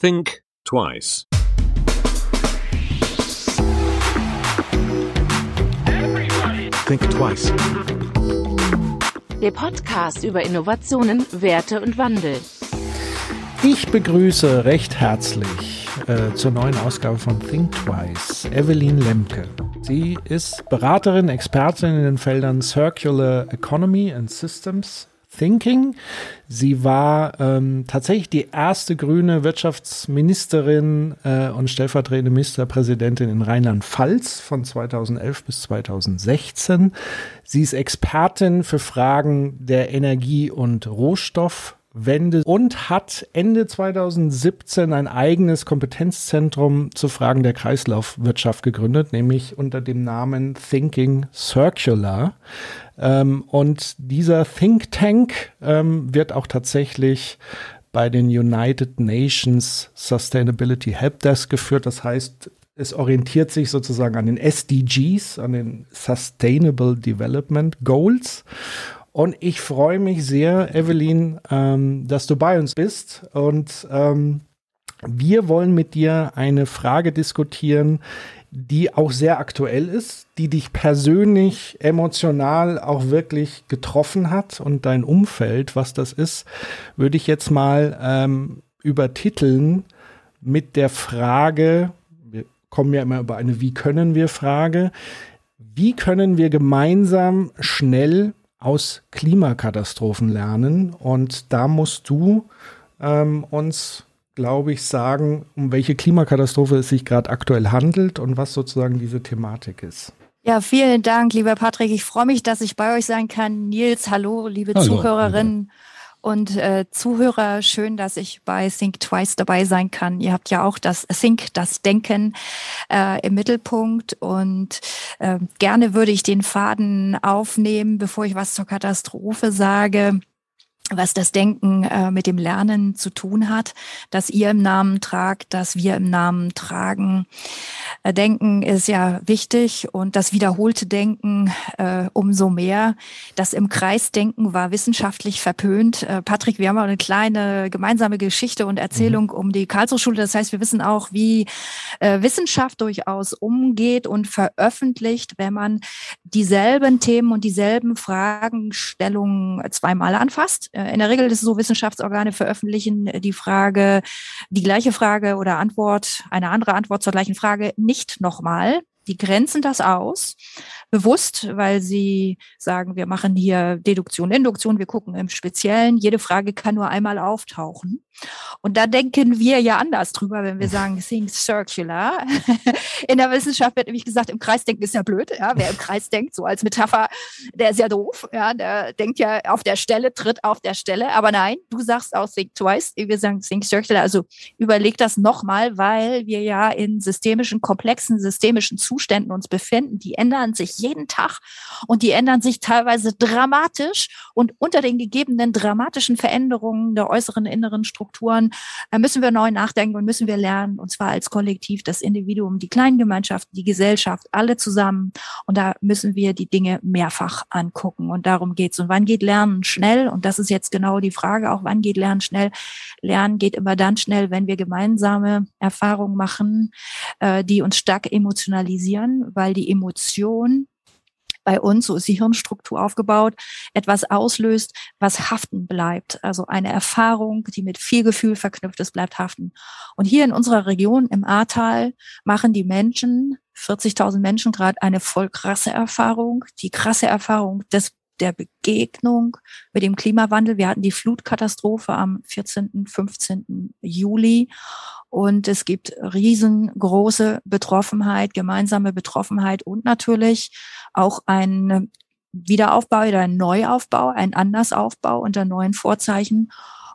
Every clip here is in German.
Think twice. Think twice. Der Podcast über Innovationen, Werte und Wandel. Ich begrüße recht herzlich äh, zur neuen Ausgabe von Think Twice Evelyn Lemke. Sie ist Beraterin, Expertin in den Feldern Circular Economy and Systems Thinking. Sie war ähm, tatsächlich die erste grüne Wirtschaftsministerin äh, und stellvertretende Ministerpräsidentin in Rheinland-Pfalz von 2011 bis 2016. Sie ist Expertin für Fragen der Energie- und Rohstoff Wende und hat Ende 2017 ein eigenes Kompetenzzentrum zu Fragen der Kreislaufwirtschaft gegründet, nämlich unter dem Namen Thinking Circular. Ähm, und dieser Think Tank ähm, wird auch tatsächlich bei den United Nations Sustainability Helpdesk geführt. Das heißt, es orientiert sich sozusagen an den SDGs, an den Sustainable Development Goals. Und ich freue mich sehr, Evelyn, ähm, dass du bei uns bist. Und ähm, wir wollen mit dir eine Frage diskutieren, die auch sehr aktuell ist, die dich persönlich, emotional auch wirklich getroffen hat und dein Umfeld, was das ist, würde ich jetzt mal ähm, übertiteln mit der Frage, wir kommen ja immer über eine Wie können wir Frage, wie können wir gemeinsam schnell aus Klimakatastrophen lernen. Und da musst du ähm, uns, glaube ich, sagen, um welche Klimakatastrophe es sich gerade aktuell handelt und was sozusagen diese Thematik ist. Ja, vielen Dank, lieber Patrick. Ich freue mich, dass ich bei euch sein kann. Nils, hallo, liebe hallo, Zuhörerinnen. Hallo und äh, Zuhörer, schön, dass ich bei Think Twice dabei sein kann. Ihr habt ja auch das Think, das Denken äh, im Mittelpunkt und äh, gerne würde ich den Faden aufnehmen, bevor ich was zur Katastrophe sage was das Denken äh, mit dem Lernen zu tun hat, dass ihr im Namen tragt, dass wir im Namen tragen. Äh, Denken ist ja wichtig und das wiederholte Denken äh, umso mehr. Das im Kreisdenken war wissenschaftlich verpönt. Äh, Patrick, wir haben auch eine kleine gemeinsame Geschichte und Erzählung mhm. um die Karlsruhe-Schule. Das heißt, wir wissen auch, wie äh, Wissenschaft durchaus umgeht und veröffentlicht, wenn man dieselben Themen und dieselben Fragestellungen zweimal anfasst in der Regel ist es so, Wissenschaftsorgane veröffentlichen die Frage, die gleiche Frage oder Antwort, eine andere Antwort zur gleichen Frage nicht nochmal. Die grenzen das aus bewusst, weil sie sagen, wir machen hier Deduktion, Induktion, wir gucken im Speziellen. Jede Frage kann nur einmal auftauchen. Und da denken wir ja anders drüber, wenn wir sagen, think circular. In der Wissenschaft wird nämlich gesagt, im Kreis denken ist ja blöd. Ja, wer im Kreis denkt, so als Metapher, der ist ja doof. Ja, der denkt ja auf der Stelle, tritt auf der Stelle. Aber nein, du sagst auch think twice. Wir sagen think circular. Also überleg das nochmal, weil wir ja in systemischen, komplexen, systemischen Zuständen uns befinden. Die ändern sich jeden Tag und die ändern sich teilweise dramatisch und unter den gegebenen dramatischen Veränderungen der äußeren inneren Strukturen äh, müssen wir neu nachdenken und müssen wir lernen und zwar als Kollektiv, das Individuum, die kleinen Gemeinschaften, die Gesellschaft, alle zusammen und da müssen wir die Dinge mehrfach angucken und darum geht's. Und wann geht Lernen schnell? Und das ist jetzt genau die Frage, auch wann geht Lernen schnell? Lernen geht immer dann schnell, wenn wir gemeinsame Erfahrungen machen, äh, die uns stark emotionalisieren, weil die Emotion bei uns, so ist die Hirnstruktur aufgebaut, etwas auslöst, was haften bleibt. Also eine Erfahrung, die mit viel Gefühl verknüpft ist, bleibt haften. Und hier in unserer Region im Ahrtal machen die Menschen 40.000 Menschen gerade eine voll krasse Erfahrung, die krasse Erfahrung des der Begegnung mit dem Klimawandel. Wir hatten die Flutkatastrophe am 14., 15. Juli und es gibt riesengroße Betroffenheit, gemeinsame Betroffenheit und natürlich auch ein Wiederaufbau oder ein Neuaufbau, ein Andersaufbau unter neuen Vorzeichen.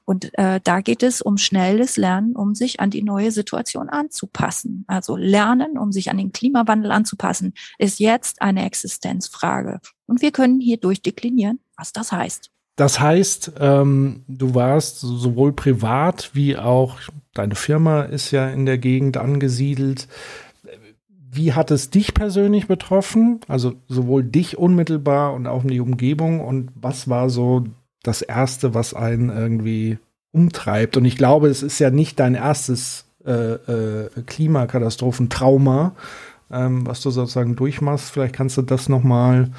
Und äh, da geht es um schnelles Lernen, um sich an die neue Situation anzupassen. Also Lernen, um sich an den Klimawandel anzupassen, ist jetzt eine Existenzfrage. Und wir können hier durchdeklinieren, was das heißt. Das heißt, ähm, du warst sowohl privat wie auch deine Firma ist ja in der Gegend angesiedelt. Wie hat es dich persönlich betroffen? Also sowohl dich unmittelbar und auch die Umgebung. Und was war so das Erste, was einen irgendwie umtreibt. Und ich glaube, es ist ja nicht dein erstes äh, äh, Klimakatastrophentrauma, ähm, was du sozusagen durchmachst. Vielleicht kannst du das nochmal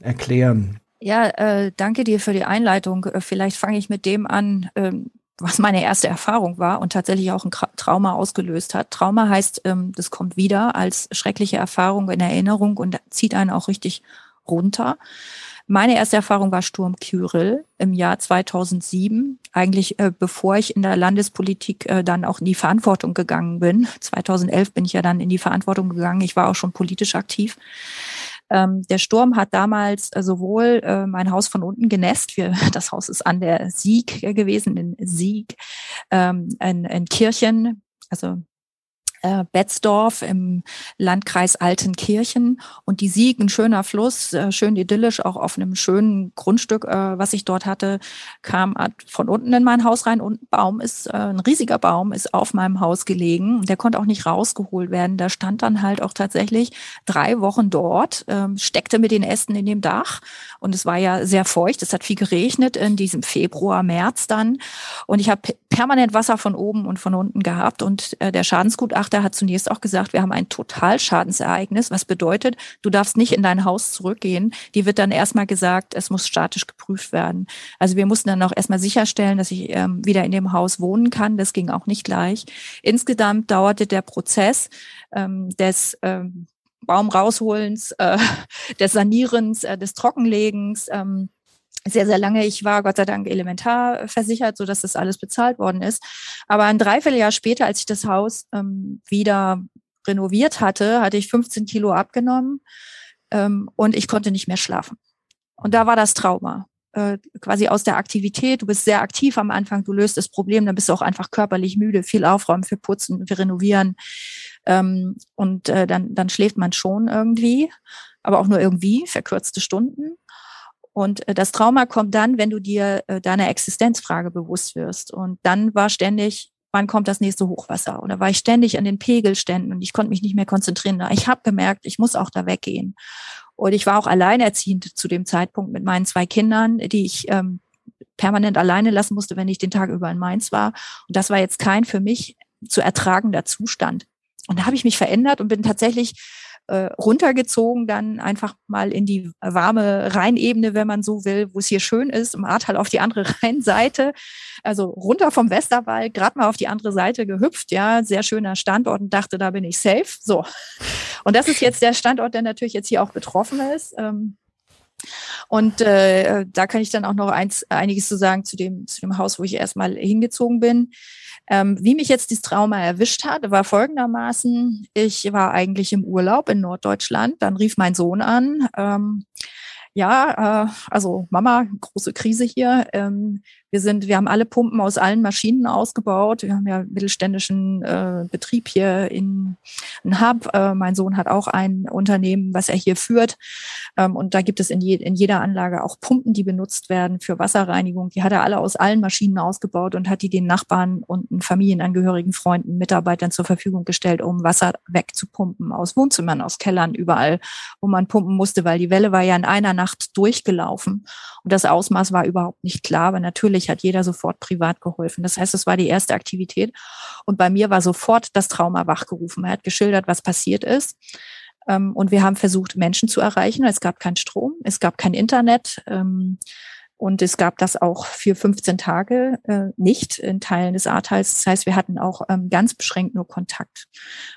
erklären. Ja, äh, danke dir für die Einleitung. Äh, vielleicht fange ich mit dem an, ähm, was meine erste Erfahrung war und tatsächlich auch ein Trauma ausgelöst hat. Trauma heißt, ähm, das kommt wieder als schreckliche Erfahrung in Erinnerung und zieht einen auch richtig runter. Meine erste Erfahrung war Sturm Kyrill im Jahr 2007, eigentlich äh, bevor ich in der Landespolitik äh, dann auch in die Verantwortung gegangen bin. 2011 bin ich ja dann in die Verantwortung gegangen. Ich war auch schon politisch aktiv. Ähm, der Sturm hat damals äh, sowohl äh, mein Haus von unten genässt, wir, das Haus ist an der Sieg gewesen, in Sieg, ähm, in, in Kirchen, also äh, Betzdorf im Landkreis Altenkirchen und die Sieg, ein schöner Fluss, äh, schön idyllisch, auch auf einem schönen Grundstück, äh, was ich dort hatte, kam von unten in mein Haus rein und ein Baum ist, äh, ein riesiger Baum ist auf meinem Haus gelegen. Der konnte auch nicht rausgeholt werden. Da stand dann halt auch tatsächlich drei Wochen dort, ähm, steckte mit den Ästen in dem Dach und es war ja sehr feucht. Es hat viel geregnet in diesem Februar, März dann und ich habe permanent Wasser von oben und von unten gehabt und äh, der Schadensgutachter Gutachter hat zunächst auch gesagt, wir haben ein Totalschadensereignis, was bedeutet, du darfst nicht in dein Haus zurückgehen. Die wird dann erstmal gesagt, es muss statisch geprüft werden. Also wir mussten dann auch erstmal sicherstellen, dass ich ähm, wieder in dem Haus wohnen kann. Das ging auch nicht gleich. Insgesamt dauerte der Prozess ähm, des ähm, Baum rausholens, äh, des Sanierens, äh, des Trockenlegens, ähm, sehr, sehr lange. Ich war Gott sei Dank elementar versichert, so dass das alles bezahlt worden ist. Aber ein Dreivierteljahr später, als ich das Haus ähm, wieder renoviert hatte, hatte ich 15 Kilo abgenommen ähm, und ich konnte nicht mehr schlafen. Und da war das Trauma. Äh, quasi aus der Aktivität. Du bist sehr aktiv am Anfang, du löst das Problem, dann bist du auch einfach körperlich müde, viel aufräumen, für putzen, für renovieren. Ähm, und äh, dann, dann schläft man schon irgendwie, aber auch nur irgendwie, verkürzte Stunden. Und äh, das Trauma kommt dann, wenn du dir äh, deiner Existenzfrage bewusst wirst. Und dann war ständig, wann kommt das nächste Hochwasser? Oder war ich ständig an den Pegelständen und ich konnte mich nicht mehr konzentrieren. Ich habe gemerkt, ich muss auch da weggehen. Und ich war auch alleinerziehend zu dem Zeitpunkt mit meinen zwei Kindern, die ich ähm, permanent alleine lassen musste, wenn ich den Tag über in Mainz war. Und das war jetzt kein für mich zu ertragender Zustand. Und da habe ich mich verändert und bin tatsächlich äh, runtergezogen, dann einfach mal in die warme Rheinebene, wenn man so will, wo es hier schön ist, im Ahrtal auf die andere Rheinseite. Also runter vom Westerwald, gerade mal auf die andere Seite gehüpft, ja, sehr schöner Standort und dachte, da bin ich safe. So. Und das ist jetzt der Standort, der natürlich jetzt hier auch betroffen ist. Ähm, und äh, da kann ich dann auch noch eins, einiges zu sagen zu dem, zu dem Haus, wo ich erstmal hingezogen bin. Ähm, wie mich jetzt dieses Trauma erwischt hat, war folgendermaßen, ich war eigentlich im Urlaub in Norddeutschland, dann rief mein Sohn an, ähm, ja, äh, also Mama, große Krise hier. Ähm, wir sind, wir haben alle Pumpen aus allen Maschinen ausgebaut. Wir haben ja mittelständischen äh, Betrieb hier in, in Hub. Äh, mein Sohn hat auch ein Unternehmen, was er hier führt. Ähm, und da gibt es in, je, in jeder Anlage auch Pumpen, die benutzt werden für Wasserreinigung. Die hat er alle aus allen Maschinen ausgebaut und hat die den Nachbarn und Familienangehörigen, Freunden, Mitarbeitern zur Verfügung gestellt, um Wasser wegzupumpen aus Wohnzimmern, aus Kellern, überall, wo man pumpen musste, weil die Welle war ja in einer Nacht durchgelaufen. Und das Ausmaß war überhaupt nicht klar, aber natürlich hat jeder sofort privat geholfen. Das heißt, es war die erste Aktivität. Und bei mir war sofort das Trauma wachgerufen. Er hat geschildert, was passiert ist. Ähm, und wir haben versucht, Menschen zu erreichen. Es gab keinen Strom, es gab kein Internet. Und es gab das auch für 15 Tage äh, nicht in Teilen des Ahrtals. Das heißt, wir hatten auch ähm, ganz beschränkt nur Kontakt.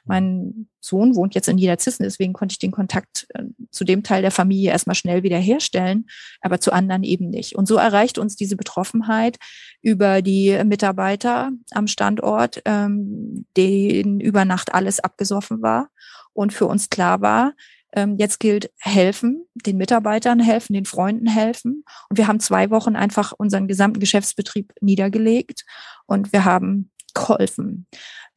Mein Sohn wohnt jetzt in Niederzissen, deswegen konnte ich den Kontakt äh, zu dem Teil der Familie erstmal schnell wieder herstellen, aber zu anderen eben nicht. Und so erreicht uns diese Betroffenheit über die Mitarbeiter am Standort, ähm, denen über Nacht alles abgesoffen war und für uns klar war, jetzt gilt helfen, den Mitarbeitern helfen, den Freunden helfen. Und wir haben zwei Wochen einfach unseren gesamten Geschäftsbetrieb niedergelegt und wir haben geholfen.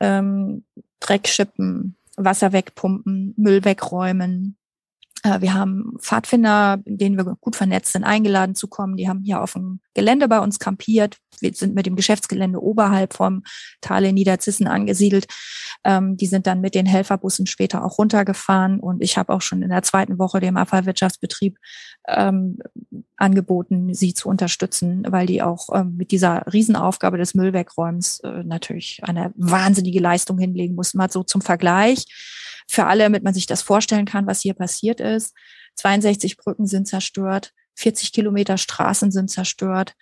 Ähm, Dreck schippen, Wasser wegpumpen, Müll wegräumen, wir haben Pfadfinder, denen wir gut vernetzt sind, eingeladen zu kommen. Die haben hier auf dem Gelände bei uns kampiert. Wir sind mit dem Geschäftsgelände oberhalb vom Tal in Niederzissen angesiedelt. Ähm, die sind dann mit den Helferbussen später auch runtergefahren. Und ich habe auch schon in der zweiten Woche dem Abfallwirtschaftsbetrieb ähm, angeboten, sie zu unterstützen, weil die auch ähm, mit dieser Riesenaufgabe des Müllwegräumens äh, natürlich eine wahnsinnige Leistung hinlegen mussten. Mal so zum Vergleich für alle, damit man sich das vorstellen kann, was hier passiert ist. 62 Brücken sind zerstört, 40 Kilometer Straßen sind zerstört.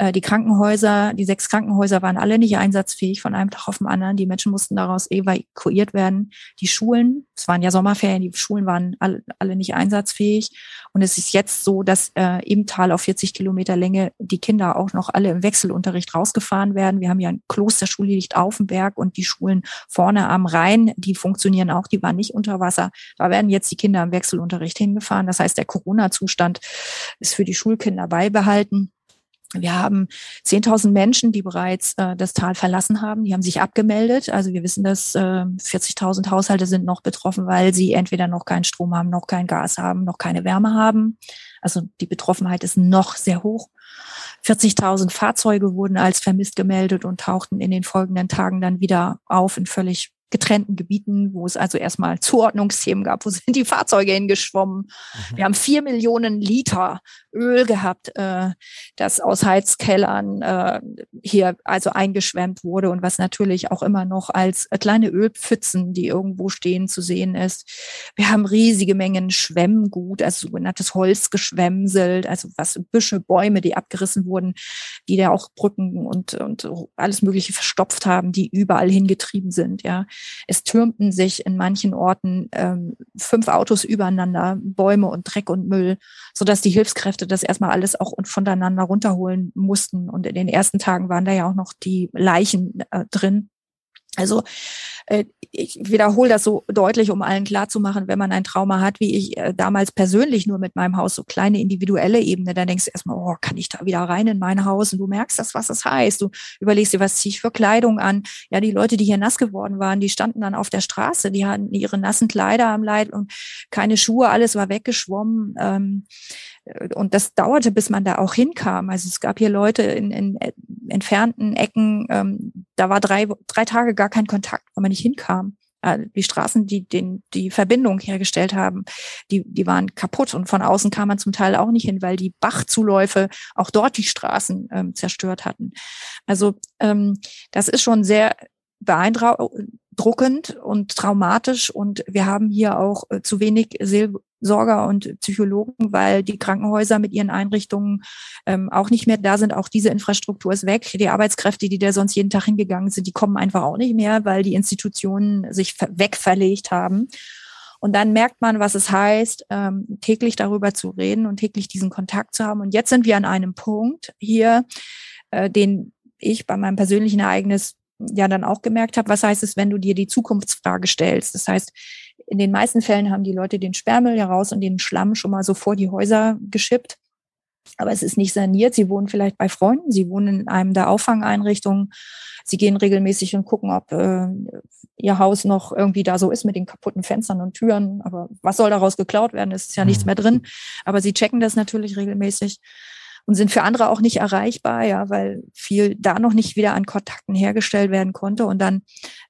Äh, die Krankenhäuser, die sechs Krankenhäuser waren alle nicht einsatzfähig von einem Tag auf den anderen. Die Menschen mussten daraus evakuiert werden. Die Schulen, es waren ja Sommerferien, die Schulen waren alle, alle nicht einsatzfähig. Und es ist jetzt so, dass äh, im Tal auf 40 Kilometer Länge die Kinder auch noch alle im Wechselunterricht rausgefahren werden. Wir haben ja eine Klosterschule, die liegt auf dem Berg und die Schulen vorne am Rhein, die funktionieren auch, die waren nicht unter Wasser. Da werden jetzt die Kinder im Wechselunterricht hingefahren. Das heißt, der Corona-Zustand ist für die Schulkinder beibehalten. Wir haben 10.000 Menschen, die bereits äh, das Tal verlassen haben. Die haben sich abgemeldet. Also wir wissen, dass äh, 40.000 Haushalte sind noch betroffen, weil sie entweder noch keinen Strom haben, noch kein Gas haben, noch keine Wärme haben. Also die Betroffenheit ist noch sehr hoch. 40.000 Fahrzeuge wurden als vermisst gemeldet und tauchten in den folgenden Tagen dann wieder auf in völlig getrennten Gebieten, wo es also erstmal Zuordnungsthemen gab, wo sind die Fahrzeuge hingeschwommen. Mhm. Wir haben vier Millionen Liter Öl gehabt, äh, das aus Heizkellern äh, hier also eingeschwemmt wurde und was natürlich auch immer noch als kleine Ölpfützen, die irgendwo stehen, zu sehen ist. Wir haben riesige Mengen Schwemmgut, also sogenanntes Holzgeschwemselt, also was Büsche, Bäume, die abgerissen wurden, die da auch Brücken und, und alles Mögliche verstopft haben, die überall hingetrieben sind. Ja, es türmten sich in manchen Orten ähm, fünf Autos übereinander, Bäume und Dreck und Müll, so dass die Hilfskräfte das erstmal alles auch voneinander runterholen mussten. Und in den ersten Tagen waren da ja auch noch die Leichen äh, drin. Also äh, ich wiederhole das so deutlich, um allen klarzumachen, wenn man ein Trauma hat, wie ich äh, damals persönlich nur mit meinem Haus, so kleine individuelle Ebene, dann denkst du erstmal, oh, kann ich da wieder rein in mein Haus? Und du merkst das, was das heißt. Du überlegst dir, was ziehe ich für Kleidung an? Ja, die Leute, die hier nass geworden waren, die standen dann auf der Straße, die hatten ihre nassen Kleider am Leib und keine Schuhe, alles war weggeschwommen. Ähm, und das dauerte, bis man da auch hinkam. Also es gab hier Leute in, in entfernten Ecken, ähm, da war drei, drei Tage gar kein Kontakt, weil man nicht hinkam. Äh, die Straßen, die den, die Verbindung hergestellt haben, die, die waren kaputt und von außen kam man zum Teil auch nicht hin, weil die Bachzuläufe auch dort die Straßen ähm, zerstört hatten. Also ähm, das ist schon sehr beeindruckend und traumatisch und wir haben hier auch äh, zu wenig Seelsorger und Psychologen, weil die Krankenhäuser mit ihren Einrichtungen ähm, auch nicht mehr da sind. Auch diese Infrastruktur ist weg. Die Arbeitskräfte, die da sonst jeden Tag hingegangen sind, die kommen einfach auch nicht mehr, weil die Institutionen sich wegverlegt haben. Und dann merkt man, was es heißt, ähm, täglich darüber zu reden und täglich diesen Kontakt zu haben. Und jetzt sind wir an einem Punkt hier, äh, den ich bei meinem persönlichen Ereignis ja dann auch gemerkt habe, was heißt es, wenn du dir die Zukunftsfrage stellst. Das heißt, in den meisten Fällen haben die Leute den Sperrmüll heraus und den Schlamm schon mal so vor die Häuser geschippt. Aber es ist nicht saniert. Sie wohnen vielleicht bei Freunden, sie wohnen in einem der Auffangeinrichtungen. Sie gehen regelmäßig und gucken, ob äh, ihr Haus noch irgendwie da so ist mit den kaputten Fenstern und Türen. Aber was soll daraus geklaut werden? Es ist ja nichts mhm. mehr drin. Aber sie checken das natürlich regelmäßig und sind für andere auch nicht erreichbar, ja, weil viel da noch nicht wieder an Kontakten hergestellt werden konnte. Und dann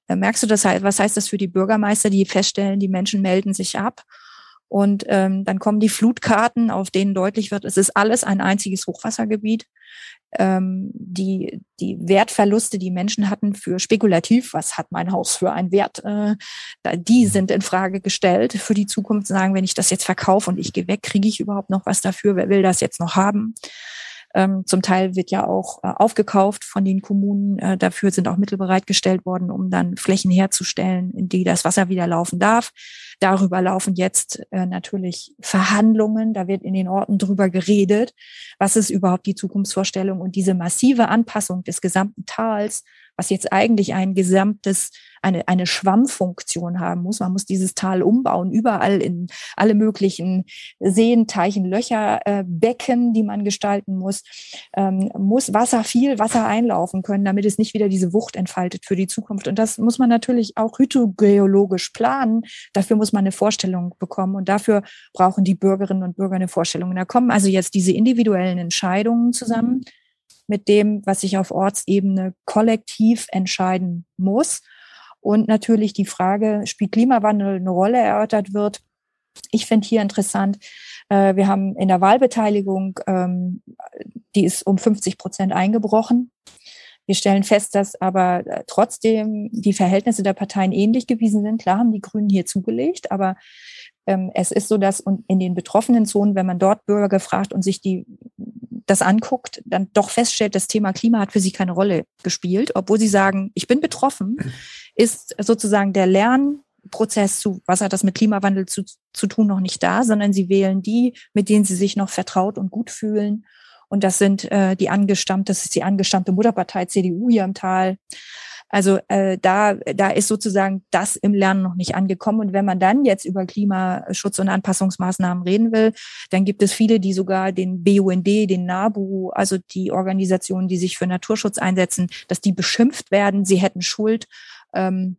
äh, merkst du das halt, was heißt das für die Bürgermeister, die feststellen, die Menschen melden sich ab. Und ähm, dann kommen die Flutkarten, auf denen deutlich wird, es ist alles ein einziges Hochwassergebiet. Ähm, die, die Wertverluste, die Menschen hatten für spekulativ, was hat mein Haus für einen Wert, äh, die mhm. sind in Frage gestellt für die Zukunft. Sagen, wenn ich das jetzt verkaufe und ich gehe weg, kriege ich überhaupt noch was dafür? Wer will das jetzt noch haben? Ähm, zum Teil wird ja auch äh, aufgekauft von den Kommunen. Äh, dafür sind auch Mittel bereitgestellt worden, um dann Flächen herzustellen, in die das Wasser wieder laufen darf. Darüber laufen jetzt äh, natürlich Verhandlungen. Da wird in den Orten drüber geredet. Was ist überhaupt die Zukunftsvorstellung? Und diese massive Anpassung des gesamten Tals was jetzt eigentlich ein gesamtes eine, eine Schwammfunktion haben muss. Man muss dieses Tal umbauen, überall in alle möglichen Seen, Teichen, Löcher, äh, Becken, die man gestalten muss, ähm, muss Wasser, viel Wasser einlaufen können, damit es nicht wieder diese Wucht entfaltet für die Zukunft. Und das muss man natürlich auch hydrogeologisch planen. Dafür muss man eine Vorstellung bekommen und dafür brauchen die Bürgerinnen und Bürger eine Vorstellung. Und da kommen also jetzt diese individuellen Entscheidungen zusammen mit dem, was sich auf Ortsebene kollektiv entscheiden muss und natürlich die Frage, spielt Klimawandel eine Rolle, erörtert wird. Ich finde hier interessant, äh, wir haben in der Wahlbeteiligung, ähm, die ist um 50 Prozent eingebrochen. Wir stellen fest, dass aber äh, trotzdem die Verhältnisse der Parteien ähnlich gewesen sind. Klar haben die Grünen hier zugelegt, aber ähm, es ist so, dass in den betroffenen Zonen, wenn man dort Bürger fragt und sich die das anguckt, dann doch feststellt, das Thema Klima hat für sie keine Rolle gespielt, obwohl sie sagen, ich bin betroffen, ist sozusagen der Lernprozess zu, was hat das mit Klimawandel zu, zu tun, noch nicht da, sondern sie wählen die, mit denen sie sich noch vertraut und gut fühlen. Und das sind äh, die angestammte, das ist die angestammte Mutterpartei CDU hier im Tal. Also äh, da, da ist sozusagen das im Lernen noch nicht angekommen. Und wenn man dann jetzt über Klimaschutz und Anpassungsmaßnahmen reden will, dann gibt es viele, die sogar den BUND, den NABU, also die Organisationen, die sich für Naturschutz einsetzen, dass die beschimpft werden, sie hätten Schuld. Ähm,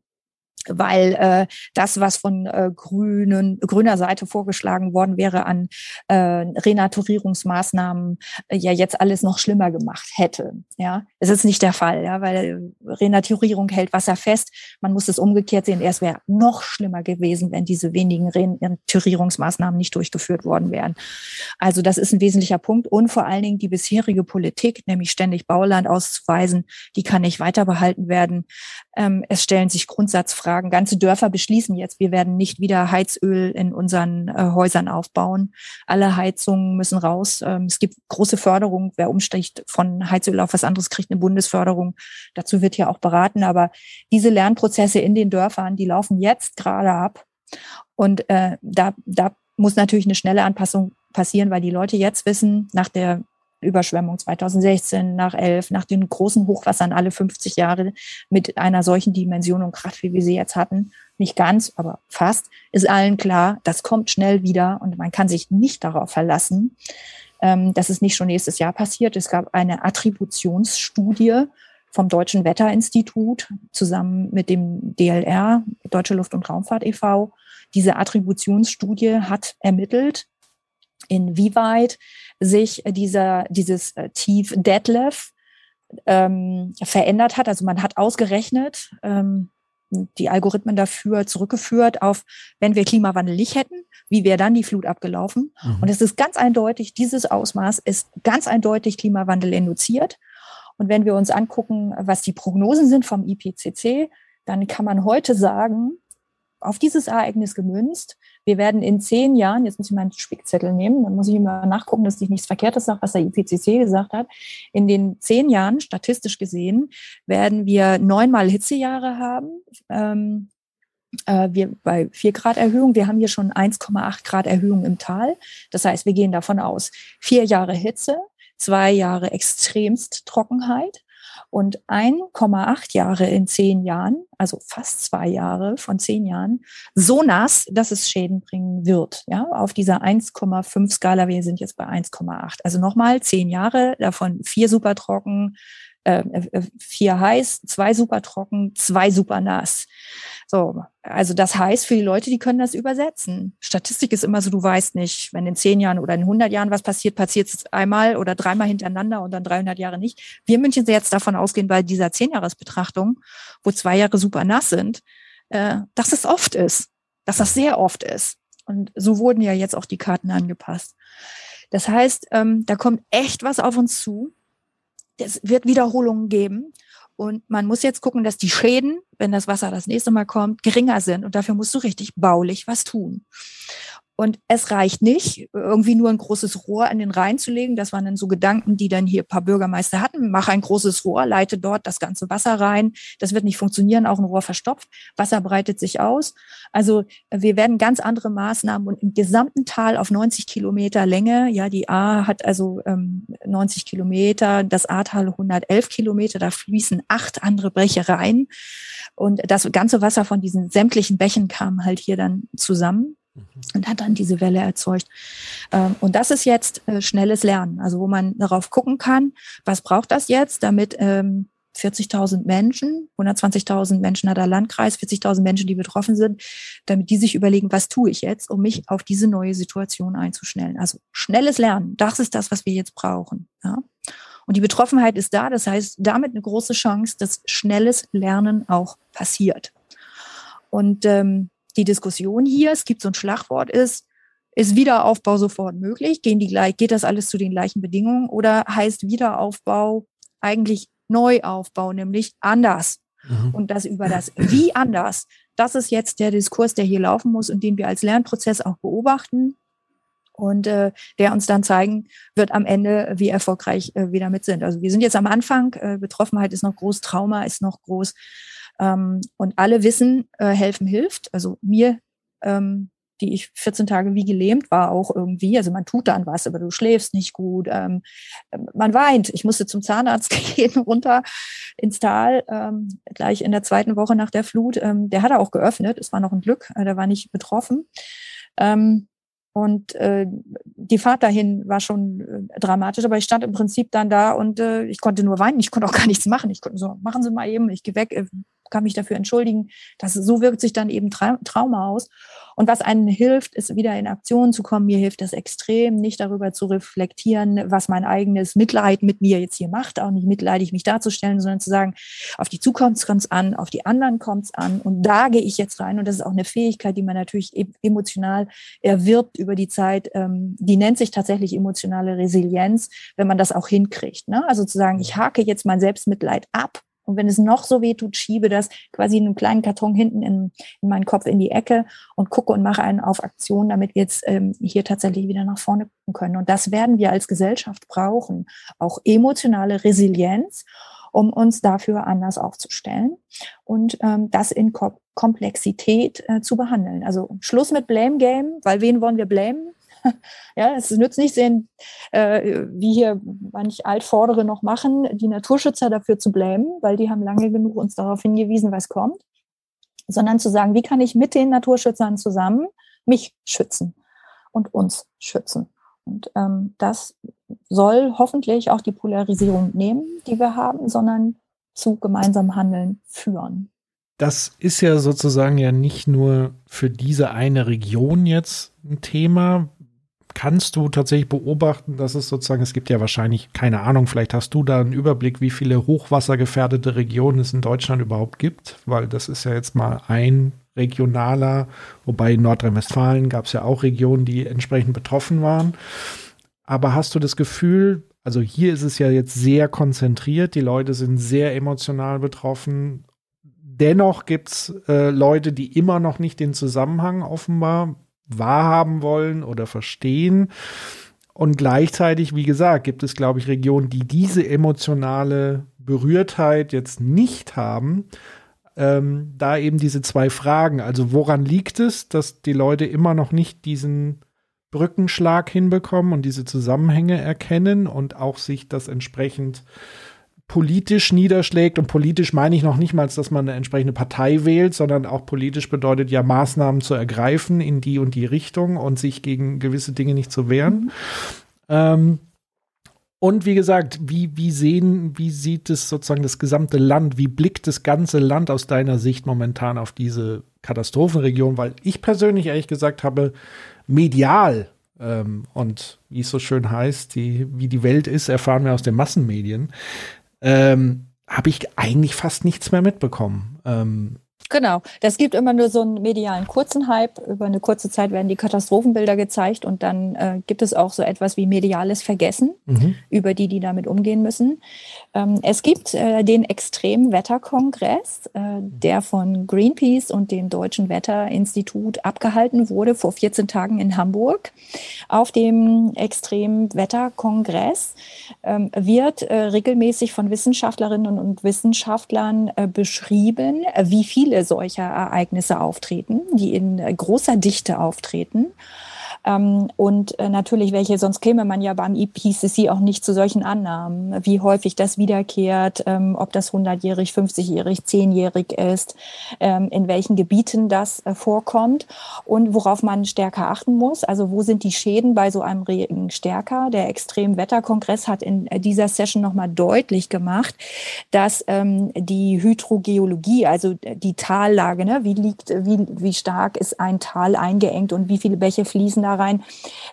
weil äh, das, was von äh, grünen, grüner Seite vorgeschlagen worden wäre an äh, Renaturierungsmaßnahmen, äh, ja jetzt alles noch schlimmer gemacht hätte. Ja, es ist nicht der Fall, ja, weil Renaturierung hält Wasser fest. Man muss es umgekehrt sehen. Es wäre noch schlimmer gewesen, wenn diese wenigen Renaturierungsmaßnahmen nicht durchgeführt worden wären. Also das ist ein wesentlicher Punkt und vor allen Dingen die bisherige Politik, nämlich ständig Bauland auszuweisen, die kann nicht weiter behalten werden. Ähm, es stellen sich Grundsatzfragen. Ganze Dörfer beschließen jetzt, wir werden nicht wieder Heizöl in unseren äh, Häusern aufbauen. Alle Heizungen müssen raus. Ähm, es gibt große Förderung. Wer umsteigt von Heizöl auf was anderes, kriegt eine Bundesförderung. Dazu wird ja auch beraten. Aber diese Lernprozesse in den Dörfern, die laufen jetzt gerade ab. Und äh, da, da muss natürlich eine schnelle Anpassung passieren, weil die Leute jetzt wissen, nach der Überschwemmung 2016, nach 11, nach den großen Hochwassern alle 50 Jahre mit einer solchen Dimension und Kraft, wie wir sie jetzt hatten, nicht ganz, aber fast, ist allen klar, das kommt schnell wieder und man kann sich nicht darauf verlassen, ähm, dass es nicht schon nächstes Jahr passiert. Es gab eine Attributionsstudie vom Deutschen Wetterinstitut zusammen mit dem DLR, Deutsche Luft- und Raumfahrt e.V. Diese Attributionsstudie hat ermittelt, inwieweit sich dieser, dieses äh, Tief Detlef ähm, verändert hat. Also man hat ausgerechnet, ähm, die Algorithmen dafür zurückgeführt auf, wenn wir Klimawandel nicht hätten, wie wäre dann die Flut abgelaufen? Mhm. Und es ist ganz eindeutig, dieses Ausmaß ist ganz eindeutig Klimawandel induziert. Und wenn wir uns angucken, was die Prognosen sind vom IPCC, dann kann man heute sagen, auf dieses Ereignis gemünzt. Wir werden in zehn Jahren, jetzt muss ich meinen Spickzettel nehmen, dann muss ich immer nachgucken, dass ich nichts Verkehrtes sage, was der IPCC gesagt hat. In den zehn Jahren, statistisch gesehen, werden wir neunmal Hitzejahre haben. Ähm, äh, wir bei vier Grad Erhöhung, wir haben hier schon 1,8 Grad Erhöhung im Tal. Das heißt, wir gehen davon aus, vier Jahre Hitze, zwei Jahre extremst Trockenheit und 1,8 Jahre in zehn Jahren, also fast zwei Jahre von zehn Jahren, so nass, dass es Schäden bringen wird. Ja, auf dieser 1,5 Skala, wir sind jetzt bei 1,8. Also nochmal zehn Jahre, davon vier super trocken, äh, äh, vier heiß, zwei super trocken, zwei super nass. So, also das heißt für die Leute, die können das übersetzen. Statistik ist immer so, du weißt nicht, wenn in zehn Jahren oder in 100 Jahren was passiert, passiert es einmal oder dreimal hintereinander und dann 300 Jahre nicht. Wir München jetzt davon ausgehen, bei dieser Zehnjahresbetrachtung, wo zwei Jahre super nass sind, äh, dass es oft ist, dass das sehr oft ist. Und so wurden ja jetzt auch die Karten angepasst. Das heißt, ähm, da kommt echt was auf uns zu. Es wird Wiederholungen geben. Und man muss jetzt gucken, dass die Schäden, wenn das Wasser das nächste Mal kommt, geringer sind. Und dafür musst du richtig baulich was tun. Und es reicht nicht, irgendwie nur ein großes Rohr an den Rhein zu legen. Das waren dann so Gedanken, die dann hier ein paar Bürgermeister hatten. Mach ein großes Rohr, leite dort das ganze Wasser rein. Das wird nicht funktionieren, auch ein Rohr verstopft. Wasser breitet sich aus. Also wir werden ganz andere Maßnahmen und im gesamten Tal auf 90 Kilometer Länge, ja, die A hat also ähm, 90 Kilometer, das Ahrtal 111 Kilometer, da fließen acht andere Bäche rein. Und das ganze Wasser von diesen sämtlichen Bächen kam halt hier dann zusammen. Mhm. und hat dann diese Welle erzeugt. Ähm, und das ist jetzt äh, schnelles Lernen, also wo man darauf gucken kann, was braucht das jetzt, damit 40.000 ähm, Menschen, 120.000 Menschen hat der Landkreis, 40.000 Menschen, die betroffen sind, damit die sich überlegen, was tue ich jetzt, um mich auf diese neue Situation einzustellen. Also schnelles Lernen, das ist das, was wir jetzt brauchen. Ja? Und die Betroffenheit ist da, das heißt damit eine große Chance, dass schnelles Lernen auch passiert. Und ähm, die Diskussion hier, es gibt so ein Schlagwort, ist, ist Wiederaufbau sofort möglich? Gehen die gleich, geht das alles zu den gleichen Bedingungen? Oder heißt Wiederaufbau eigentlich Neuaufbau, nämlich anders? Mhm. Und das über das Wie anders, das ist jetzt der Diskurs, der hier laufen muss und den wir als Lernprozess auch beobachten und äh, der uns dann zeigen wird am Ende, wie erfolgreich äh, wir damit sind. Also wir sind jetzt am Anfang, äh, Betroffenheit ist noch groß, Trauma ist noch groß. Ähm, und alle wissen, äh, helfen hilft. Also mir, ähm, die ich 14 Tage wie gelähmt war, auch irgendwie. Also man tut dann was, aber du schläfst nicht gut. Ähm, man weint. Ich musste zum Zahnarzt gehen, runter ins Tal, ähm, gleich in der zweiten Woche nach der Flut. Ähm, der hat auch geöffnet. Es war noch ein Glück. Äh, der war nicht betroffen. Ähm, und äh, die Fahrt dahin war schon äh, dramatisch, aber ich stand im Prinzip dann da und äh, ich konnte nur weinen, ich konnte auch gar nichts machen. Ich konnte so, machen Sie mal eben, ich gehe weg, äh, kann mich dafür entschuldigen. Das, so wirkt sich dann eben Tra Trauma aus. Und was einen hilft, ist wieder in Aktion zu kommen. Mir hilft das extrem, nicht darüber zu reflektieren, was mein eigenes Mitleid mit mir jetzt hier macht, auch nicht mitleidig mich darzustellen, sondern zu sagen, auf die Zukunft kommt es an, auf die anderen kommt es an. Und da gehe ich jetzt rein. Und das ist auch eine Fähigkeit, die man natürlich e-, emotional erwirbt über die Zeit. Ähm, die nennt sich tatsächlich emotionale Resilienz, wenn man das auch hinkriegt. Ne? Also zu sagen, ich hake jetzt mein Selbstmitleid ab und wenn es noch so weh tut, schiebe das quasi in einem kleinen Karton hinten in, in meinen Kopf in die Ecke und gucke und mache einen auf Aktion, damit wir jetzt ähm, hier tatsächlich wieder nach vorne gucken können. Und das werden wir als Gesellschaft brauchen. Auch emotionale Resilienz, um uns dafür anders aufzustellen und ähm, das in Ko Komplexität äh, zu behandeln. Also Schluss mit Blame Game, weil wen wollen wir blamen? Ja, es nützt nicht sehen, äh, wie hier manch Altvordere noch machen, die Naturschützer dafür zu blämen, weil die haben lange genug uns darauf hingewiesen, was kommt, sondern zu sagen, wie kann ich mit den Naturschützern zusammen mich schützen und uns schützen. Und ähm, das soll hoffentlich auch die Polarisierung nehmen, die wir haben, sondern zu gemeinsamem Handeln führen. Das ist ja sozusagen ja nicht nur für diese eine Region jetzt ein Thema, kannst du tatsächlich beobachten, dass es sozusagen, es gibt ja wahrscheinlich, keine Ahnung, vielleicht hast du da einen Überblick, wie viele hochwassergefährdete Regionen es in Deutschland überhaupt gibt, weil das ist ja jetzt mal ein regionaler, wobei in Nordrhein-Westfalen gab es ja auch Regionen, die entsprechend betroffen waren. Aber hast du das Gefühl, also hier ist es ja jetzt sehr konzentriert, die Leute sind sehr emotional betroffen. Dennoch gibt es äh, Leute, die immer noch nicht den Zusammenhang offenbar wahrhaben wollen oder verstehen. Und gleichzeitig, wie gesagt, gibt es, glaube ich, Regionen, die diese emotionale Berührtheit jetzt nicht haben. Ähm, da eben diese zwei Fragen. Also woran liegt es, dass die Leute immer noch nicht diesen Brückenschlag hinbekommen und diese Zusammenhänge erkennen und auch sich das entsprechend politisch niederschlägt. Und politisch meine ich noch nicht mal, dass man eine entsprechende Partei wählt, sondern auch politisch bedeutet ja Maßnahmen zu ergreifen in die und die Richtung und sich gegen gewisse Dinge nicht zu wehren. Mhm. Ähm, und wie gesagt, wie, wie sehen, wie sieht es sozusagen das gesamte Land, wie blickt das ganze Land aus deiner Sicht momentan auf diese Katastrophenregion? Weil ich persönlich ehrlich gesagt habe, medial ähm, und wie es so schön heißt, die, wie die Welt ist, erfahren wir aus den Massenmedien ähm, habe ich eigentlich fast nichts mehr mitbekommen. Ähm, Genau. Das gibt immer nur so einen medialen kurzen Hype. Über eine kurze Zeit werden die Katastrophenbilder gezeigt und dann äh, gibt es auch so etwas wie mediales Vergessen mhm. über die, die damit umgehen müssen. Ähm, es gibt äh, den Extremwetterkongress, äh, der von Greenpeace und dem Deutschen Wetterinstitut abgehalten wurde vor 14 Tagen in Hamburg. Auf dem Extremwetterkongress ähm, wird äh, regelmäßig von Wissenschaftlerinnen und Wissenschaftlern beschrieben, wie viele solcher Ereignisse auftreten, die in großer Dichte auftreten. Ähm, und äh, natürlich, welche, sonst käme man ja beim IPCC auch nicht zu solchen Annahmen, wie häufig das wiederkehrt, ähm, ob das 100-jährig, 50-jährig, 10-jährig ist, ähm, in welchen Gebieten das äh, vorkommt und worauf man stärker achten muss. Also wo sind die Schäden bei so einem Regen stärker? Der Extremwetterkongress hat in äh, dieser Session nochmal deutlich gemacht, dass die Hydrogeologie, also die Tallage, ne, wie liegt, wie, wie stark ist ein Tal eingeengt und wie viele Bäche fließen da rein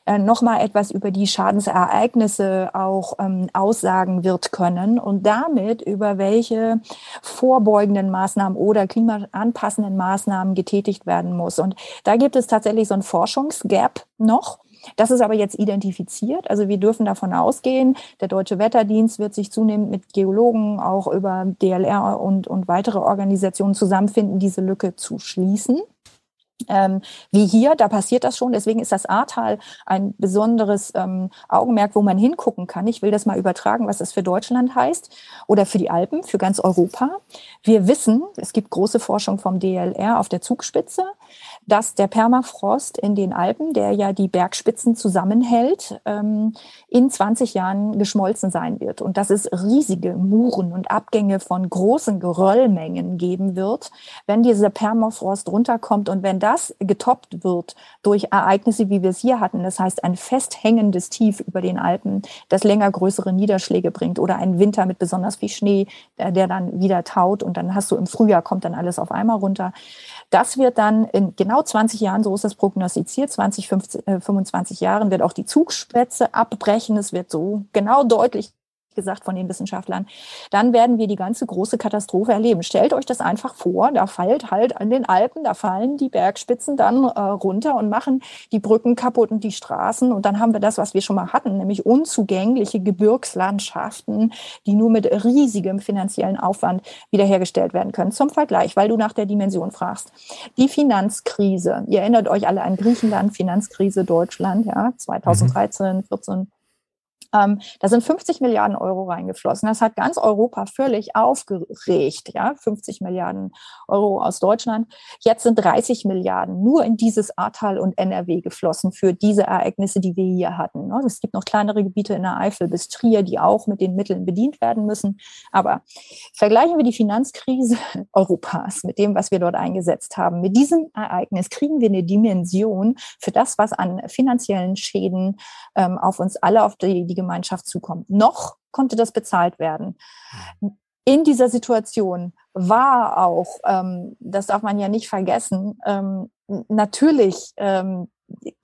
äh, nochmal etwas über die Schadensereignisse auch ähm, aussagen wird können und damit über welche vorbeugenden Maßnahmen oder klimaanpassenden Maßnahmen getätigt werden muss. Und da gibt es tatsächlich so ein Forschungsgap noch. Das ist aber jetzt identifiziert. Also wir dürfen davon ausgehen, der Deutsche Wetterdienst wird sich zunehmend mit Geologen auch über DLR und, und weitere Organisationen zusammenfinden, diese Lücke zu schließen. Ähm, wie hier, da passiert das schon. Deswegen ist das Ahrtal ein besonderes ähm, Augenmerk, wo man hingucken kann. Ich will das mal übertragen, was das für Deutschland heißt oder für die Alpen, für ganz Europa. Wir wissen, es gibt große Forschung vom DLR auf der Zugspitze dass der Permafrost in den Alpen, der ja die Bergspitzen zusammenhält, ähm, in 20 Jahren geschmolzen sein wird und dass es riesige Muren und Abgänge von großen Geröllmengen geben wird, wenn dieser Permafrost runterkommt und wenn das getoppt wird durch Ereignisse, wie wir es hier hatten, das heißt ein festhängendes Tief über den Alpen, das länger größere Niederschläge bringt oder ein Winter mit besonders viel Schnee, der dann wieder taut und dann hast du im Frühjahr kommt dann alles auf einmal runter. Das wird dann in genau 20 Jahren, so ist das prognostiziert, 20, 50, äh, 25 Jahren wird auch die Zugspitze abbrechen. Es wird so genau deutlich gesagt von den Wissenschaftlern, dann werden wir die ganze große Katastrophe erleben. Stellt euch das einfach vor, da fällt halt an den Alpen, da fallen die Bergspitzen dann äh, runter und machen die Brücken kaputt und die Straßen. Und dann haben wir das, was wir schon mal hatten, nämlich unzugängliche Gebirgslandschaften, die nur mit riesigem finanziellen Aufwand wiederhergestellt werden können. Zum Vergleich, weil du nach der Dimension fragst. Die Finanzkrise, ihr erinnert euch alle an Griechenland, Finanzkrise Deutschland, ja, 2013, 14, ähm, da sind 50 Milliarden Euro reingeflossen. Das hat ganz Europa völlig aufgeregt. Ja, 50 Milliarden Euro aus Deutschland. Jetzt sind 30 Milliarden nur in dieses Ahrtal und NRW geflossen für diese Ereignisse, die wir hier hatten. Ne? Es gibt noch kleinere Gebiete in der Eifel bis Trier, die auch mit den Mitteln bedient werden müssen. Aber vergleichen wir die Finanzkrise Europas mit dem, was wir dort eingesetzt haben. Mit diesem Ereignis kriegen wir eine Dimension für das, was an finanziellen Schäden ähm, auf uns alle, auf die, die Gemeinschaft zukommt. Noch konnte das bezahlt werden. In dieser Situation war auch, ähm, das darf man ja nicht vergessen, ähm, natürlich ähm,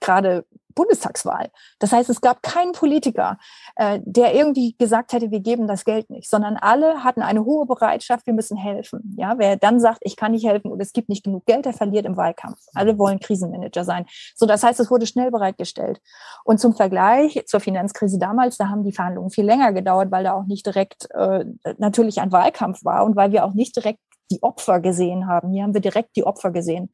gerade Bundestagswahl. Das heißt, es gab keinen Politiker, äh, der irgendwie gesagt hätte, wir geben das Geld nicht, sondern alle hatten eine hohe Bereitschaft, wir müssen helfen. Ja, wer dann sagt, ich kann nicht helfen oder es gibt nicht genug Geld, der verliert im Wahlkampf. Alle wollen Krisenmanager sein. So, das heißt, es wurde schnell bereitgestellt. Und zum Vergleich zur Finanzkrise damals, da haben die Verhandlungen viel länger gedauert, weil da auch nicht direkt äh, natürlich ein Wahlkampf war und weil wir auch nicht direkt die Opfer gesehen haben. Hier haben wir direkt die Opfer gesehen.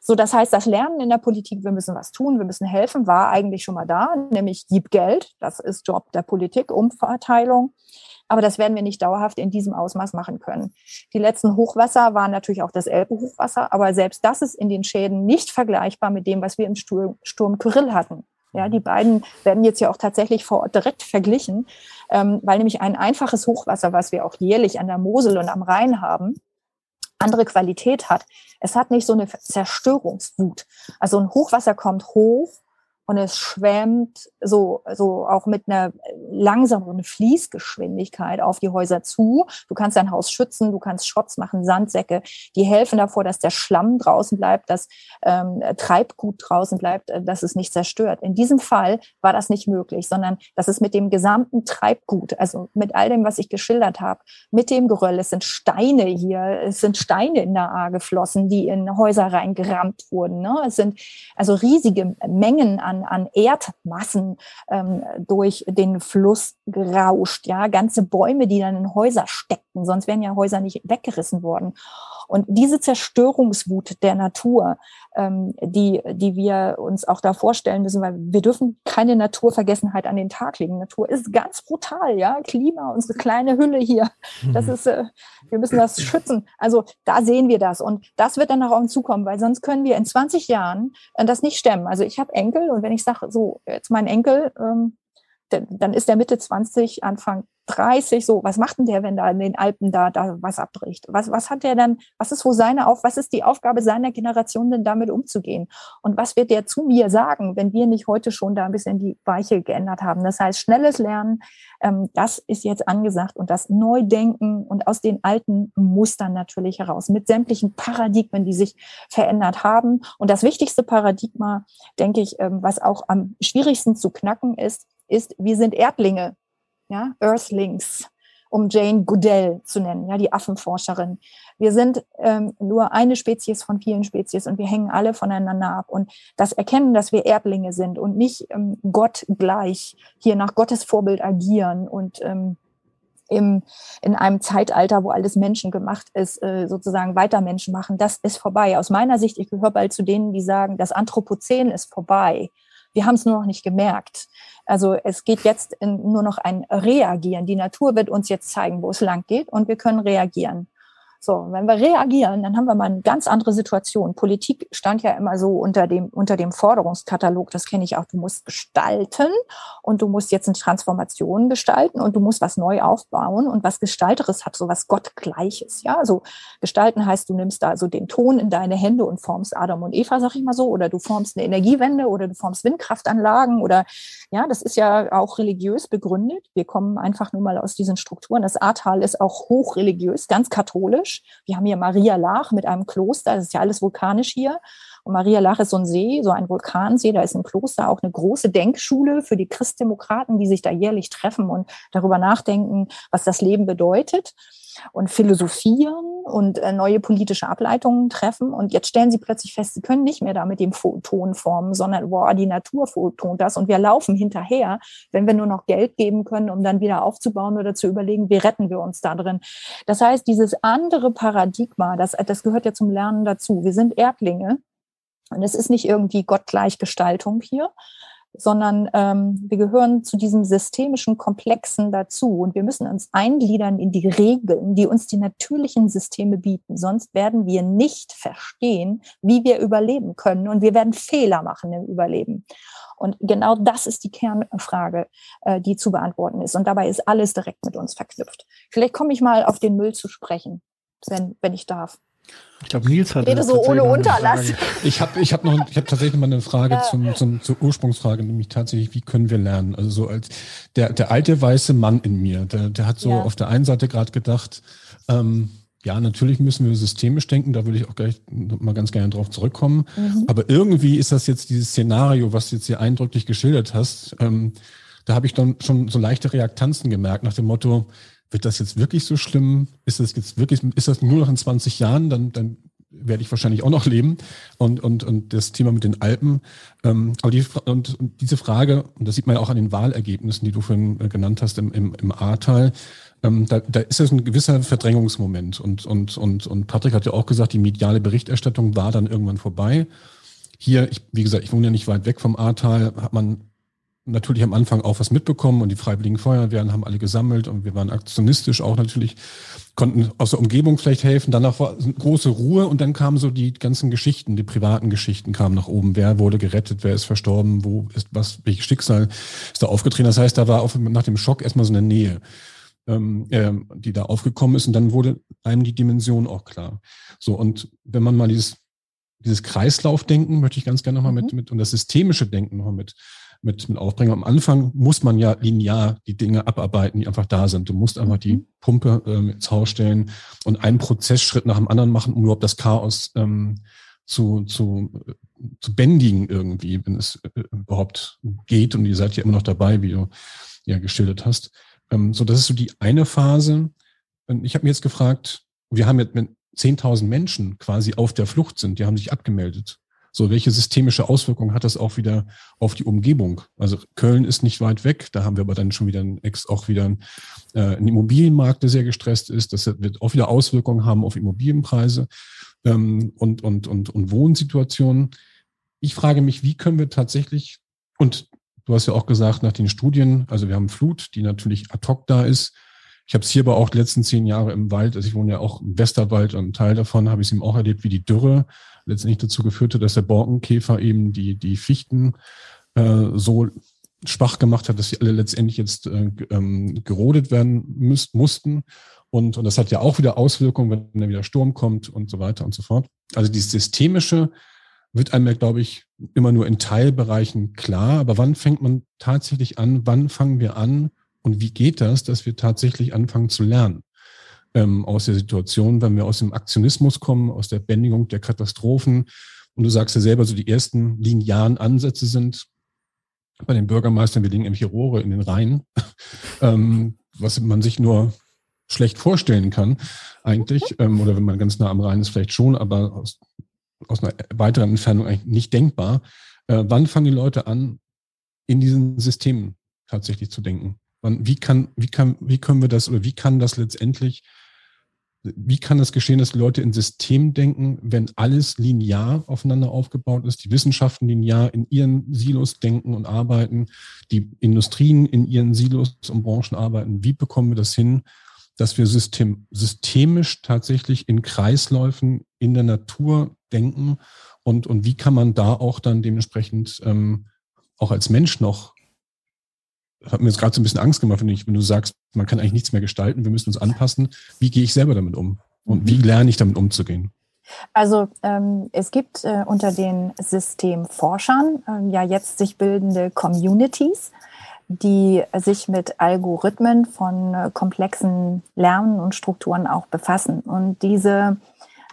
So, das heißt, das Lernen in der Politik, wir müssen was tun, wir müssen helfen, war eigentlich schon mal da, nämlich gib Geld. Das ist Job der Politik, Umverteilung. Aber das werden wir nicht dauerhaft in diesem Ausmaß machen können. Die letzten Hochwasser waren natürlich auch das Elbe-Hochwasser, aber selbst das ist in den Schäden nicht vergleichbar mit dem, was wir im Sturm, Sturm Kyrill hatten. Ja, die beiden werden jetzt ja auch tatsächlich vor Ort direkt verglichen, ähm, weil nämlich ein einfaches Hochwasser, was wir auch jährlich an der Mosel und am Rhein haben, andere Qualität hat. Es hat nicht so eine Zerstörungswut. Also ein Hochwasser kommt hoch und es schwemmt so, so auch mit einer langsameren Fließgeschwindigkeit auf die Häuser zu. Du kannst dein Haus schützen, du kannst Schotts machen, Sandsäcke, die helfen davor, dass der Schlamm draußen bleibt, dass ähm, Treibgut draußen bleibt, äh, dass es nicht zerstört. In diesem Fall war das nicht möglich, sondern dass es mit dem gesamten Treibgut, also mit all dem, was ich geschildert habe, mit dem Geröll, es sind Steine hier, es sind Steine in der A geflossen, die in Häuser reingerammt wurden. Ne? Es sind also riesige Mengen an, an Erdmassen ähm, durch den Fluss gerauscht, ja, ganze Bäume, die dann in Häuser steckten, sonst wären ja Häuser nicht weggerissen worden. Und diese Zerstörungswut der Natur, ähm, die, die wir uns auch da vorstellen müssen, weil wir dürfen keine Naturvergessenheit an den Tag legen. Natur ist ganz brutal, ja. Klima, unsere kleine Hülle hier, das mhm. ist, äh, wir müssen das schützen. Also da sehen wir das. Und das wird dann auch auf uns zukommen, weil sonst können wir in 20 Jahren äh, das nicht stemmen. Also ich habe Enkel und wenn ich sage, so, jetzt mein Enkel, ähm, dann ist der Mitte 20, Anfang 30, so, was macht denn der, wenn da in den Alpen da, da was abbricht? Was, was hat der dann, was ist wo seine Auf, was ist die Aufgabe seiner Generation denn damit umzugehen? Und was wird der zu mir sagen, wenn wir nicht heute schon da ein bisschen die Weiche geändert haben? Das heißt, schnelles Lernen, ähm, das ist jetzt angesagt und das Neudenken und aus den alten Mustern natürlich heraus, mit sämtlichen Paradigmen, die sich verändert haben. Und das wichtigste Paradigma, denke ich, ähm, was auch am schwierigsten zu knacken ist, ist, wir sind Erdlinge ja, Earthlings, um Jane Goodell zu nennen, ja, die Affenforscherin. Wir sind ähm, nur eine Spezies von vielen Spezies und wir hängen alle voneinander ab. Und das Erkennen, dass wir Erdlinge sind und nicht ähm, Gott gleich hier nach Gottes Vorbild agieren und ähm, im, in einem Zeitalter, wo alles Menschen gemacht ist, äh, sozusagen weiter Menschen machen, das ist vorbei. Aus meiner Sicht, ich gehöre bald zu denen, die sagen, das Anthropozän ist vorbei. Wir haben es nur noch nicht gemerkt. Also es geht jetzt nur noch ein Reagieren. Die Natur wird uns jetzt zeigen, wo es lang geht und wir können reagieren. So, wenn wir reagieren, dann haben wir mal eine ganz andere Situation. Politik stand ja immer so unter dem, unter dem Forderungskatalog, das kenne ich auch, du musst gestalten und du musst jetzt eine Transformation gestalten und du musst was neu aufbauen und was Gestalteres hat, so was Gottgleiches. Ja, also gestalten heißt, du nimmst da so den Ton in deine Hände und formst Adam und Eva, sag ich mal so, oder du formst eine Energiewende oder du formst Windkraftanlagen oder ja, das ist ja auch religiös begründet. Wir kommen einfach nur mal aus diesen Strukturen. Das Ahrtal ist auch hochreligiös, ganz katholisch Wir haben hier Maria Lach mit einem Kloster, das ist ja alles vulkanisch hier. Maria Lach ist so ein See, so ein Vulkansee, da ist ein Kloster auch eine große Denkschule für die Christdemokraten, die sich da jährlich treffen und darüber nachdenken, was das Leben bedeutet und philosophieren und äh, neue politische Ableitungen treffen. Und jetzt stellen sie plötzlich fest, sie können nicht mehr da mit dem Photon formen, sondern boah, die Natur photont das und wir laufen hinterher, wenn wir nur noch Geld geben können, um dann wieder aufzubauen oder zu überlegen, wie retten wir uns da drin. Das heißt, dieses andere Paradigma, das, das gehört ja zum Lernen dazu. Wir sind Erdlinge. Und es ist nicht irgendwie Gottgleichgestaltung hier, sondern ähm, wir gehören zu diesem systemischen Komplexen dazu und wir müssen uns eingliedern in die Regeln, die uns die natürlichen Systeme bieten. Sonst werden wir nicht verstehen, wie wir überleben können und wir werden Fehler machen im Überleben. Und genau das ist die Kernfrage, äh, die zu beantworten ist. Und dabei ist alles direkt mit uns verknüpft. Vielleicht komme ich mal auf den Müll zu sprechen, wenn, wenn ich darf. Ich glaube, Nils hat. Rede so ohne Unterlass. Ich habe ich hab noch, ich habe tatsächlich mal eine Frage ja. zum, zum, zur Ursprungsfrage, nämlich tatsächlich, wie können wir lernen? Also so als der, der alte weiße Mann in mir, der, der hat so ja. auf der einen Seite gerade gedacht, ähm, ja, natürlich müssen wir systemisch denken, da würde ich auch gleich mal ganz gerne drauf zurückkommen. Mhm. Aber irgendwie ist das jetzt dieses Szenario, was du jetzt hier eindrücklich geschildert hast, ähm, da habe ich dann schon so leichte Reaktanzen gemerkt, nach dem Motto, wird das jetzt wirklich so schlimm? Ist das jetzt wirklich, ist das nur noch in 20 Jahren? Dann, dann werde ich wahrscheinlich auch noch leben. Und, und, und das Thema mit den Alpen. Ähm, aber die, und, und diese Frage, und das sieht man ja auch an den Wahlergebnissen, die du vorhin äh, genannt hast im, im, im Ahrtal, ähm, da, da ist es ein gewisser Verdrängungsmoment. Und, und, und, und Patrick hat ja auch gesagt, die mediale Berichterstattung war dann irgendwann vorbei. Hier, ich, wie gesagt, ich wohne ja nicht weit weg vom Ahrtal, hat man natürlich am Anfang auch was mitbekommen und die Freiwilligen Feuerwehren haben alle gesammelt und wir waren aktionistisch auch natürlich, konnten aus der Umgebung vielleicht helfen. Danach war große Ruhe und dann kamen so die ganzen Geschichten, die privaten Geschichten kamen nach oben. Wer wurde gerettet, wer ist verstorben, wo ist was, welches Schicksal ist da aufgetreten. Das heißt, da war auf, nach dem Schock erstmal so eine Nähe, ähm, äh, die da aufgekommen ist und dann wurde einem die Dimension auch klar. So und wenn man mal dieses dieses Kreislaufdenken möchte ich ganz gerne nochmal mhm. mit, mit und das systemische Denken nochmal mit, mit, mit aufbringen. Am Anfang muss man ja linear die Dinge abarbeiten, die einfach da sind. Du musst einfach die mhm. Pumpe ähm, ins Haus stellen und einen Prozessschritt nach dem anderen machen, um überhaupt das Chaos ähm, zu, zu, zu bändigen irgendwie, wenn es äh, überhaupt geht. Und ihr seid ja immer noch dabei, wie du ja geschildert hast. Ähm, so, das ist so die eine Phase. Und ich habe mir jetzt gefragt, wir haben jetzt mit 10.000 Menschen quasi auf der Flucht sind, die haben sich abgemeldet. So, welche systemische Auswirkungen hat das auch wieder auf die Umgebung? Also Köln ist nicht weit weg, da haben wir aber dann schon wieder ein, auch wieder einen, äh, einen Immobilienmarkt, der sehr gestresst ist. Das wird auch wieder Auswirkungen haben auf Immobilienpreise ähm, und, und, und, und Wohnsituationen. Ich frage mich, wie können wir tatsächlich, und du hast ja auch gesagt, nach den Studien, also wir haben Flut, die natürlich ad hoc da ist, ich habe es hier aber auch die letzten zehn Jahre im Wald, also ich wohne ja auch im Westerwald und ein Teil davon habe ich es eben auch erlebt, wie die Dürre letztendlich dazu geführt hat, dass der Borkenkäfer eben die, die Fichten äh, so schwach gemacht hat, dass sie alle letztendlich jetzt äh, ähm, gerodet werden müß, mussten. Und, und das hat ja auch wieder Auswirkungen, wenn dann wieder Sturm kommt und so weiter und so fort. Also dieses Systemische wird einem ja, glaube ich, immer nur in Teilbereichen klar. Aber wann fängt man tatsächlich an? Wann fangen wir an, und wie geht das, dass wir tatsächlich anfangen zu lernen ähm, aus der Situation, wenn wir aus dem Aktionismus kommen, aus der Bändigung der Katastrophen? Und du sagst ja selber, so die ersten linearen Ansätze sind bei den Bürgermeistern, wir legen irgendwelche Rohre in den Rhein, ähm, was man sich nur schlecht vorstellen kann, eigentlich. Ähm, oder wenn man ganz nah am Rhein ist, vielleicht schon, aber aus, aus einer weiteren Entfernung eigentlich nicht denkbar. Äh, wann fangen die Leute an, in diesen Systemen tatsächlich zu denken? Wie kann, wie kann, wie können wir das oder wie kann das letztendlich, wie kann das geschehen, dass Leute in System denken, wenn alles linear aufeinander aufgebaut ist, die Wissenschaften linear in ihren Silos denken und arbeiten, die Industrien in ihren Silos und Branchen arbeiten? Wie bekommen wir das hin, dass wir system, systemisch tatsächlich in Kreisläufen in der Natur denken und, und wie kann man da auch dann dementsprechend ähm, auch als Mensch noch hat mir jetzt gerade so ein bisschen Angst gemacht, wenn, ich, wenn du sagst, man kann eigentlich nichts mehr gestalten, wir müssen uns anpassen. Wie gehe ich selber damit um? Und wie lerne ich damit umzugehen? Also ähm, es gibt äh, unter den Systemforschern äh, ja jetzt sich bildende Communities, die sich mit Algorithmen von äh, komplexen Lernen und Strukturen auch befassen. Und diese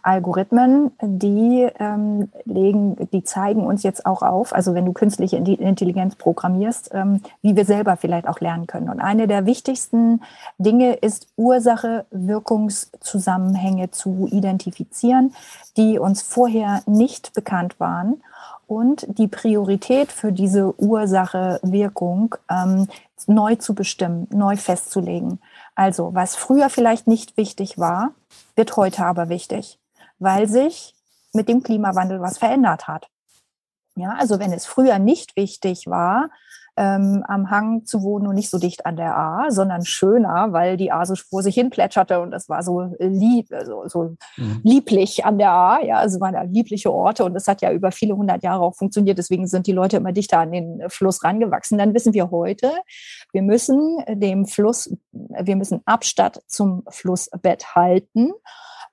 Algorithmen, die ähm, legen, die zeigen uns jetzt auch auf, also wenn du künstliche Intelligenz programmierst, ähm, wie wir selber vielleicht auch lernen können. Und eine der wichtigsten Dinge ist Ursache-Wirkungszusammenhänge zu identifizieren, die uns vorher nicht bekannt waren und die Priorität für diese Ursache-Wirkung ähm, neu zu bestimmen, neu festzulegen. Also was früher vielleicht nicht wichtig war, wird heute aber wichtig weil sich mit dem Klimawandel was verändert hat. Ja, also wenn es früher nicht wichtig war, ähm, am Hang zu wohnen und nicht so dicht an der A, sondern schöner, weil die A so vor sich hin plätscherte und es war so lieb, so, so mhm. lieblich an der A. Ja, also waren da liebliche Orte und das hat ja über viele hundert Jahre auch funktioniert. Deswegen sind die Leute immer dichter an den Fluss rangewachsen. Dann wissen wir heute, wir müssen dem Fluss, wir müssen Abstand zum Flussbett halten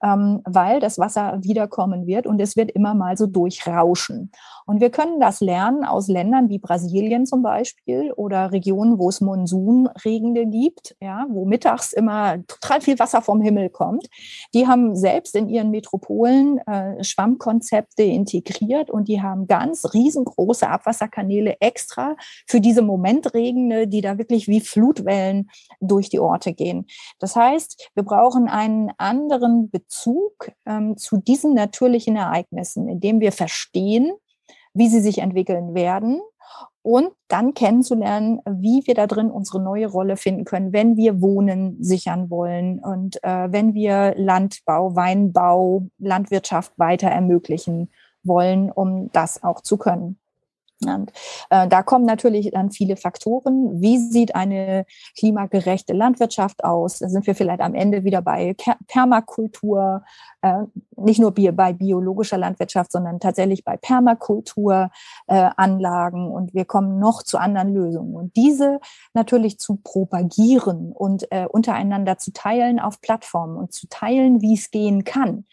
ähm, weil das Wasser wiederkommen wird und es wird immer mal so durchrauschen. Und wir können das lernen aus Ländern wie Brasilien zum Beispiel oder Regionen, wo es Monsunregende gibt, ja, wo mittags immer total viel Wasser vom Himmel kommt. Die haben selbst in ihren Metropolen äh, Schwammkonzepte integriert und die haben ganz riesengroße Abwasserkanäle extra für diese Momentregende, die da wirklich wie Flutwellen durch die Orte gehen. Das heißt, wir brauchen einen anderen Bezug ähm, zu diesen natürlichen Ereignissen, indem wir verstehen, wie sie sich entwickeln werden und dann kennenzulernen, wie wir da drin unsere neue Rolle finden können, wenn wir Wohnen sichern wollen und äh, wenn wir Landbau, Weinbau, Landwirtschaft weiter ermöglichen wollen, um das auch zu können. Und äh, da kommen natürlich dann viele Faktoren. Wie sieht eine klimagerechte Landwirtschaft aus? Da sind wir vielleicht am Ende wieder bei Permakultur, äh, nicht nur bei biologischer Landwirtschaft, sondern tatsächlich bei Permakulturanlagen. Äh, und wir kommen noch zu anderen Lösungen. Und diese natürlich zu propagieren und äh, untereinander zu teilen auf Plattformen und zu teilen, wie es gehen kann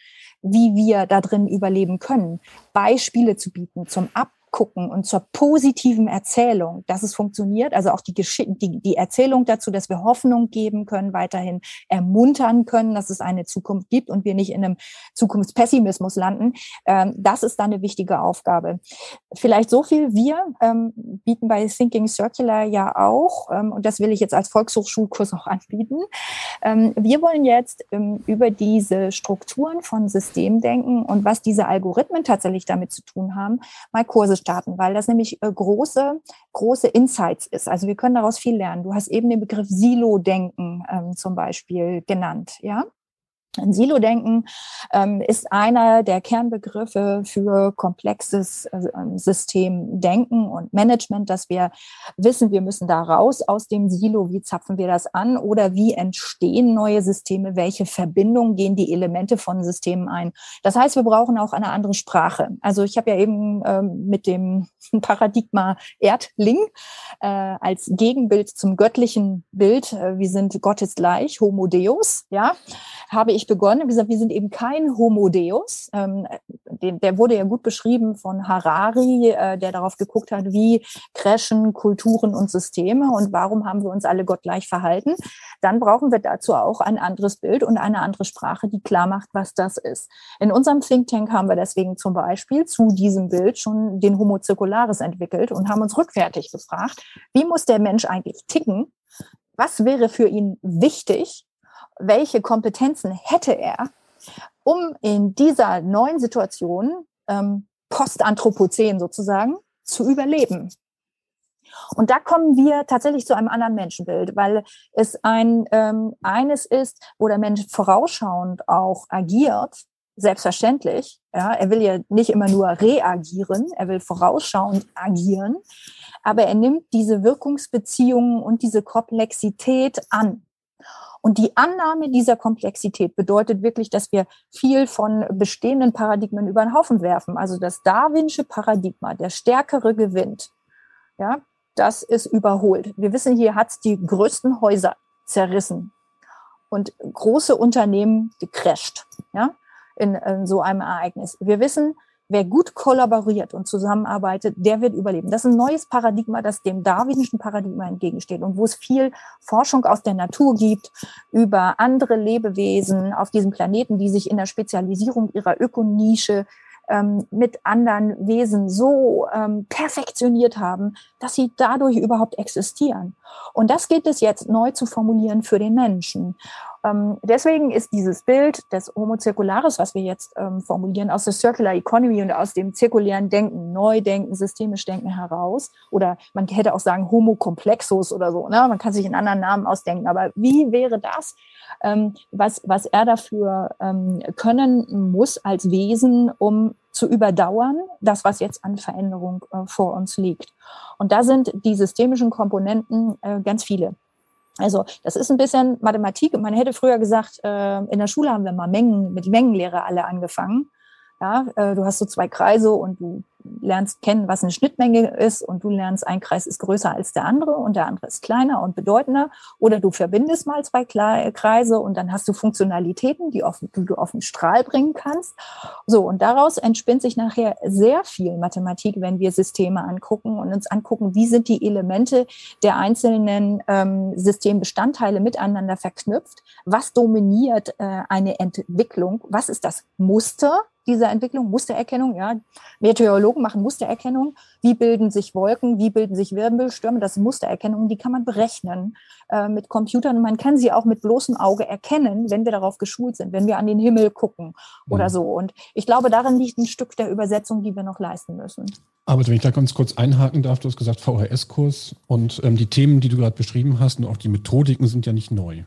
wie wir da drin überleben können, Beispiele zu bieten zum Ab gucken und zur positiven Erzählung, dass es funktioniert, also auch die, Gesch die, die Erzählung dazu, dass wir Hoffnung geben können, weiterhin ermuntern können, dass es eine Zukunft gibt und wir nicht in einem Zukunftspessimismus landen, ähm, das ist dann eine wichtige Aufgabe. Vielleicht so viel, wir ähm, bieten bei Thinking Circular ja auch, ähm, und das will ich jetzt als Volkshochschulkurs auch anbieten, ähm, wir wollen jetzt ähm, über diese Strukturen von Systemdenken und was diese Algorithmen tatsächlich damit zu tun haben, mal Kurse starten, weil das nämlich äh, große, große Insights ist. Also wir können daraus viel lernen. Du hast eben den Begriff Silo-Denken ähm, zum Beispiel genannt, ja? Ein Silo-Denken ähm, ist einer der Kernbegriffe für komplexes äh, Systemdenken und Management, dass wir wissen, wir müssen da raus aus dem Silo, wie zapfen wir das an oder wie entstehen neue Systeme, welche Verbindungen gehen die Elemente von Systemen ein. Das heißt, wir brauchen auch eine andere Sprache. Also ich habe ja eben ähm, mit dem Paradigma Erdling äh, als Gegenbild zum göttlichen Bild, äh, wir sind Gottesgleich, Homo Deus, ja, habe ich begonnen und gesagt, wir sind eben kein Homo Deus. Ähm, den, der wurde ja gut beschrieben von Harari, äh, der darauf geguckt hat, wie crashen Kulturen und Systeme und warum haben wir uns alle gottgleich verhalten. Dann brauchen wir dazu auch ein anderes Bild und eine andere Sprache, die klar macht, was das ist. In unserem Think Tank haben wir deswegen zum Beispiel zu diesem Bild schon den Homo Circularis entwickelt und haben uns rückwärtig gefragt, wie muss der Mensch eigentlich ticken? Was wäre für ihn wichtig? Welche Kompetenzen hätte er, um in dieser neuen Situation, ähm, Postanthropozän sozusagen, zu überleben. Und da kommen wir tatsächlich zu einem anderen Menschenbild, weil es ein ähm, eines ist, wo der Mensch vorausschauend auch agiert, selbstverständlich. Ja, er will ja nicht immer nur reagieren, er will vorausschauend agieren, aber er nimmt diese Wirkungsbeziehungen und diese Komplexität an. Und die Annahme dieser Komplexität bedeutet wirklich, dass wir viel von bestehenden Paradigmen über den Haufen werfen. Also das Darwinsche Paradigma, der Stärkere gewinnt, ja, das ist überholt. Wir wissen, hier hat es die größten Häuser zerrissen und große Unternehmen gecrasht, ja, in, in so einem Ereignis. Wir wissen, wer gut kollaboriert und zusammenarbeitet, der wird überleben. Das ist ein neues Paradigma, das dem darwinischen Paradigma entgegensteht und wo es viel Forschung aus der Natur gibt über andere Lebewesen auf diesem Planeten, die sich in der Spezialisierung ihrer Ökonische ähm, mit anderen Wesen so ähm, perfektioniert haben, dass sie dadurch überhaupt existieren. Und das geht es jetzt neu zu formulieren für den Menschen. Ähm, deswegen ist dieses Bild des Homo Circularis, was wir jetzt ähm, formulieren, aus der Circular Economy und aus dem zirkulären Denken, Neudenken, systemisch Denken heraus, oder man hätte auch sagen Homo Complexus oder so, ne? man kann sich einen anderen Namen ausdenken, aber wie wäre das, ähm, was, was er dafür können muss als Wesen, um zu überdauern, das, was jetzt an Veränderung äh, vor uns liegt. Und da sind die systemischen Komponenten äh, ganz viele. Also das ist ein bisschen Mathematik. Man hätte früher gesagt, äh, in der Schule haben wir mal Mengen mit Mengenlehre alle angefangen. Ja, äh, du hast so zwei Kreise und du lernst kennen, was eine Schnittmenge ist und du lernst, ein Kreis ist größer als der andere und der andere ist kleiner und bedeutender. Oder du verbindest mal zwei Kreise und dann hast du Funktionalitäten, die, auf, die du auf den Strahl bringen kannst. So, und daraus entspinnt sich nachher sehr viel Mathematik, wenn wir Systeme angucken und uns angucken, wie sind die Elemente der einzelnen ähm, Systembestandteile miteinander verknüpft, was dominiert äh, eine Entwicklung, was ist das Muster, dieser Entwicklung, Mustererkennung, ja. Meteorologen machen Mustererkennung. Wie bilden sich Wolken, wie bilden sich Wirbelstürme? Das sind Mustererkennungen, die kann man berechnen äh, mit Computern. Und man kann sie auch mit bloßem Auge erkennen, wenn wir darauf geschult sind, wenn wir an den Himmel gucken oder mhm. so. Und ich glaube, darin liegt ein Stück der Übersetzung, die wir noch leisten müssen. Aber wenn ich da ganz kurz einhaken darf, du hast gesagt VHS-Kurs und ähm, die Themen, die du gerade beschrieben hast und auch die Methodiken sind ja nicht neu.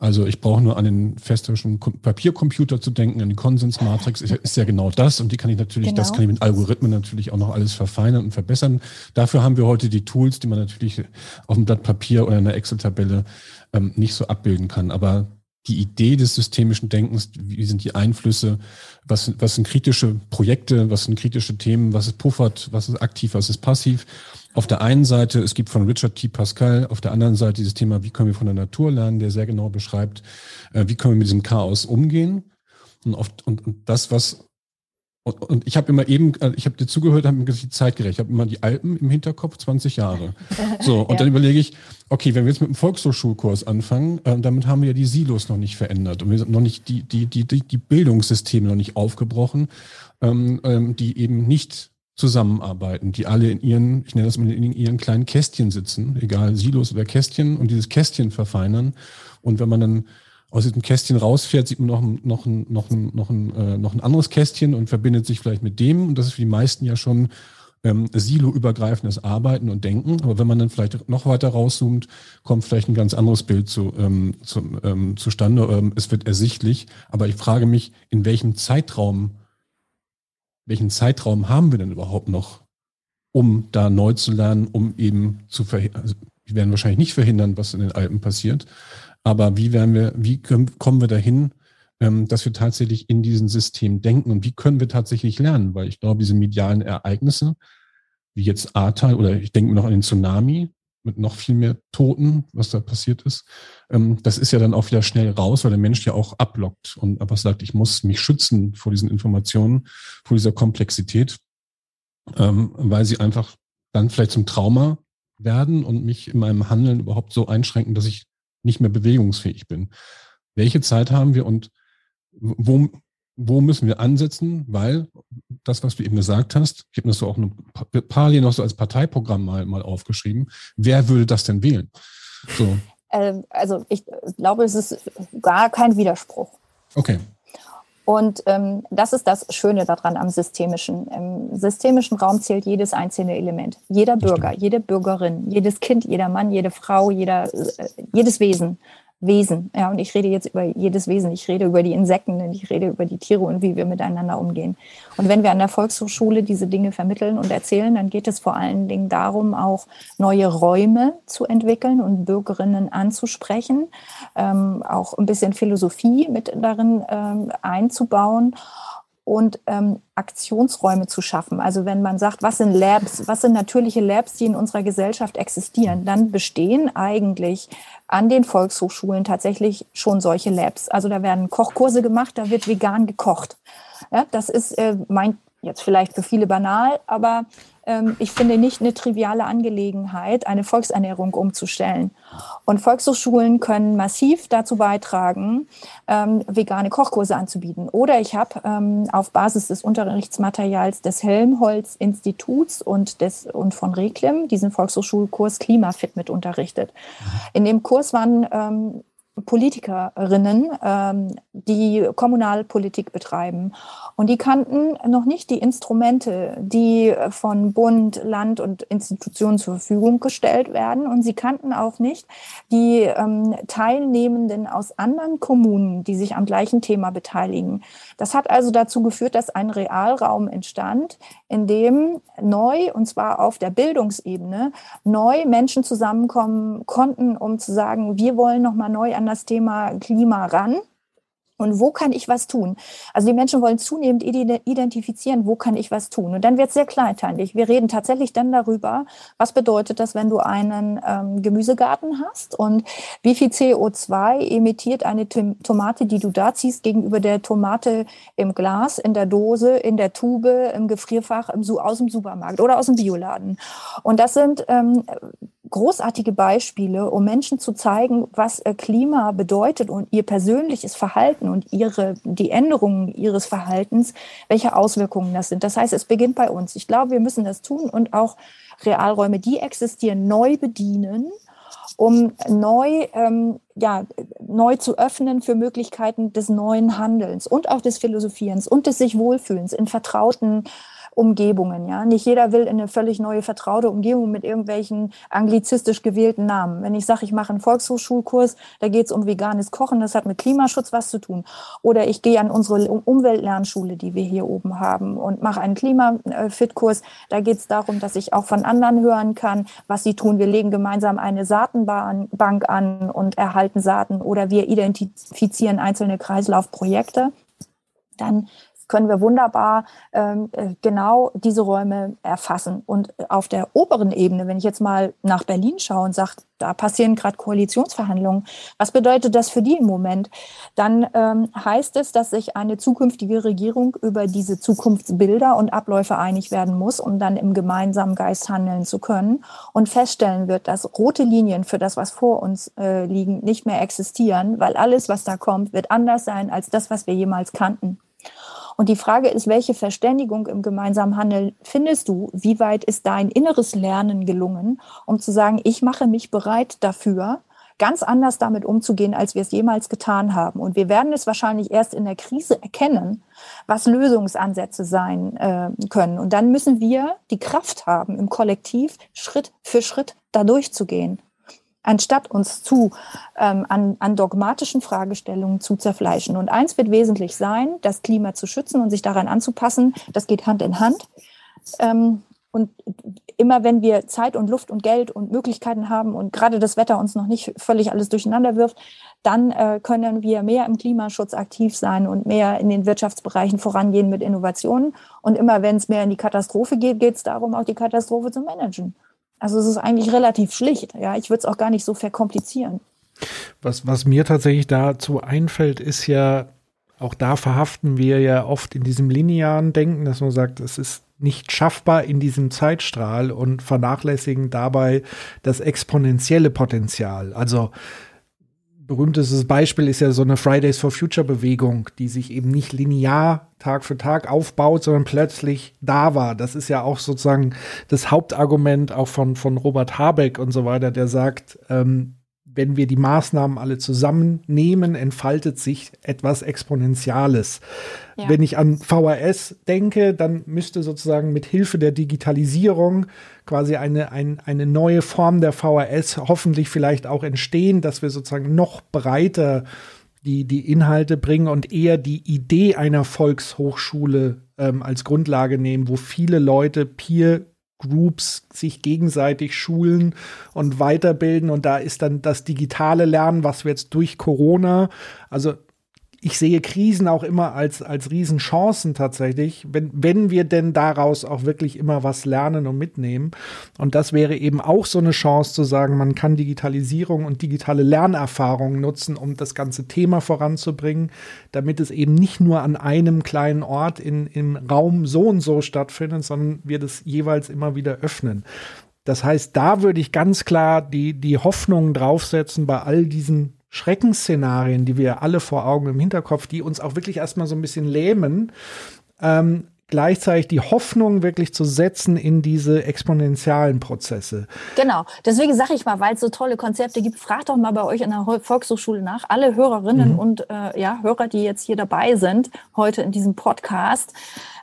Also ich brauche nur an den festischen Papiercomputer zu denken, an die Konsensmatrix ist, ja genau das und die kann ich natürlich, genau. das kann ich mit Algorithmen natürlich auch noch alles verfeinern und verbessern. Dafür haben wir heute die Tools, die man natürlich auf dem Blatt Papier oder in einer Excel-Tabelle ähm, nicht so abbilden kann. Aber die Idee des systemischen Denkens, wie sind die Einflüsse, was, was sind kritische Projekte, was sind kritische Themen, was ist puffert, was ist aktiv, was ist passiv auf der einen Seite, es gibt von Richard T. Pascal, auf der anderen Seite dieses Thema, wie können wir von der Natur lernen, der sehr genau beschreibt, äh, wie können wir mit diesem Chaos umgehen. Und, oft, und, und das, was und, ich habe immer eben, äh, ich habe dir zugehört, habe mir die Zeit gerechnet. Ich habe immer die Alpen im Hinterkopf, 20 Jahre. So, und ja. dann überlege ich, okay, wenn wir jetzt mit dem Volkshochschulkurs anfangen, äh, damit haben wir ja die Silos noch nicht verändert und wir sind noch nicht die, die, die, die, die Bildungssysteme noch nicht aufgebrochen, ähm, ähm, die eben nicht zusammenarbeiten, die alle in ihren, ich nenne das mal in ihren kleinen Kästchen sitzen, egal Silos oder Kästchen, und dieses Kästchen verfeinern. Und wenn man dann aus diesem Kästchen rausfährt, sieht man noch ein, noch ein, noch ein, noch ein, äh, noch ein anderes Kästchen und verbindet sich vielleicht mit dem. Und das ist für die meisten ja schon ähm, silo-übergreifendes Arbeiten und Denken. Aber wenn man dann vielleicht noch weiter rauszoomt, kommt vielleicht ein ganz anderes Bild zu, ähm, zu, ähm, zustande. Ähm, es wird ersichtlich. Aber ich frage mich, in welchem Zeitraum, welchen Zeitraum haben wir denn überhaupt noch, um da neu zu lernen, um eben zu verhindern, also wir werden wahrscheinlich nicht verhindern, was in den Alpen passiert, aber wie werden wir, wie können, kommen wir dahin, ähm, dass wir tatsächlich in diesem System denken und wie können wir tatsächlich lernen? Weil ich glaube, diese medialen Ereignisse, wie jetzt Ahrtal oder ich denke noch an den Tsunami mit noch viel mehr Toten, was da passiert ist, ähm, das ist ja dann auch wieder schnell raus, weil der Mensch ja auch ablockt und einfach sagt, ich muss mich schützen vor diesen Informationen, vor dieser Komplexität, ähm, weil sie einfach dann vielleicht zum Trauma werden und mich in meinem Handeln überhaupt so einschränken, dass ich nicht mehr bewegungsfähig bin. Welche Zeit haben wir und wo, wo müssen wir ansetzen? Weil das, was du eben gesagt hast, ich habe das so auch eine, parallel noch so als Parteiprogramm mal, mal aufgeschrieben. Wer würde das denn wählen? So. Ähm, also ich glaube, es ist gar kein Widerspruch. Okay. Und ähm, das ist das Schöne daran am systemischen. Im systemischen Raum zählt jedes einzelne Element. Jeder Bürger, jede Bürgerin, jedes Kind, jeder Mann, jede Frau, jeder, äh, jedes Wesen Wesen. Ja, und ich rede jetzt über jedes Wesen. Ich rede über die Insekten ich rede über die Tiere und wie wir miteinander umgehen. Und wenn wir an der Volkshochschule diese Dinge vermitteln und erzählen, dann geht es vor allen Dingen darum, auch neue Räume zu entwickeln und Bürgerinnen anzusprechen, ähm, auch ein bisschen Philosophie mit darin ähm, einzubauen und ähm, Aktionsräume zu schaffen. Also wenn man sagt, was sind Labs, was sind natürliche Labs, die in unserer Gesellschaft existieren, dann bestehen eigentlich an den Volkshochschulen tatsächlich schon solche Labs. Also da werden Kochkurse gemacht, da wird vegan gekocht. Ja, das ist äh, mein jetzt vielleicht für viele banal, aber ich finde nicht eine triviale Angelegenheit, eine Volksernährung umzustellen. Und Volkshochschulen können massiv dazu beitragen, ähm, vegane Kochkurse anzubieten. Oder ich habe ähm, auf Basis des Unterrichtsmaterials des Helmholtz-Instituts und, und von Reklim diesen Volkshochschulkurs Klimafit mit unterrichtet. In dem Kurs waren ähm, Politikerinnen, ähm, die Kommunalpolitik betreiben. Und die kannten noch nicht die Instrumente, die von Bund, Land und Institutionen zur Verfügung gestellt werden. Und sie kannten auch nicht die ähm, Teilnehmenden aus anderen Kommunen, die sich am gleichen Thema beteiligen. Das hat also dazu geführt, dass ein Realraum entstand, in dem neu, und zwar auf der Bildungsebene, neu Menschen zusammenkommen konnten, um zu sagen, wir wollen nochmal neu an das Thema Klima ran. Und wo kann ich was tun? Also die Menschen wollen zunehmend identifizieren, wo kann ich was tun? Und dann wird es sehr kleinteilig. Wir reden tatsächlich dann darüber, was bedeutet das, wenn du einen ähm, Gemüsegarten hast und wie viel CO2 emittiert eine Tomate, die du da ziehst, gegenüber der Tomate im Glas, in der Dose, in der Tube, im Gefrierfach, im, aus dem Supermarkt oder aus dem Bioladen. Und das sind ähm, großartige Beispiele, um Menschen zu zeigen, was äh, Klima bedeutet und ihr persönliches Verhalten und ihre, die Änderungen ihres Verhaltens, welche Auswirkungen das sind. Das heißt, es beginnt bei uns. Ich glaube, wir müssen das tun und auch Realräume, die existieren, neu bedienen, um neu, ähm, ja, neu zu öffnen für Möglichkeiten des neuen Handelns und auch des Philosophierens und des sich Wohlfühlens in vertrauten Umgebungen. Ja, nicht jeder will in eine völlig neue vertraute Umgebung mit irgendwelchen anglizistisch gewählten Namen. Wenn ich sage, ich mache einen Volkshochschulkurs, da geht es um veganes Kochen, das hat mit Klimaschutz was zu tun. Oder ich gehe an unsere Umweltlernschule, die wir hier oben haben, und mache einen Klimafit-Kurs. Da geht es darum, dass ich auch von anderen hören kann, was sie tun. Wir legen gemeinsam eine Saatenbank an und erhalten Saaten oder wir identifizieren einzelne Kreislaufprojekte. Dann können wir wunderbar ähm, äh, genau diese Räume erfassen. Und auf der oberen Ebene, wenn ich jetzt mal nach Berlin schaue und sage, da passieren gerade Koalitionsverhandlungen, was bedeutet das für die im Moment? Dann ähm, heißt es, dass sich eine zukünftige Regierung über diese Zukunftsbilder und Abläufe einig werden muss, um dann im gemeinsamen Geist handeln zu können und feststellen wird, dass rote Linien für das, was vor uns äh, liegen, nicht mehr existieren, weil alles, was da kommt, wird anders sein als das, was wir jemals kannten. Und die Frage ist, welche Verständigung im gemeinsamen Handeln findest du? Wie weit ist dein inneres Lernen gelungen, um zu sagen, ich mache mich bereit dafür, ganz anders damit umzugehen, als wir es jemals getan haben. Und wir werden es wahrscheinlich erst in der Krise erkennen, was Lösungsansätze sein äh, können. Und dann müssen wir die Kraft haben, im Kollektiv Schritt für Schritt da durchzugehen anstatt uns zu ähm, an, an dogmatischen Fragestellungen zu zerfleischen. Und eins wird wesentlich sein, das Klima zu schützen und sich daran anzupassen. Das geht Hand in Hand. Ähm, und immer wenn wir Zeit und Luft und Geld und Möglichkeiten haben und gerade das Wetter uns noch nicht völlig alles durcheinander wirft, dann äh, können wir mehr im Klimaschutz aktiv sein und mehr in den Wirtschaftsbereichen vorangehen mit Innovationen. Und immer wenn es mehr in die Katastrophe geht, geht es darum, auch die Katastrophe zu managen. Also es ist eigentlich relativ schlicht. Ja, ich würde es auch gar nicht so verkomplizieren. Was, was mir tatsächlich dazu einfällt, ist ja, auch da verhaften wir ja oft in diesem linearen Denken, dass man sagt, es ist nicht schaffbar in diesem Zeitstrahl und vernachlässigen dabei das exponentielle Potenzial. Also berühmtestes Beispiel ist ja so eine Fridays for Future Bewegung, die sich eben nicht linear Tag für Tag aufbaut, sondern plötzlich da war. Das ist ja auch sozusagen das Hauptargument auch von, von Robert Habeck und so weiter, der sagt, ähm, wenn wir die Maßnahmen alle zusammennehmen, entfaltet sich etwas Exponentiales. Ja. Wenn ich an VHS denke, dann müsste sozusagen mit Hilfe der Digitalisierung quasi eine, ein, eine neue Form der VHS hoffentlich vielleicht auch entstehen, dass wir sozusagen noch breiter die, die Inhalte bringen und eher die Idee einer Volkshochschule ähm, als Grundlage nehmen, wo viele Leute Peer Groups sich gegenseitig schulen und weiterbilden. Und da ist dann das digitale Lernen, was wir jetzt durch Corona, also ich sehe Krisen auch immer als, als Riesenchancen tatsächlich, wenn, wenn wir denn daraus auch wirklich immer was lernen und mitnehmen. Und das wäre eben auch so eine Chance zu sagen, man kann Digitalisierung und digitale Lernerfahrungen nutzen, um das ganze Thema voranzubringen, damit es eben nicht nur an einem kleinen Ort in, im Raum so und so stattfindet, sondern wir das jeweils immer wieder öffnen. Das heißt, da würde ich ganz klar die, die Hoffnung draufsetzen bei all diesen Schreckensszenarien, die wir alle vor Augen im Hinterkopf, die uns auch wirklich erstmal so ein bisschen lähmen, ähm, gleichzeitig die Hoffnung wirklich zu setzen in diese exponentialen Prozesse. Genau. Deswegen sage ich mal, weil es so tolle Konzepte gibt, fragt doch mal bei euch an der Volkshochschule nach. Alle Hörerinnen mhm. und äh, ja, Hörer, die jetzt hier dabei sind, heute in diesem Podcast,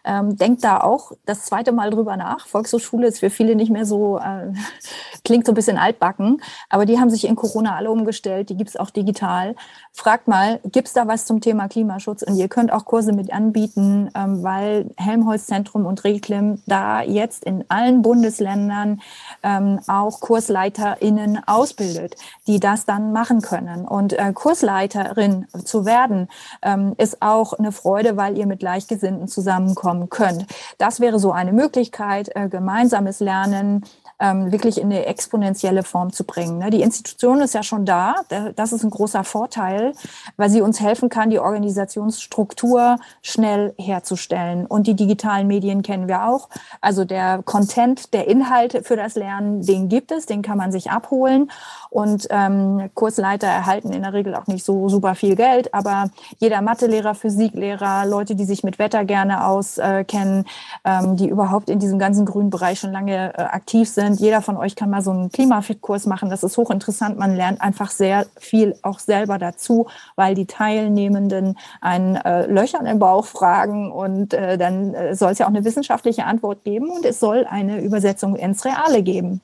ähm, denkt da auch das zweite Mal drüber nach. Volkshochschule ist für viele nicht mehr so, äh, klingt so ein bisschen altbacken, aber die haben sich in Corona alle umgestellt, die gibt's auch digital. Fragt mal, gibt's da was zum Thema Klimaschutz? Und ihr könnt auch Kurse mit anbieten, ähm, weil Helmholtz Zentrum und Reklim da jetzt in allen Bundesländern ähm, auch KursleiterInnen ausbildet, die das dann machen können. Und äh, Kursleiterin zu werden, ähm, ist auch eine Freude, weil ihr mit Gleichgesinnten zusammenkommt bekommen könnt. Das wäre so eine Möglichkeit, äh, gemeinsames Lernen ähm, wirklich in eine exponentielle Form zu bringen. Ne? Die Institution ist ja schon da. Das ist ein großer Vorteil, weil sie uns helfen kann, die Organisationsstruktur schnell herzustellen. Und die digitalen Medien kennen wir auch. Also der Content, der Inhalt für das Lernen, den gibt es, den kann man sich abholen. Und ähm, Kursleiter erhalten in der Regel auch nicht so super viel Geld, aber jeder Mathelehrer, Physiklehrer, Leute, die sich mit Wetter gerne auskennen, ähm, die überhaupt in diesem ganzen grünen Bereich schon lange äh, aktiv sind. Jeder von euch kann mal so einen Klimafit-Kurs machen. Das ist hochinteressant. Man lernt einfach sehr viel auch selber dazu, weil die Teilnehmenden einen äh, Löchern im Bauch fragen und äh, dann äh, soll es ja auch eine wissenschaftliche Antwort geben und es soll eine Übersetzung ins Reale geben.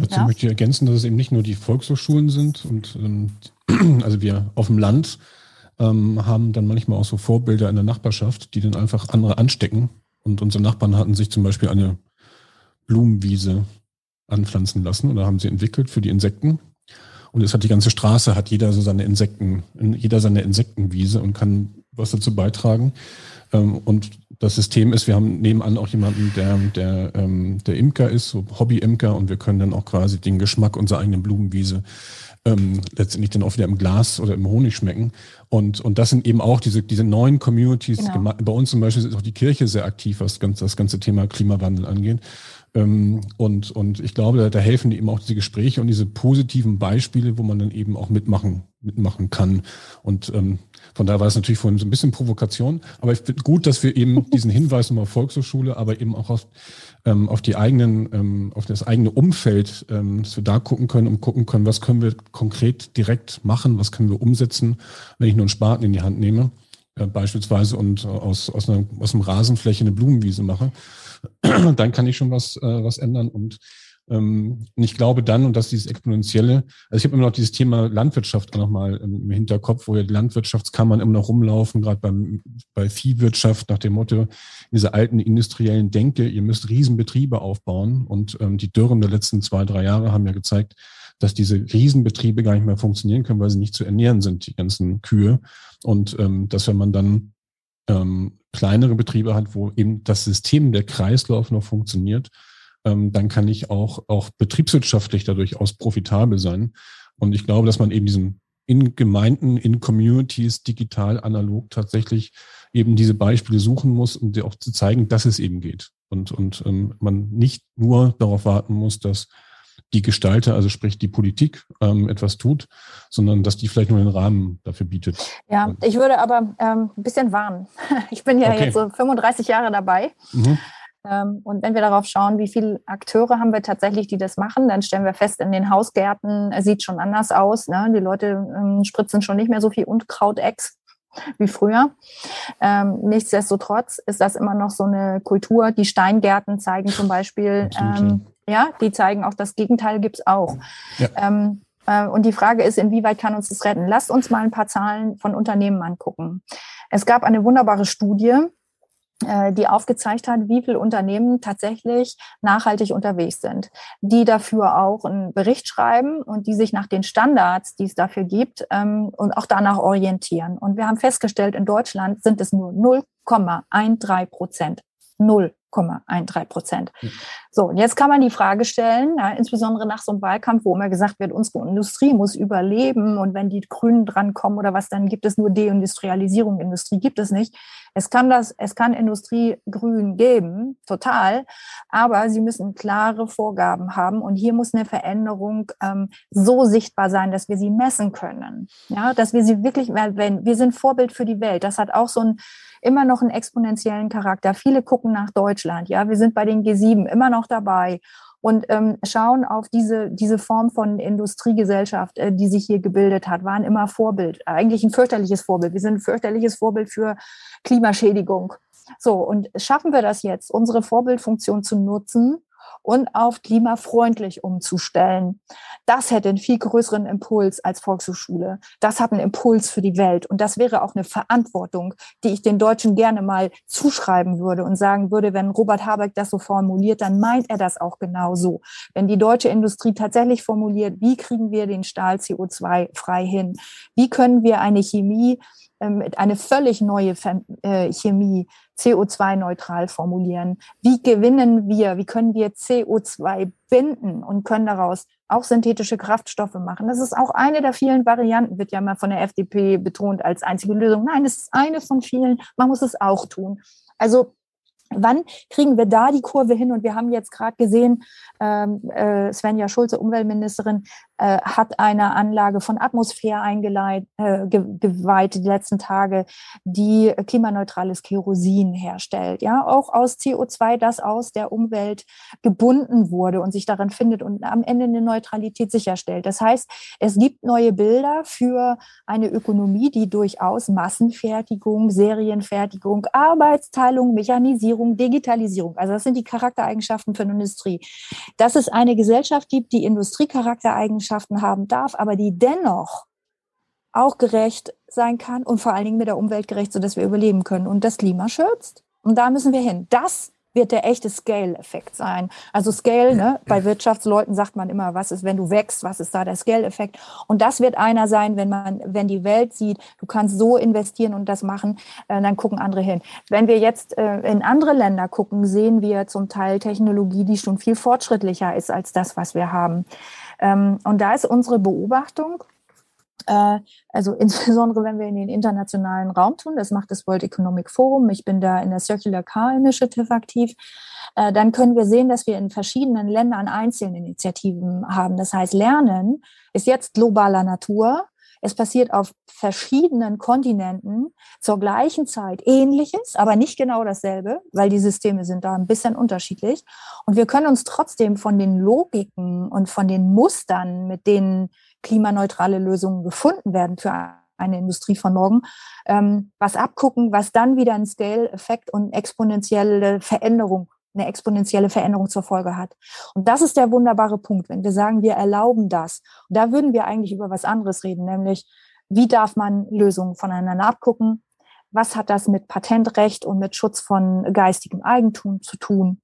Dazu ja? möchte ich ergänzen, dass es eben nicht nur die Volkshochschulen sind und ähm, also wir auf dem Land ähm, haben dann manchmal auch so Vorbilder in der Nachbarschaft, die dann einfach andere anstecken. Und unsere Nachbarn hatten sich zum Beispiel eine Blumenwiese anpflanzen lassen oder haben sie entwickelt für die Insekten. Und jetzt hat die ganze Straße, hat jeder so seine Insekten, jeder seine Insektenwiese und kann was dazu beitragen. Ähm, und das System ist, wir haben nebenan auch jemanden, der, der, ähm, der Imker ist, so Hobby-Imker, und wir können dann auch quasi den Geschmack unserer eigenen Blumenwiese ähm, letztendlich dann auch wieder im Glas oder im Honig schmecken. Und, und das sind eben auch diese, diese neuen Communities. Genau. Bei uns zum Beispiel ist auch die Kirche sehr aktiv, was ganz, das ganze Thema Klimawandel angeht. Ähm, und, und ich glaube, da, da helfen eben auch diese Gespräche und diese positiven Beispiele, wo man dann eben auch mitmachen, mitmachen kann. Und ähm, von daher war es natürlich vorhin so ein bisschen Provokation, aber ich finde gut, dass wir eben diesen Hinweis nochmal Volkshochschule, aber eben auch auf, ähm, auf die eigenen, ähm, auf das eigene Umfeld, ähm, dass wir da gucken können und gucken können, was können wir konkret direkt machen, was können wir umsetzen, wenn ich nur einen Spaten in die Hand nehme, äh, beispielsweise und äh, aus, aus, einer, aus einem Rasenfläche eine Blumenwiese mache, dann kann ich schon was, äh, was ändern und und ich glaube dann, und das ist dieses Exponentielle, also ich habe immer noch dieses Thema Landwirtschaft auch nochmal im Hinterkopf, wo ja die Landwirtschaftskammern immer noch rumlaufen, gerade bei Viehwirtschaft nach dem Motto, diese alten industriellen Denke, ihr müsst Riesenbetriebe aufbauen. Und ähm, die Dürren der letzten zwei, drei Jahre haben ja gezeigt, dass diese Riesenbetriebe gar nicht mehr funktionieren können, weil sie nicht zu ernähren sind, die ganzen Kühe. Und ähm, dass wenn man dann ähm, kleinere Betriebe hat, wo eben das System der Kreislauf noch funktioniert, ähm, dann kann ich auch, auch betriebswirtschaftlich dadurch aus profitabel sein. Und ich glaube, dass man eben diesen in Gemeinden, in Communities, digital, analog tatsächlich eben diese Beispiele suchen muss, um dir auch zu zeigen, dass es eben geht. Und, und ähm, man nicht nur darauf warten muss, dass die Gestalter, also sprich die Politik, ähm, etwas tut, sondern dass die vielleicht nur den Rahmen dafür bietet. Ja, ich würde aber ähm, ein bisschen warnen. Ich bin ja okay. jetzt so 35 Jahre dabei. Mhm. Ähm, und wenn wir darauf schauen, wie viele Akteure haben wir tatsächlich, die das machen, dann stellen wir fest, in den Hausgärten sieht schon anders aus. Ne? Die Leute ähm, spritzen schon nicht mehr so viel Unkrautex wie früher. Ähm, nichtsdestotrotz ist das immer noch so eine Kultur. Die Steingärten zeigen zum Beispiel, ähm, ja, die zeigen auch das Gegenteil gibt es auch. Ja. Äh, und die Frage ist, inwieweit kann uns das retten? Lasst uns mal ein paar Zahlen von Unternehmen angucken. Es gab eine wunderbare Studie, äh, die aufgezeigt hat, wie viele Unternehmen tatsächlich nachhaltig unterwegs sind, die dafür auch einen Bericht schreiben und die sich nach den Standards, die es dafür gibt, ähm, und auch danach orientieren. Und wir haben festgestellt, in Deutschland sind es nur 0,13 Prozent. 0,13 Prozent. So, und jetzt kann man die Frage stellen, ja, insbesondere nach so einem Wahlkampf, wo immer gesagt wird, unsere Industrie muss überleben und wenn die Grünen drankommen oder was, dann gibt es nur Deindustrialisierung. Industrie gibt es nicht. Es kann das, es kann Industriegrün geben, total, aber sie müssen klare Vorgaben haben und hier muss eine Veränderung ähm, so sichtbar sein, dass wir sie messen können. Ja, dass wir sie wirklich, weil wenn wir sind Vorbild für die Welt, das hat auch so ein immer noch einen exponentiellen Charakter. Viele gucken nach Deutschland. Ja, wir sind bei den G7 immer noch dabei und ähm, schauen auf diese, diese Form von Industriegesellschaft, äh, die sich hier gebildet hat, waren immer Vorbild, eigentlich ein fürchterliches Vorbild. Wir sind ein fürchterliches Vorbild für Klimaschädigung. So, und schaffen wir das jetzt, unsere Vorbildfunktion zu nutzen und auf klimafreundlich umzustellen. Das hätte einen viel größeren Impuls als Volkshochschule. Das hat einen Impuls für die Welt. Und das wäre auch eine Verantwortung, die ich den Deutschen gerne mal zuschreiben würde und sagen würde, wenn Robert Habeck das so formuliert, dann meint er das auch genau so. Wenn die deutsche Industrie tatsächlich formuliert, wie kriegen wir den Stahl CO2 frei hin? Wie können wir eine Chemie ähm, eine völlig neue äh, Chemie CO2-neutral formulieren. Wie gewinnen wir, wie können wir CO2 binden und können daraus auch synthetische Kraftstoffe machen. Das ist auch eine der vielen Varianten, wird ja mal von der FDP betont als einzige Lösung. Nein, es ist eine von vielen. Man muss es auch tun. Also Wann kriegen wir da die Kurve hin? Und wir haben jetzt gerade gesehen, ähm, äh, Svenja Schulze, Umweltministerin, äh, hat eine Anlage von Atmosphäre eingeleitet, äh, die letzten Tage, die klimaneutrales Kerosin herstellt. Ja, auch aus CO2, das aus der Umwelt gebunden wurde und sich darin findet und am Ende eine Neutralität sicherstellt. Das heißt, es gibt neue Bilder für eine Ökonomie, die durchaus Massenfertigung, Serienfertigung, Arbeitsteilung, Mechanisierung, Digitalisierung, also das sind die Charaktereigenschaften für eine Industrie. Dass es eine Gesellschaft gibt, die Industriecharaktereigenschaften Eigenschaften haben darf, aber die dennoch auch gerecht sein kann und vor allen Dingen mit der Umwelt gerecht, sodass wir überleben können und das Klima schützt. Und da müssen wir hin. Das wird der echte Scale-Effekt sein. Also Scale, ne, bei Wirtschaftsleuten sagt man immer, was ist, wenn du wächst, was ist da der Scale-Effekt? Und das wird einer sein, wenn man, wenn die Welt sieht, du kannst so investieren und das machen, äh, dann gucken andere hin. Wenn wir jetzt äh, in andere Länder gucken, sehen wir zum Teil Technologie, die schon viel fortschrittlicher ist als das, was wir haben. Ähm, und da ist unsere Beobachtung, äh, also insbesondere wenn wir in den internationalen Raum tun, das macht das World Economic Forum, ich bin da in der Circular Car Initiative aktiv, äh, dann können wir sehen, dass wir in verschiedenen Ländern einzelne Initiativen haben. Das heißt, Lernen ist jetzt globaler Natur. Es passiert auf verschiedenen Kontinenten zur gleichen Zeit Ähnliches, aber nicht genau dasselbe, weil die Systeme sind da ein bisschen unterschiedlich. Und wir können uns trotzdem von den Logiken und von den Mustern, mit denen klimaneutrale Lösungen gefunden werden für eine Industrie von morgen, ähm, was abgucken, was dann wieder einen Scale-Effekt und exponentielle Veränderung, eine exponentielle Veränderung zur Folge hat. Und das ist der wunderbare Punkt, wenn wir sagen, wir erlauben das. Und da würden wir eigentlich über was anderes reden, nämlich wie darf man Lösungen voneinander abgucken? Was hat das mit Patentrecht und mit Schutz von geistigem Eigentum zu tun?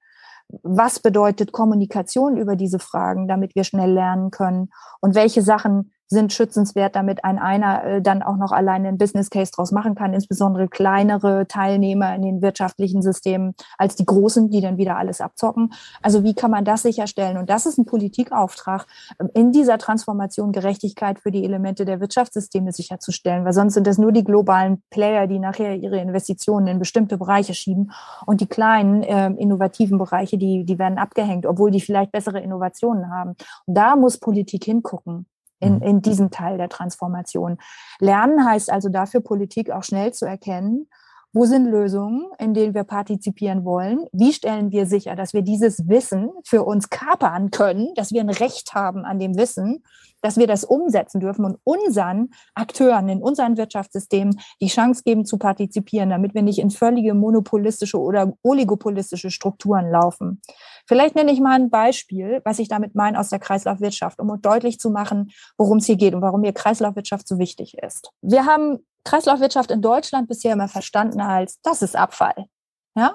was bedeutet Kommunikation über diese Fragen, damit wir schnell lernen können und welche Sachen sind schützenswert, damit ein einer äh, dann auch noch alleine einen Business Case draus machen kann, insbesondere kleinere Teilnehmer in den wirtschaftlichen Systemen als die großen, die dann wieder alles abzocken. Also wie kann man das sicherstellen? Und das ist ein Politikauftrag, ähm, in dieser Transformation Gerechtigkeit für die Elemente der Wirtschaftssysteme sicherzustellen, weil sonst sind das nur die globalen Player, die nachher ihre Investitionen in bestimmte Bereiche schieben und die kleinen äh, innovativen Bereiche, die, die werden abgehängt, obwohl die vielleicht bessere Innovationen haben. Und da muss Politik hingucken in, mhm. in diesem Teil der Transformation. Lernen heißt also dafür, Politik auch schnell zu erkennen, wo sind Lösungen, in denen wir partizipieren wollen? Wie stellen wir sicher, dass wir dieses Wissen für uns kapern können, dass wir ein Recht haben an dem Wissen, dass wir das umsetzen dürfen und unseren Akteuren in unseren Wirtschaftssystemen die Chance geben zu partizipieren, damit wir nicht in völlige monopolistische oder oligopolistische Strukturen laufen. Vielleicht nenne ich mal ein Beispiel, was ich damit meine aus der Kreislaufwirtschaft, um deutlich zu machen, worum es hier geht und warum mir Kreislaufwirtschaft so wichtig ist. Wir haben Kreislaufwirtschaft in Deutschland bisher immer verstanden als, das ist Abfall. Ja,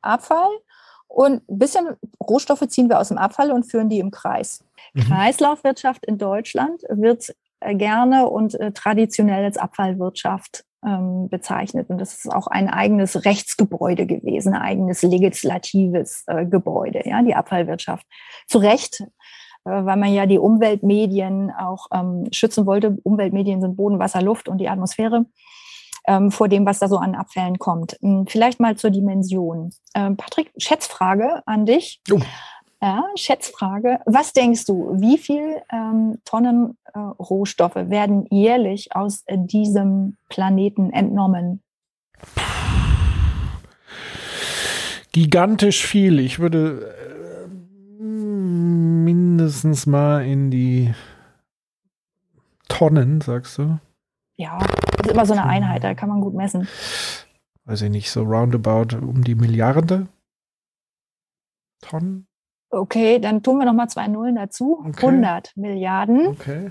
Abfall und ein bisschen Rohstoffe ziehen wir aus dem Abfall und führen die im Kreis. Mhm. Kreislaufwirtschaft in Deutschland wird äh, gerne und äh, traditionell als Abfallwirtschaft ähm, bezeichnet. Und das ist auch ein eigenes Rechtsgebäude gewesen, ein eigenes legislatives äh, Gebäude, ja, die Abfallwirtschaft. Zu Recht, äh, weil man ja die Umweltmedien auch ähm, schützen wollte. Umweltmedien sind Boden, Wasser, Luft und die Atmosphäre ähm, vor dem, was da so an Abfällen kommt. Hm, vielleicht mal zur Dimension. Ähm, Patrick, Schätzfrage an dich. Oh. Ja, Schätzfrage. Was denkst du, wie viel ähm, Tonnen äh, Rohstoffe werden jährlich aus äh, diesem Planeten entnommen? Gigantisch viel. Ich würde äh, mindestens mal in die Tonnen, sagst du? Ja, das ist immer so eine Einheit, da kann man gut messen. Weiß ich nicht, so roundabout um die Milliarde Tonnen? Okay, dann tun wir nochmal zwei Nullen dazu. Okay. 100 Milliarden. Okay.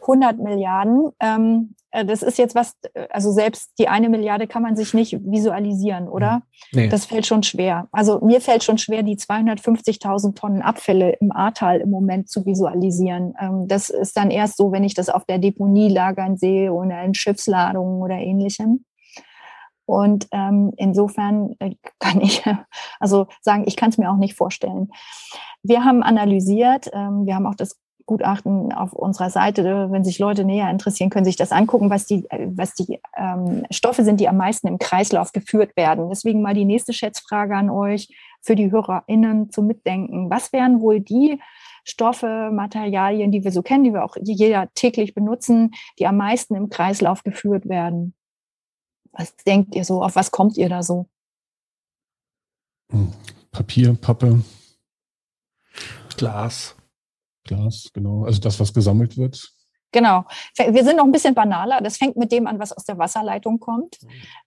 100 Milliarden. Ähm, äh, das ist jetzt was, äh, also selbst die eine Milliarde kann man sich nicht visualisieren, oder? Hm. Nee. Das fällt schon schwer. Also mir fällt schon schwer, die 250.000 Tonnen Abfälle im Ahrtal im Moment zu visualisieren. Ähm, das ist dann erst so, wenn ich das auf der Deponie lagern sehe oder in Schiffsladungen oder ähnlichem. Und ähm, insofern äh, kann ich also sagen, ich kann es mir auch nicht vorstellen. Wir haben analysiert, ähm, wir haben auch das Gutachten auf unserer Seite. Wenn sich Leute näher interessieren, können sich das angucken, was die, was die ähm, Stoffe sind, die am meisten im Kreislauf geführt werden. Deswegen mal die nächste Schätzfrage an euch für die HörerInnen zum Mitdenken. Was wären wohl die Stoffe, Materialien, die wir so kennen, die wir auch jeder täglich benutzen, die am meisten im Kreislauf geführt werden? Was denkt ihr so? Auf was kommt ihr da so? Hm, Papier, Pappe. Glas. Glas, genau. Also das, was gesammelt wird. Genau. Wir sind noch ein bisschen banaler. Das fängt mit dem an, was aus der Wasserleitung kommt.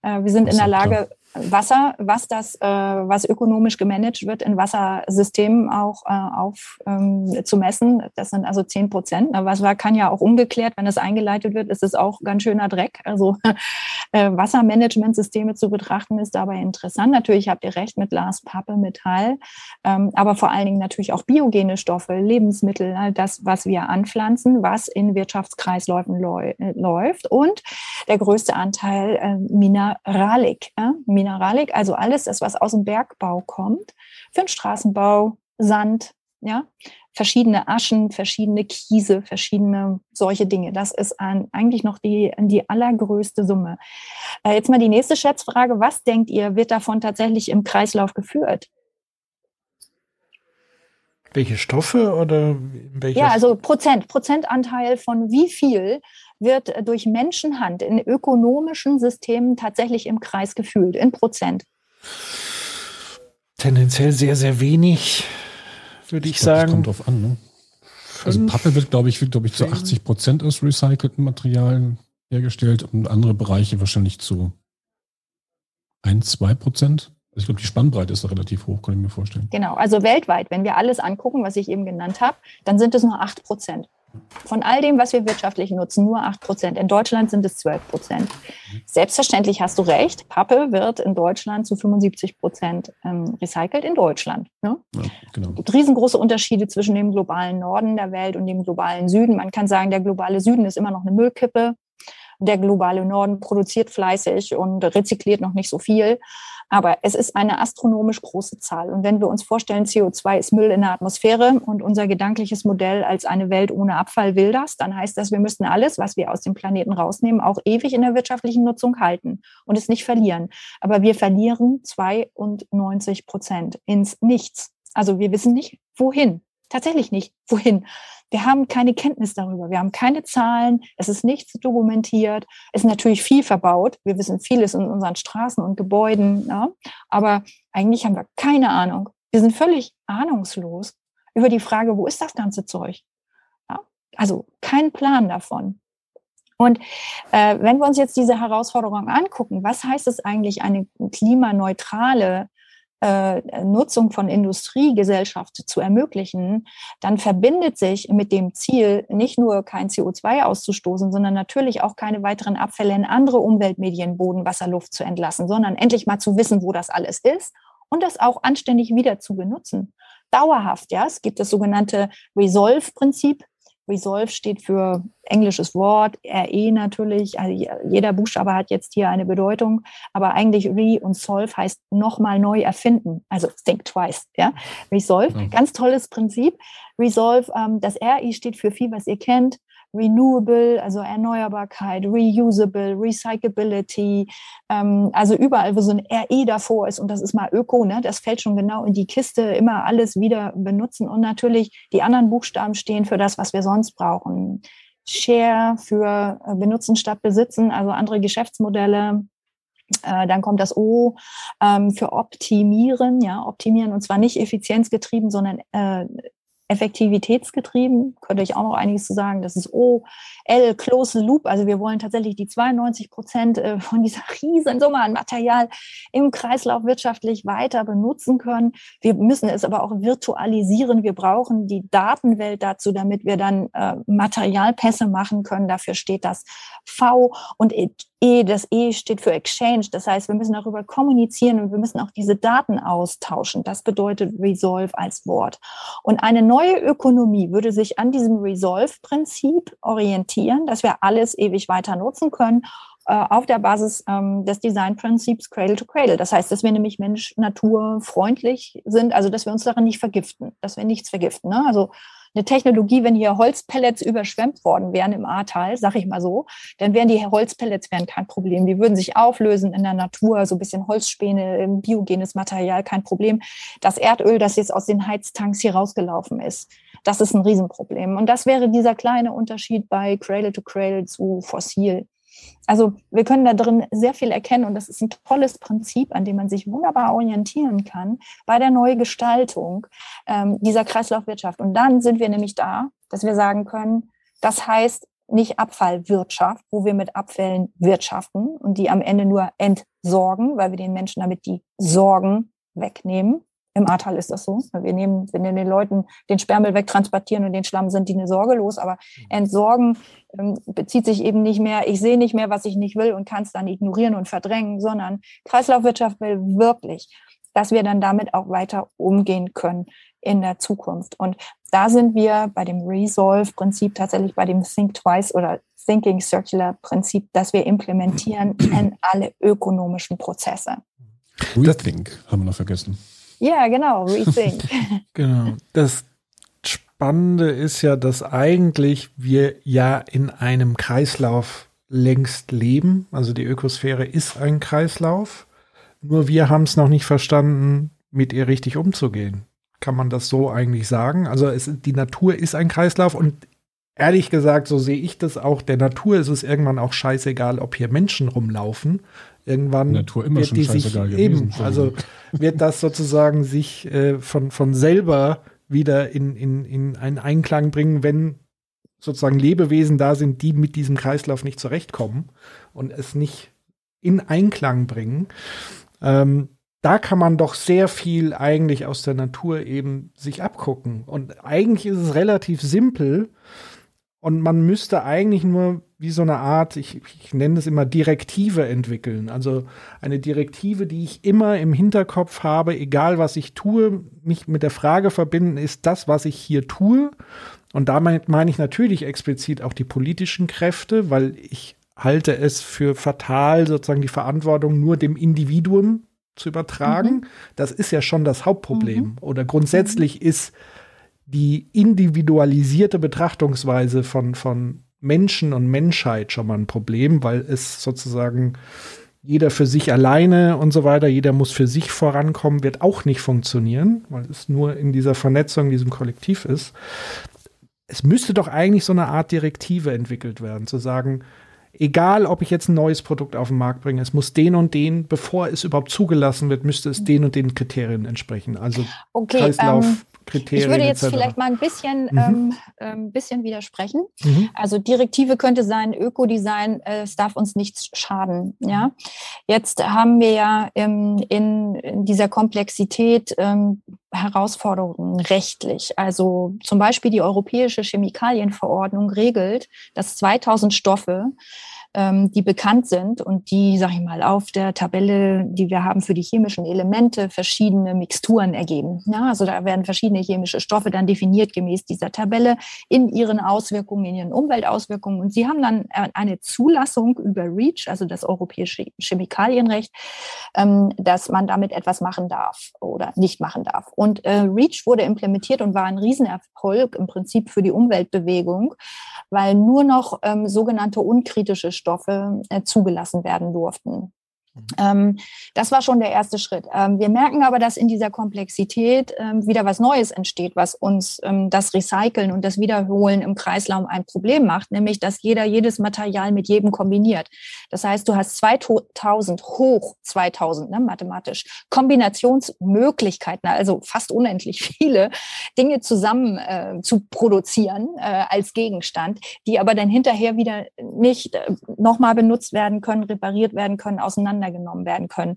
Äh, wir sind in der Lage, Wasser, was das, äh, was ökonomisch gemanagt wird in Wassersystemen auch äh, auf ähm, zu messen. Das sind also zehn Prozent. Wasser kann ja auch umgekehrt, wenn es eingeleitet wird, ist es auch ganz schöner Dreck. Also äh, Wassermanagementsysteme zu betrachten ist dabei interessant. Natürlich habt ihr recht mit Glas, Pappe, Metall, ähm, aber vor allen Dingen natürlich auch biogene Stoffe, Lebensmittel, das, was wir anpflanzen, was in Wirtschaftskreisläufen läuft und der größte Anteil äh, Mineralik. Äh? Mineralik, also alles das, was aus dem Bergbau kommt, für den Straßenbau, Sand, ja, verschiedene Aschen, verschiedene Kiese, verschiedene solche Dinge. Das ist ein, eigentlich noch die, die allergrößte Summe. Äh, jetzt mal die nächste Schätzfrage. Was denkt ihr, wird davon tatsächlich im Kreislauf geführt? Welche Stoffe oder welche? Ja, also Prozent, Prozentanteil von wie viel wird durch Menschenhand in ökonomischen Systemen tatsächlich im Kreis gefühlt, in Prozent? Tendenziell sehr, sehr wenig, würde ich, ich glaub, sagen. Das kommt drauf an, ne? Also Pappe wird, glaube ich, wird, glaube ich, zu 80 Prozent aus recycelten Materialien hergestellt und andere Bereiche wahrscheinlich zu 1, 2 Prozent. Also ich glaube, die Spannbreite ist da relativ hoch, kann ich mir vorstellen. Genau, also weltweit, wenn wir alles angucken, was ich eben genannt habe, dann sind es nur 8 Prozent. Von all dem, was wir wirtschaftlich nutzen, nur 8 Prozent. In Deutschland sind es 12 Prozent. Selbstverständlich hast du recht, Pappe wird in Deutschland zu 75 Prozent ähm, recycelt in Deutschland. Ne? Ja, genau. Es gibt riesengroße Unterschiede zwischen dem globalen Norden der Welt und dem globalen Süden. Man kann sagen, der globale Süden ist immer noch eine Müllkippe. Der globale Norden produziert fleißig und rezykliert noch nicht so viel. Aber es ist eine astronomisch große Zahl. Und wenn wir uns vorstellen, CO2 ist Müll in der Atmosphäre und unser gedankliches Modell als eine Welt ohne Abfall will das, dann heißt das, wir müssten alles, was wir aus dem Planeten rausnehmen, auch ewig in der wirtschaftlichen Nutzung halten und es nicht verlieren. Aber wir verlieren 92 Prozent ins Nichts. Also wir wissen nicht, wohin. Tatsächlich nicht, wohin. Wir haben keine Kenntnis darüber. Wir haben keine Zahlen. Es ist nichts dokumentiert. Es ist natürlich viel verbaut. Wir wissen vieles in unseren Straßen und Gebäuden. Ja? Aber eigentlich haben wir keine Ahnung. Wir sind völlig ahnungslos über die Frage, wo ist das ganze Zeug? Ja? Also kein Plan davon. Und äh, wenn wir uns jetzt diese Herausforderung angucken, was heißt es eigentlich, eine klimaneutrale äh, Nutzung von Industriegesellschaft zu ermöglichen, dann verbindet sich mit dem Ziel, nicht nur kein CO2 auszustoßen, sondern natürlich auch keine weiteren Abfälle in andere Umweltmedien, Boden, Wasser, Luft zu entlassen, sondern endlich mal zu wissen, wo das alles ist und das auch anständig wieder zu benutzen. Dauerhaft, ja. Es gibt das sogenannte Resolve-Prinzip. Resolve steht für englisches Wort, RE natürlich. Also jeder Buchstabe hat jetzt hier eine Bedeutung, aber eigentlich Re und Solve heißt nochmal neu erfinden. Also think twice, ja. Resolve, mhm. ganz tolles Prinzip. Resolve, ähm, das RE steht für viel, was ihr kennt renewable, also Erneuerbarkeit, reusable, Recyclability, ähm, also überall, wo so ein RE davor ist und das ist mal Öko, ne, das fällt schon genau in die Kiste, immer alles wieder benutzen und natürlich die anderen Buchstaben stehen für das, was wir sonst brauchen. Share für äh, benutzen statt besitzen, also andere Geschäftsmodelle, äh, dann kommt das O ähm, für optimieren, ja, optimieren und zwar nicht effizienzgetrieben, sondern äh, effektivitätsgetrieben, könnte ich auch noch einiges zu sagen. Das ist O, L, Close Loop. Also wir wollen tatsächlich die 92 Prozent äh, von dieser riesen Summe an Material im Kreislauf wirtschaftlich weiter benutzen können. Wir müssen es aber auch virtualisieren. Wir brauchen die Datenwelt dazu, damit wir dann äh, Materialpässe machen können. Dafür steht das V und E, das E steht für Exchange. Das heißt, wir müssen darüber kommunizieren und wir müssen auch diese Daten austauschen. Das bedeutet Resolve als Wort. Und eine neue Ökonomie würde sich an diesem Resolve-Prinzip orientieren, dass wir alles ewig weiter nutzen können äh, auf der Basis ähm, des Designprinzips Cradle to Cradle. Das heißt, dass wir nämlich Mensch, Natur freundlich sind, also dass wir uns darin nicht vergiften, dass wir nichts vergiften. Ne? Also eine Technologie, wenn hier Holzpellets überschwemmt worden wären im Ahrtal, sag ich mal so, dann wären die Holzpellets wären kein Problem. Die würden sich auflösen in der Natur, so ein bisschen Holzspäne, biogenes Material, kein Problem. Das Erdöl, das jetzt aus den Heiztanks hier rausgelaufen ist, das ist ein Riesenproblem. Und das wäre dieser kleine Unterschied bei Cradle to Cradle zu Fossil. Also wir können da drin sehr viel erkennen und das ist ein tolles Prinzip, an dem man sich wunderbar orientieren kann bei der Neugestaltung ähm, dieser Kreislaufwirtschaft. Und dann sind wir nämlich da, dass wir sagen können, das heißt, nicht Abfallwirtschaft, wo wir mit Abfällen wirtschaften und die am Ende nur entsorgen, weil wir den Menschen damit die Sorgen wegnehmen. Im Ahrtal ist das so. Wir nehmen, wir nehmen den Leuten den Sperrmüll wegtransportieren und den Schlamm sind die eine Sorge los. Aber entsorgen ähm, bezieht sich eben nicht mehr, ich sehe nicht mehr, was ich nicht will und kann es dann ignorieren und verdrängen, sondern Kreislaufwirtschaft will wirklich, dass wir dann damit auch weiter umgehen können in der Zukunft. Und da sind wir bei dem Resolve-Prinzip tatsächlich bei dem Think Twice oder Thinking Circular Prinzip, das wir implementieren in alle ökonomischen Prozesse. Rethink haben wir noch vergessen. Ja, genau, Rethink. genau. Das Spannende ist ja, dass eigentlich wir ja in einem Kreislauf längst leben. Also die Ökosphäre ist ein Kreislauf. Nur wir haben es noch nicht verstanden, mit ihr richtig umzugehen. Kann man das so eigentlich sagen? Also es, die Natur ist ein Kreislauf und ehrlich gesagt, so sehe ich das auch. Der Natur ist es irgendwann auch scheißegal, ob hier Menschen rumlaufen. Irgendwann Natur immer wird die sich eben, also wird das sozusagen sich äh, von, von selber wieder in, in, in einen Einklang bringen, wenn sozusagen Lebewesen da sind, die mit diesem Kreislauf nicht zurechtkommen und es nicht in Einklang bringen. Ähm, da kann man doch sehr viel eigentlich aus der Natur eben sich abgucken. Und eigentlich ist es relativ simpel. Und man müsste eigentlich nur wie so eine Art, ich, ich nenne es immer Direktive entwickeln. Also eine Direktive, die ich immer im Hinterkopf habe, egal was ich tue, mich mit der Frage verbinden, ist das, was ich hier tue? Und damit meine ich natürlich explizit auch die politischen Kräfte, weil ich halte es für fatal, sozusagen die Verantwortung nur dem Individuum zu übertragen. Mhm. Das ist ja schon das Hauptproblem. Mhm. Oder grundsätzlich mhm. ist die individualisierte Betrachtungsweise von, von Menschen und Menschheit schon mal ein Problem, weil es sozusagen jeder für sich alleine und so weiter, jeder muss für sich vorankommen, wird auch nicht funktionieren, weil es nur in dieser Vernetzung, in diesem Kollektiv ist. Es müsste doch eigentlich so eine Art Direktive entwickelt werden, zu sagen, egal ob ich jetzt ein neues Produkt auf den Markt bringe, es muss den und den, bevor es überhaupt zugelassen wird, müsste es den und den Kriterien entsprechen. Also okay, Kreislauf. Ähm Kriterien. Ich würde jetzt vielleicht mal ein bisschen, mhm. ähm, ähm, bisschen widersprechen. Mhm. Also Direktive könnte sein, Ökodesign, äh, es darf uns nichts schaden. Ja, jetzt haben wir ja ähm, in, in, dieser Komplexität ähm, Herausforderungen rechtlich. Also zum Beispiel die Europäische Chemikalienverordnung regelt, dass 2000 Stoffe ähm, die bekannt sind und die, sag ich mal, auf der Tabelle, die wir haben für die chemischen Elemente, verschiedene Mixturen ergeben. Ja, also da werden verschiedene chemische Stoffe dann definiert gemäß dieser Tabelle in ihren Auswirkungen, in ihren Umweltauswirkungen. Und sie haben dann eine Zulassung über REACH, also das europäische Chemikalienrecht, ähm, dass man damit etwas machen darf oder nicht machen darf. Und äh, REACH wurde implementiert und war ein Riesenerfolg im Prinzip für die Umweltbewegung, weil nur noch ähm, sogenannte unkritische Stoffe äh, zugelassen werden durften. Ähm, das war schon der erste Schritt. Ähm, wir merken aber, dass in dieser Komplexität ähm, wieder was Neues entsteht, was uns das Recyceln und das Wiederholen im Kreislauf ein Problem macht, nämlich dass jeder jedes Material mit jedem kombiniert. Das heißt, du hast 2000 hoch 2000 ne, mathematisch Kombinationsmöglichkeiten, also fast unendlich viele Dinge zusammen äh, zu produzieren äh, als Gegenstand, die aber dann hinterher wieder nicht äh, nochmal benutzt werden können, repariert werden können, auseinander auseinandergenommen werden können.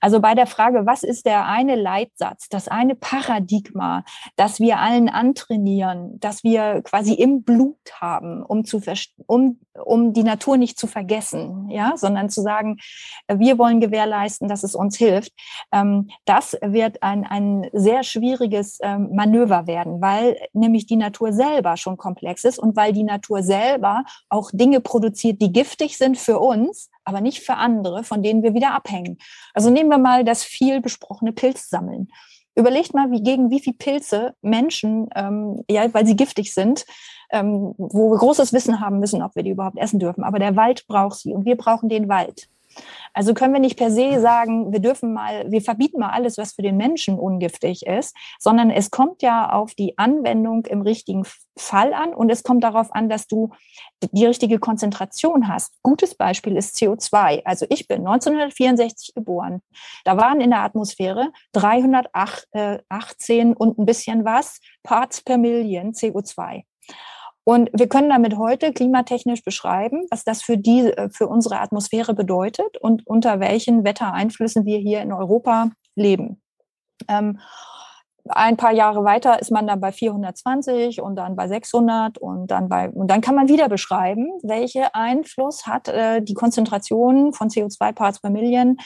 Also bei der Frage, was ist der eine Leitsatz, das eine Paradigma, das wir allen antrainieren, das wir quasi im Blut haben, um zu um, um die Natur nicht zu vergessen, ja, sondern zu sagen, wir wollen gewährleisten, dass es uns hilft. Ähm, das wird ein, ein sehr schwieriges ähm, Manöver werden, weil nämlich die Natur selber schon komplex ist und weil die Natur selber auch Dinge produziert, die giftig sind für uns, aber nicht für andere, von denen wir wieder abhängen. Also nehmen wir mal das viel besprochene Pilzsammeln. Überlegt mal, wie gegen wie viele Pilze Menschen, ähm, ja, weil sie giftig sind, ähm, wo wir großes Wissen haben müssen, ob wir die überhaupt essen dürfen. Aber der Wald braucht sie und wir brauchen den Wald. Also können wir nicht per se sagen, wir dürfen mal, wir verbieten mal alles, was für den Menschen ungiftig ist, sondern es kommt ja auf die Anwendung im richtigen Fall an und es kommt darauf an, dass du die richtige Konzentration hast. Gutes Beispiel ist CO2. Also ich bin 1964 geboren. Da waren in der Atmosphäre 318 und ein bisschen was Parts per Million CO2. Und wir können damit heute klimatechnisch beschreiben, was das für die, für unsere Atmosphäre bedeutet und unter welchen Wettereinflüssen wir hier in Europa leben. Ähm, ein paar Jahre weiter ist man dann bei 420 und dann bei 600 und dann bei und dann kann man wieder beschreiben, welche Einfluss hat äh, die Konzentration von CO2 Parts per Million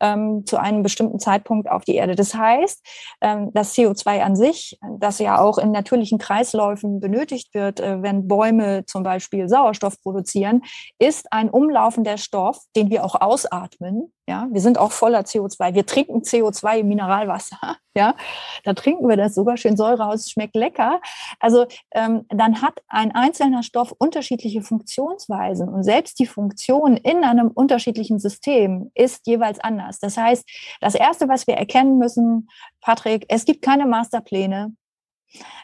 ähm, zu einem bestimmten Zeitpunkt auf die Erde. Das heißt, ähm, das CO2 an sich, das ja auch in natürlichen Kreisläufen benötigt wird, äh, wenn Bäume zum Beispiel Sauerstoff produzieren, ist ein umlaufender Stoff, den wir auch ausatmen. Ja, wir sind auch voller CO2. Wir trinken CO2 im Mineralwasser. Ja, da trinken wir das sogar schön Säure aus, schmeckt lecker. Also ähm, dann hat ein einzelner Stoff unterschiedliche Funktionsweisen und selbst die Funktion in einem unterschiedlichen System ist jeweils anders. Das heißt, das erste, was wir erkennen müssen, Patrick, es gibt keine Masterpläne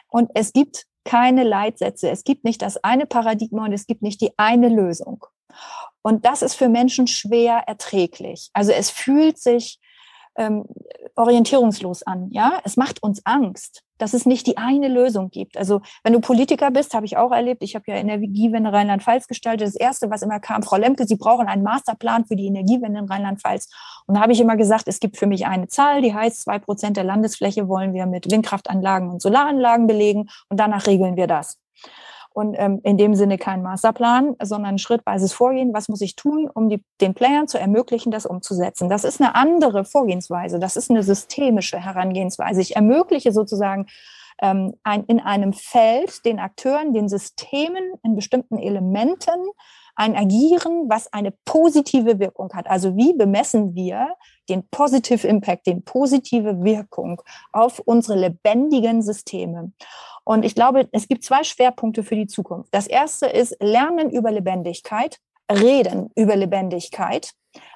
und es gibt keine Leitsätze. Es gibt nicht das eine Paradigma und es gibt nicht die eine Lösung. Und das ist für Menschen schwer erträglich. Also es fühlt sich ähm, orientierungslos an. Ja, es macht uns Angst, dass es nicht die eine Lösung gibt. Also wenn du Politiker bist, habe ich auch erlebt. Ich habe ja Energiewende Rheinland-Pfalz gestaltet. Das erste, was immer kam, Frau Lemke, Sie brauchen einen Masterplan für die Energiewende in Rheinland-Pfalz. Und da habe ich immer gesagt, es gibt für mich eine Zahl, die heißt, zwei Prozent der Landesfläche wollen wir mit Windkraftanlagen und Solaranlagen belegen und danach regeln wir das und ähm, in dem Sinne kein Masterplan, sondern ein schrittweises Vorgehen. Was muss ich tun, um die, den Playern zu ermöglichen, das umzusetzen? Das ist eine andere Vorgehensweise. Das ist eine systemische Herangehensweise. Ich ermögliche sozusagen ähm, ein, in einem Feld den Akteuren, den Systemen, in bestimmten Elementen ein Agieren, was eine positive Wirkung hat. Also wie bemessen wir den Positive Impact, den positive Wirkung auf unsere lebendigen Systeme? Und ich glaube, es gibt zwei Schwerpunkte für die Zukunft. Das erste ist Lernen über Lebendigkeit, Reden über Lebendigkeit,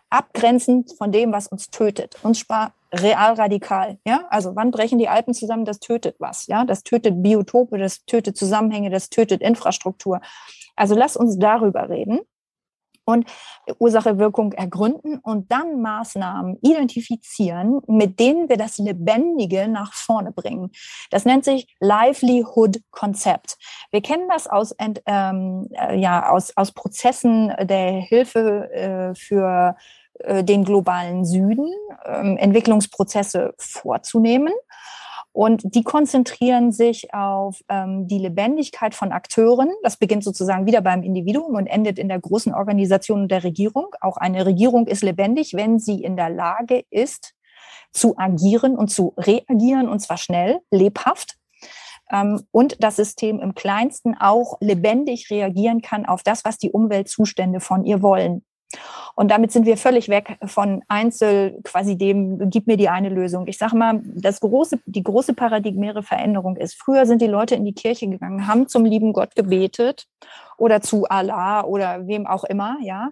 abgrenzend von dem, was uns tötet. Und zwar real radikal. Ja, also wann brechen die Alpen zusammen? Das tötet was. Ja, das tötet Biotope, das tötet Zusammenhänge, das tötet Infrastruktur. Also lass uns darüber reden und Ursache-Wirkung ergründen und dann Maßnahmen identifizieren, mit denen wir das Lebendige nach vorne bringen. Das nennt sich Livelihood-Konzept. Wir kennen das aus, ähm, äh, ja, aus, aus Prozessen der Hilfe äh, für äh, den globalen Süden, ähm, Entwicklungsprozesse vorzunehmen. Und die konzentrieren sich auf ähm, die Lebendigkeit von Akteuren. Das beginnt sozusagen wieder beim Individuum und endet in der großen Organisation der Regierung. Auch eine Regierung ist lebendig, wenn sie in der Lage ist, zu agieren und zu reagieren, und zwar schnell, lebhaft. Ähm, und das System im kleinsten auch lebendig reagieren kann auf das, was die Umweltzustände von ihr wollen. Und damit sind wir völlig weg von Einzel, quasi dem, gib mir die eine Lösung. Ich sage mal, das große, die große paradigmäre Veränderung ist, früher sind die Leute in die Kirche gegangen, haben zum lieben Gott gebetet oder zu Allah oder wem auch immer, ja,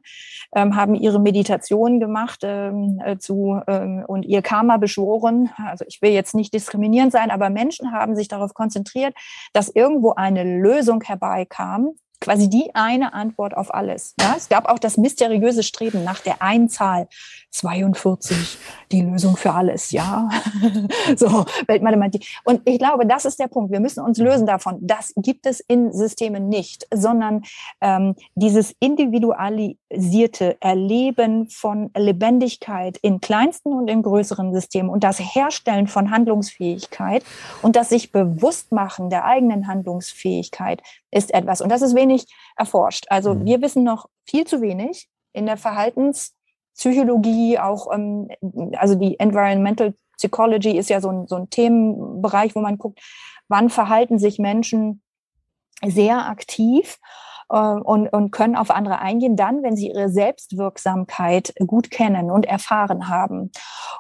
ähm, haben ihre Meditation gemacht ähm, äh, zu ähm, und ihr Karma beschworen. Also ich will jetzt nicht diskriminierend sein, aber Menschen haben sich darauf konzentriert, dass irgendwo eine Lösung herbeikam, quasi die eine Antwort auf alles. Ja, es gab auch das mysteriöse Streben nach der einen Zahl. 42, die Lösung für alles, ja. so, Weltmathematik. Und ich glaube, das ist der Punkt. Wir müssen uns lösen davon. Das gibt es in Systemen nicht, sondern ähm, dieses individualisierte Erleben von Lebendigkeit in kleinsten und in größeren Systemen und das Herstellen von Handlungsfähigkeit und das sich bewusst machen der eigenen Handlungsfähigkeit ist etwas. Und das ist wenig erforscht. Also mhm. wir wissen noch viel zu wenig in der Verhaltenspsychologie, auch, ähm, also die Environmental Psychology ist ja so ein, so ein Themenbereich, wo man guckt, wann verhalten sich Menschen sehr aktiv äh, und, und können auf andere eingehen, dann, wenn sie ihre Selbstwirksamkeit gut kennen und erfahren haben.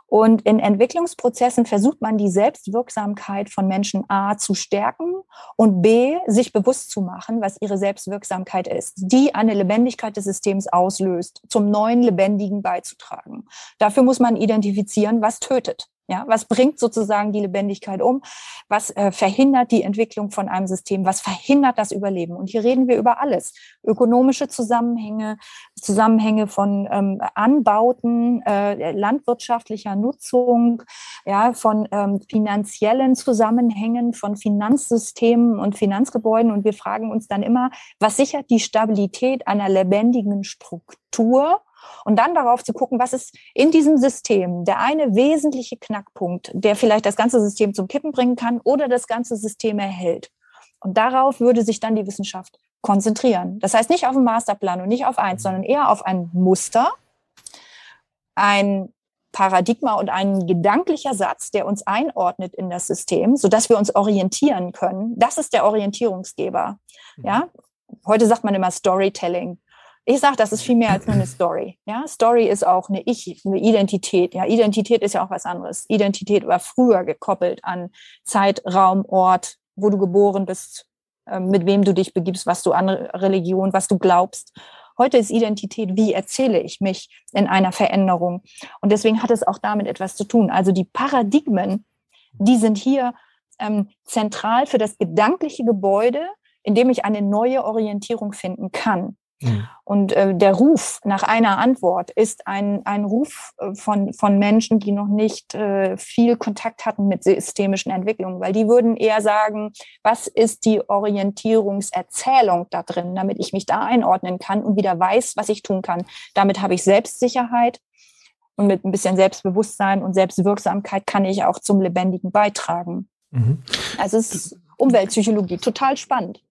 Und in Entwicklungsprozessen versucht man die Selbstwirksamkeit von Menschen A zu stärken und B sich bewusst zu machen, was ihre Selbstwirksamkeit ist, die eine Lebendigkeit des Systems auslöst, zum neuen Lebendigen beizutragen. Dafür muss man identifizieren, was tötet. Ja, was bringt sozusagen die Lebendigkeit um? Was äh, verhindert die Entwicklung von einem System? Was verhindert das Überleben? Und hier reden wir über alles. Ökonomische Zusammenhänge, Zusammenhänge von ähm, Anbauten, äh, landwirtschaftlicher Nutzung, ja, von ähm, finanziellen Zusammenhängen, von Finanzsystemen und Finanzgebäuden. Und wir fragen uns dann immer, was sichert die Stabilität einer lebendigen Struktur? Und dann darauf zu gucken, was ist in diesem System der eine wesentliche Knackpunkt, der vielleicht das ganze System zum Kippen bringen kann oder das ganze System erhält. Und darauf würde sich dann die Wissenschaft konzentrieren. Das heißt nicht auf einen Masterplan und nicht auf eins, sondern eher auf ein Muster, ein Paradigma und ein gedanklicher Satz, der uns einordnet in das System, sodass wir uns orientieren können. Das ist der Orientierungsgeber. Ja, heute sagt man immer Storytelling. Ich sage, das ist viel mehr als nur eine Story. Ja, Story ist auch eine Ich, eine Identität. Ja, Identität ist ja auch was anderes. Identität war früher gekoppelt an Zeit, Raum, Ort, wo du geboren bist, ähm, mit wem du dich begibst, was du an Religion, was du glaubst. Heute ist Identität, wie erzähle ich mich in einer Veränderung? Und deswegen hat es auch damit etwas zu tun. Also die Paradigmen, die sind hier ähm, zentral für das gedankliche Gebäude, in dem ich eine neue Orientierung finden kann. Mhm. Und äh, der Ruf nach einer Antwort ist ein, ein Ruf äh, von, von Menschen, die noch nicht äh, viel Kontakt hatten mit systemischen Entwicklungen, weil die würden eher sagen, was ist die Orientierungserzählung da drin, damit ich mich da einordnen kann und wieder weiß, was ich tun kann. Damit habe ich Selbstsicherheit und mit ein bisschen Selbstbewusstsein und Selbstwirksamkeit kann ich auch zum Lebendigen beitragen. Mhm. Also es ist Umweltpsychologie, total spannend.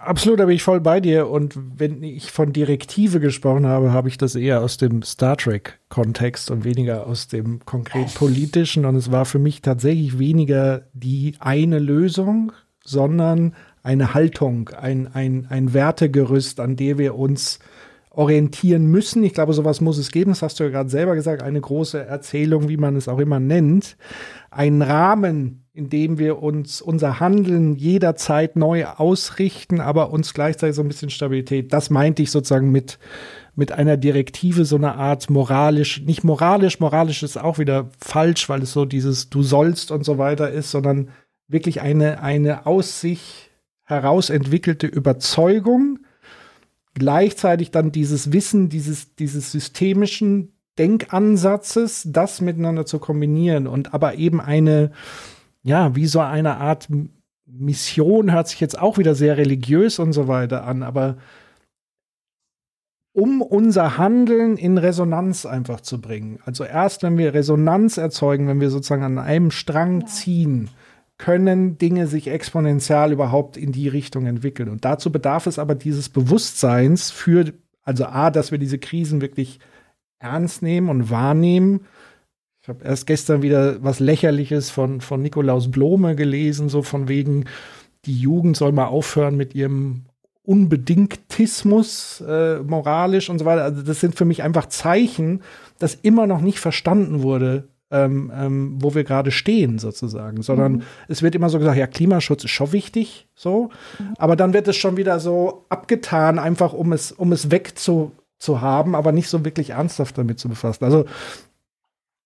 Absolut, da bin ich voll bei dir. Und wenn ich von Direktive gesprochen habe, habe ich das eher aus dem Star Trek-Kontext und weniger aus dem konkret politischen. Und es war für mich tatsächlich weniger die eine Lösung, sondern eine Haltung, ein, ein, ein Wertegerüst, an der wir uns orientieren müssen. Ich glaube, sowas muss es geben. Das hast du ja gerade selber gesagt. Eine große Erzählung, wie man es auch immer nennt. Ein Rahmen, indem wir uns unser Handeln jederzeit neu ausrichten, aber uns gleichzeitig so ein bisschen Stabilität. Das meinte ich sozusagen mit, mit einer Direktive, so eine Art moralisch, nicht moralisch, moralisch ist auch wieder falsch, weil es so dieses du sollst und so weiter ist, sondern wirklich eine, eine aus sich heraus entwickelte Überzeugung, gleichzeitig dann dieses Wissen, dieses, dieses systemischen Denkansatzes, das miteinander zu kombinieren und aber eben eine, ja, wie so eine Art Mission hört sich jetzt auch wieder sehr religiös und so weiter an, aber um unser Handeln in Resonanz einfach zu bringen. Also erst wenn wir Resonanz erzeugen, wenn wir sozusagen an einem Strang ziehen, können Dinge sich exponentiell überhaupt in die Richtung entwickeln. Und dazu bedarf es aber dieses Bewusstseins für, also A, dass wir diese Krisen wirklich ernst nehmen und wahrnehmen ich habe erst gestern wieder was Lächerliches von, von Nikolaus Blome gelesen, so von wegen, die Jugend soll mal aufhören mit ihrem Unbedingtismus äh, moralisch und so weiter. Also das sind für mich einfach Zeichen, dass immer noch nicht verstanden wurde, ähm, ähm, wo wir gerade stehen sozusagen, sondern mhm. es wird immer so gesagt, ja, Klimaschutz ist schon wichtig, so, mhm. aber dann wird es schon wieder so abgetan, einfach um es, um es wegzuhaben, aber nicht so wirklich ernsthaft damit zu befassen. Also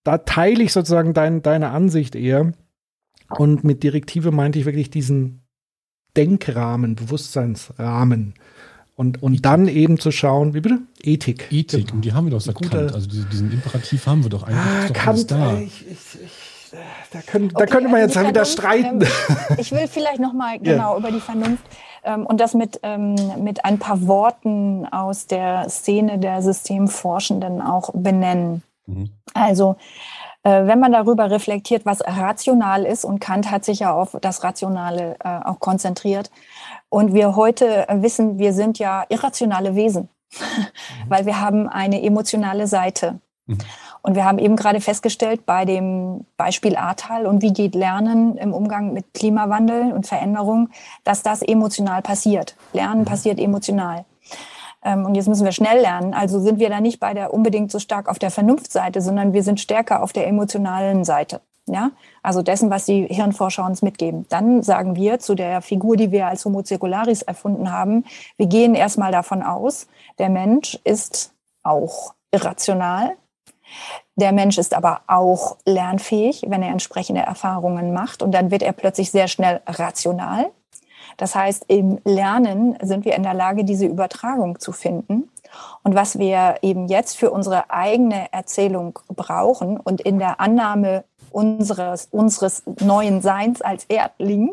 da teile ich sozusagen dein, deine Ansicht eher. Und mit Direktive meinte ich wirklich diesen Denkrahmen, Bewusstseinsrahmen. Und, und dann eben zu schauen, wie bitte? Ethik. Ethik, genau. und die haben wir doch seit Kant. Also diesen Imperativ haben wir doch eigentlich. Ah, doch Kant, da. Ich, ich, ich, da, können, okay, da könnte man also jetzt wieder streiten. Ähm, ich will vielleicht noch mal genau yeah. über die Vernunft ähm, und das mit, ähm, mit ein paar Worten aus der Szene der Systemforschenden auch benennen. Mhm. Also äh, wenn man darüber reflektiert, was rational ist, und Kant hat sich ja auf das Rationale äh, auch konzentriert, und wir heute wissen, wir sind ja irrationale Wesen, mhm. weil wir haben eine emotionale Seite. Mhm. Und wir haben eben gerade festgestellt bei dem Beispiel Ahrtal und wie geht Lernen im Umgang mit Klimawandel und Veränderung, dass das emotional passiert. Lernen mhm. passiert emotional. Ähm, und jetzt müssen wir schnell lernen. Also sind wir da nicht bei der unbedingt so stark auf der Vernunftseite, sondern wir sind stärker auf der emotionalen Seite. Ja, also dessen, was die Hirnforscher uns mitgeben. Dann sagen wir zu der Figur, die wir als Homo circularis erfunden haben, wir gehen erstmal davon aus, der Mensch ist auch irrational. Der Mensch ist aber auch lernfähig, wenn er entsprechende Erfahrungen macht. Und dann wird er plötzlich sehr schnell rational. Das heißt, im Lernen sind wir in der Lage, diese Übertragung zu finden. Und was wir eben jetzt für unsere eigene Erzählung brauchen und in der Annahme unseres, unseres neuen Seins als Erdling,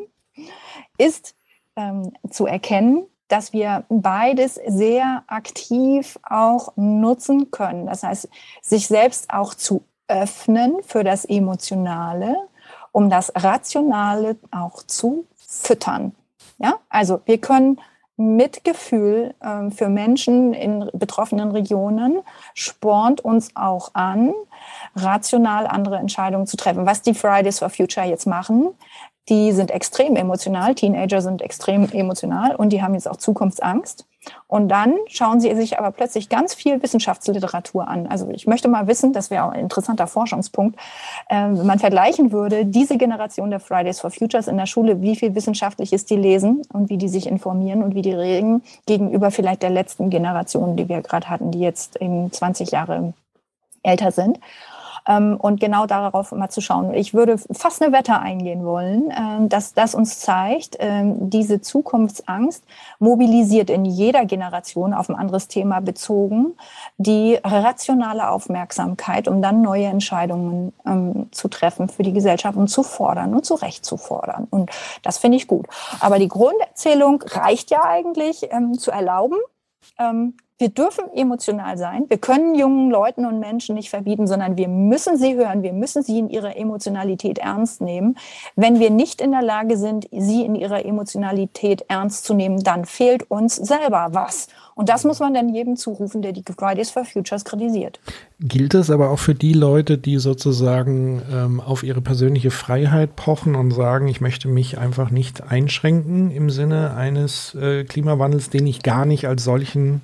ist ähm, zu erkennen, dass wir beides sehr aktiv auch nutzen können. Das heißt, sich selbst auch zu öffnen für das Emotionale, um das Rationale auch zu füttern. Ja, also wir können Mitgefühl äh, für Menschen in betroffenen Regionen spornt uns auch an, rational andere Entscheidungen zu treffen. Was die Fridays for Future jetzt machen, die sind extrem emotional, Teenager sind extrem emotional und die haben jetzt auch Zukunftsangst. Und dann schauen sie sich aber plötzlich ganz viel Wissenschaftsliteratur an. Also ich möchte mal wissen, das wäre auch ein interessanter Forschungspunkt, äh, wenn man vergleichen würde, diese Generation der Fridays for Futures in der Schule, wie viel Wissenschaftliches die lesen und wie die sich informieren und wie die reden, gegenüber vielleicht der letzten Generation, die wir gerade hatten, die jetzt eben 20 Jahre älter sind und genau darauf mal zu schauen. Ich würde fast eine Wette eingehen wollen, äh, dass das uns zeigt, äh, diese Zukunftsangst mobilisiert in jeder Generation auf ein anderes Thema bezogen die rationale Aufmerksamkeit, um dann neue Entscheidungen ähm, zu treffen für die Gesellschaft und zu fordern und zu Recht zu fordern. Und das finde ich gut. Aber die Grunderzählung reicht ja eigentlich ähm, zu erlauben, ähm, wir dürfen emotional sein. Wir können jungen Leuten und Menschen nicht verbieten, sondern wir müssen sie hören. Wir müssen sie in ihrer Emotionalität ernst nehmen. Wenn wir nicht in der Lage sind, sie in ihrer Emotionalität ernst zu nehmen, dann fehlt uns selber was. Und das muss man dann jedem zurufen, der die Fridays for Futures kritisiert. Gilt es aber auch für die Leute, die sozusagen ähm, auf ihre persönliche Freiheit pochen und sagen, ich möchte mich einfach nicht einschränken im Sinne eines äh, Klimawandels, den ich gar nicht als solchen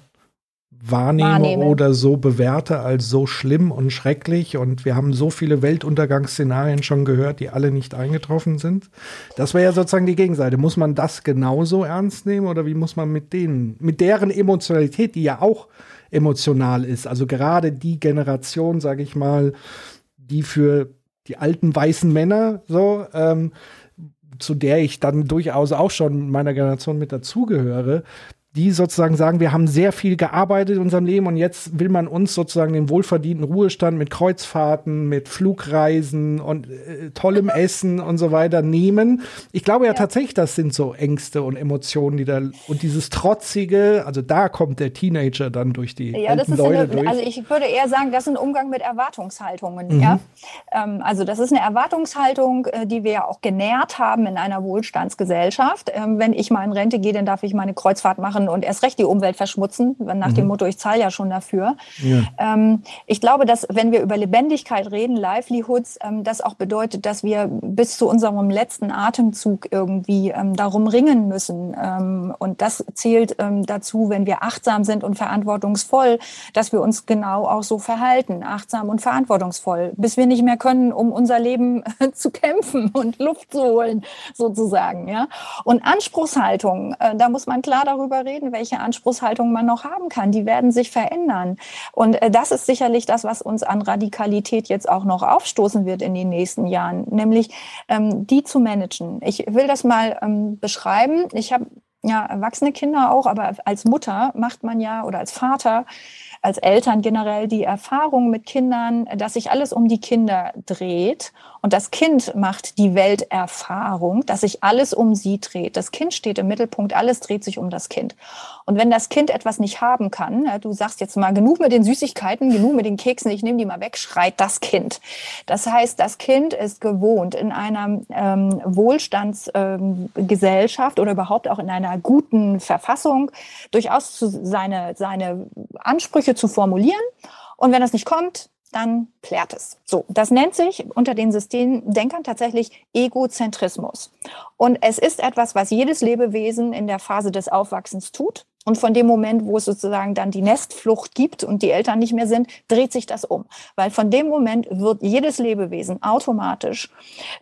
wahrnehme Wahrnehmen. oder so bewerte als so schlimm und schrecklich. Und wir haben so viele Weltuntergangsszenarien schon gehört, die alle nicht eingetroffen sind. Das wäre ja sozusagen die Gegenseite. Muss man das genauso ernst nehmen oder wie muss man mit denen, mit deren Emotionalität, die ja auch emotional ist, also gerade die Generation, sage ich mal, die für die alten weißen Männer so, ähm, zu der ich dann durchaus auch schon meiner Generation mit dazugehöre, die sozusagen sagen, wir haben sehr viel gearbeitet in unserem Leben und jetzt will man uns sozusagen den wohlverdienten Ruhestand mit Kreuzfahrten, mit Flugreisen und äh, tollem Essen und so weiter nehmen. Ich glaube ja, ja, tatsächlich, das sind so Ängste und Emotionen, die da und dieses trotzige, also da kommt der Teenager dann durch die ja, alten Leute eine, durch. Also ich würde eher sagen, das ist ein Umgang mit Erwartungshaltungen. Mhm. Ja, ähm, also das ist eine Erwartungshaltung, äh, die wir ja auch genährt haben in einer Wohlstandsgesellschaft. Ähm, wenn ich mal in Rente gehe, dann darf ich meine Kreuzfahrt machen und erst recht die Umwelt verschmutzen, nach mhm. dem Motto, ich zahle ja schon dafür. Ja. Ähm, ich glaube, dass wenn wir über Lebendigkeit reden, Livelihoods, ähm, das auch bedeutet, dass wir bis zu unserem letzten Atemzug irgendwie ähm, darum ringen müssen. Ähm, und das zählt ähm, dazu, wenn wir achtsam sind und verantwortungsvoll, dass wir uns genau auch so verhalten, achtsam und verantwortungsvoll, bis wir nicht mehr können, um unser Leben zu kämpfen und Luft zu holen, sozusagen. Ja? Und Anspruchshaltung, äh, da muss man klar darüber reden reden, welche Anspruchshaltung man noch haben kann. Die werden sich verändern. Und äh, das ist sicherlich das, was uns an Radikalität jetzt auch noch aufstoßen wird in den nächsten Jahren, nämlich ähm, die zu managen. Ich will das mal ähm, beschreiben. Ich habe ja erwachsene Kinder auch, aber als Mutter macht man ja oder als Vater als Eltern generell die Erfahrung mit Kindern, dass sich alles um die Kinder dreht und das Kind macht die Welterfahrung, dass sich alles um sie dreht. Das Kind steht im Mittelpunkt, alles dreht sich um das Kind. Und wenn das Kind etwas nicht haben kann, du sagst jetzt mal genug mit den Süßigkeiten, genug mit den Keksen, ich nehme die mal weg, schreit das Kind. Das heißt, das Kind ist gewohnt in einer ähm, Wohlstandsgesellschaft ähm, oder überhaupt auch in einer guten Verfassung durchaus seine, seine Ansprüche zu formulieren. Und wenn das nicht kommt, dann klärt es. So, das nennt sich unter den Systemdenkern tatsächlich Egozentrismus. Und es ist etwas, was jedes Lebewesen in der Phase des Aufwachsens tut. Und von dem Moment, wo es sozusagen dann die Nestflucht gibt und die Eltern nicht mehr sind, dreht sich das um. Weil von dem Moment wird jedes Lebewesen automatisch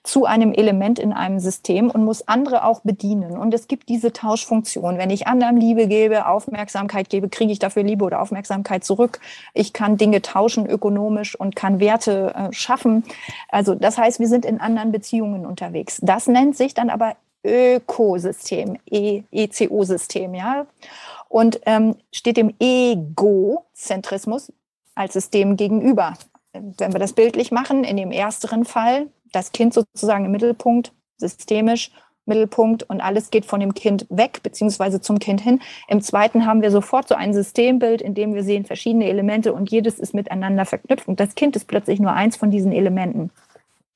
zu einem Element in einem System und muss andere auch bedienen. Und es gibt diese Tauschfunktion. Wenn ich anderen Liebe gebe, Aufmerksamkeit gebe, kriege ich dafür Liebe oder Aufmerksamkeit zurück. Ich kann Dinge tauschen ökonomisch und kann Werte äh, schaffen. Also das heißt, wir sind in anderen Beziehungen unterwegs. Das nennt sich dann aber Ökosystem, e ECO-System, ja und ähm, steht dem Egozentrismus als System gegenüber. Wenn wir das bildlich machen, in dem ersteren Fall, das Kind sozusagen im Mittelpunkt, systemisch, Mittelpunkt und alles geht von dem Kind weg beziehungsweise zum Kind hin. Im zweiten haben wir sofort so ein Systembild, in dem wir sehen verschiedene Elemente und jedes ist miteinander verknüpft und das Kind ist plötzlich nur eins von diesen Elementen.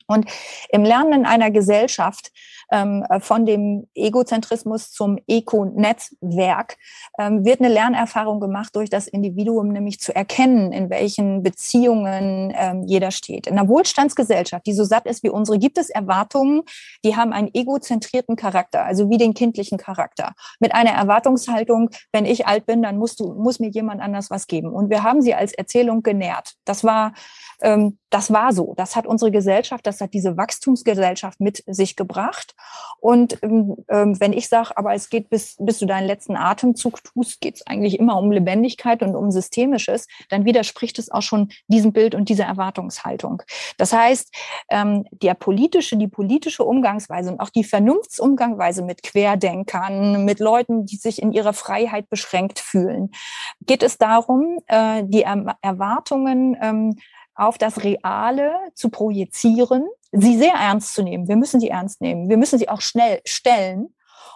Und im Lernen in einer Gesellschaft ähm, von dem Egozentrismus zum Eko-Netzwerk ähm, wird eine Lernerfahrung gemacht durch das Individuum, nämlich zu erkennen, in welchen Beziehungen ähm, jeder steht. In einer Wohlstandsgesellschaft, die so satt ist wie unsere, gibt es Erwartungen, die haben einen egozentrierten Charakter, also wie den kindlichen Charakter. Mit einer Erwartungshaltung, wenn ich alt bin, dann musst du, muss mir jemand anders was geben. Und wir haben sie als Erzählung genährt. Das war ähm, das war so. Das hat unsere Gesellschaft, das hat diese Wachstumsgesellschaft mit sich gebracht. Und ähm, ähm wenn ich sage, aber es geht bis, bis du deinen letzten Atemzug tust, geht es eigentlich immer um Lebendigkeit und um Systemisches, dann widerspricht es auch schon diesem Bild und dieser Erwartungshaltung. Das heißt, ähm, der politische, die politische Umgangsweise und auch die Vernunftsumgangsweise mit Querdenkern, mit Leuten, die sich in ihrer Freiheit beschränkt fühlen, geht es darum, äh, die er Erwartungen ähm, auf das Reale zu projizieren, sie sehr ernst zu nehmen. Wir müssen sie ernst nehmen. Wir müssen sie auch schnell stellen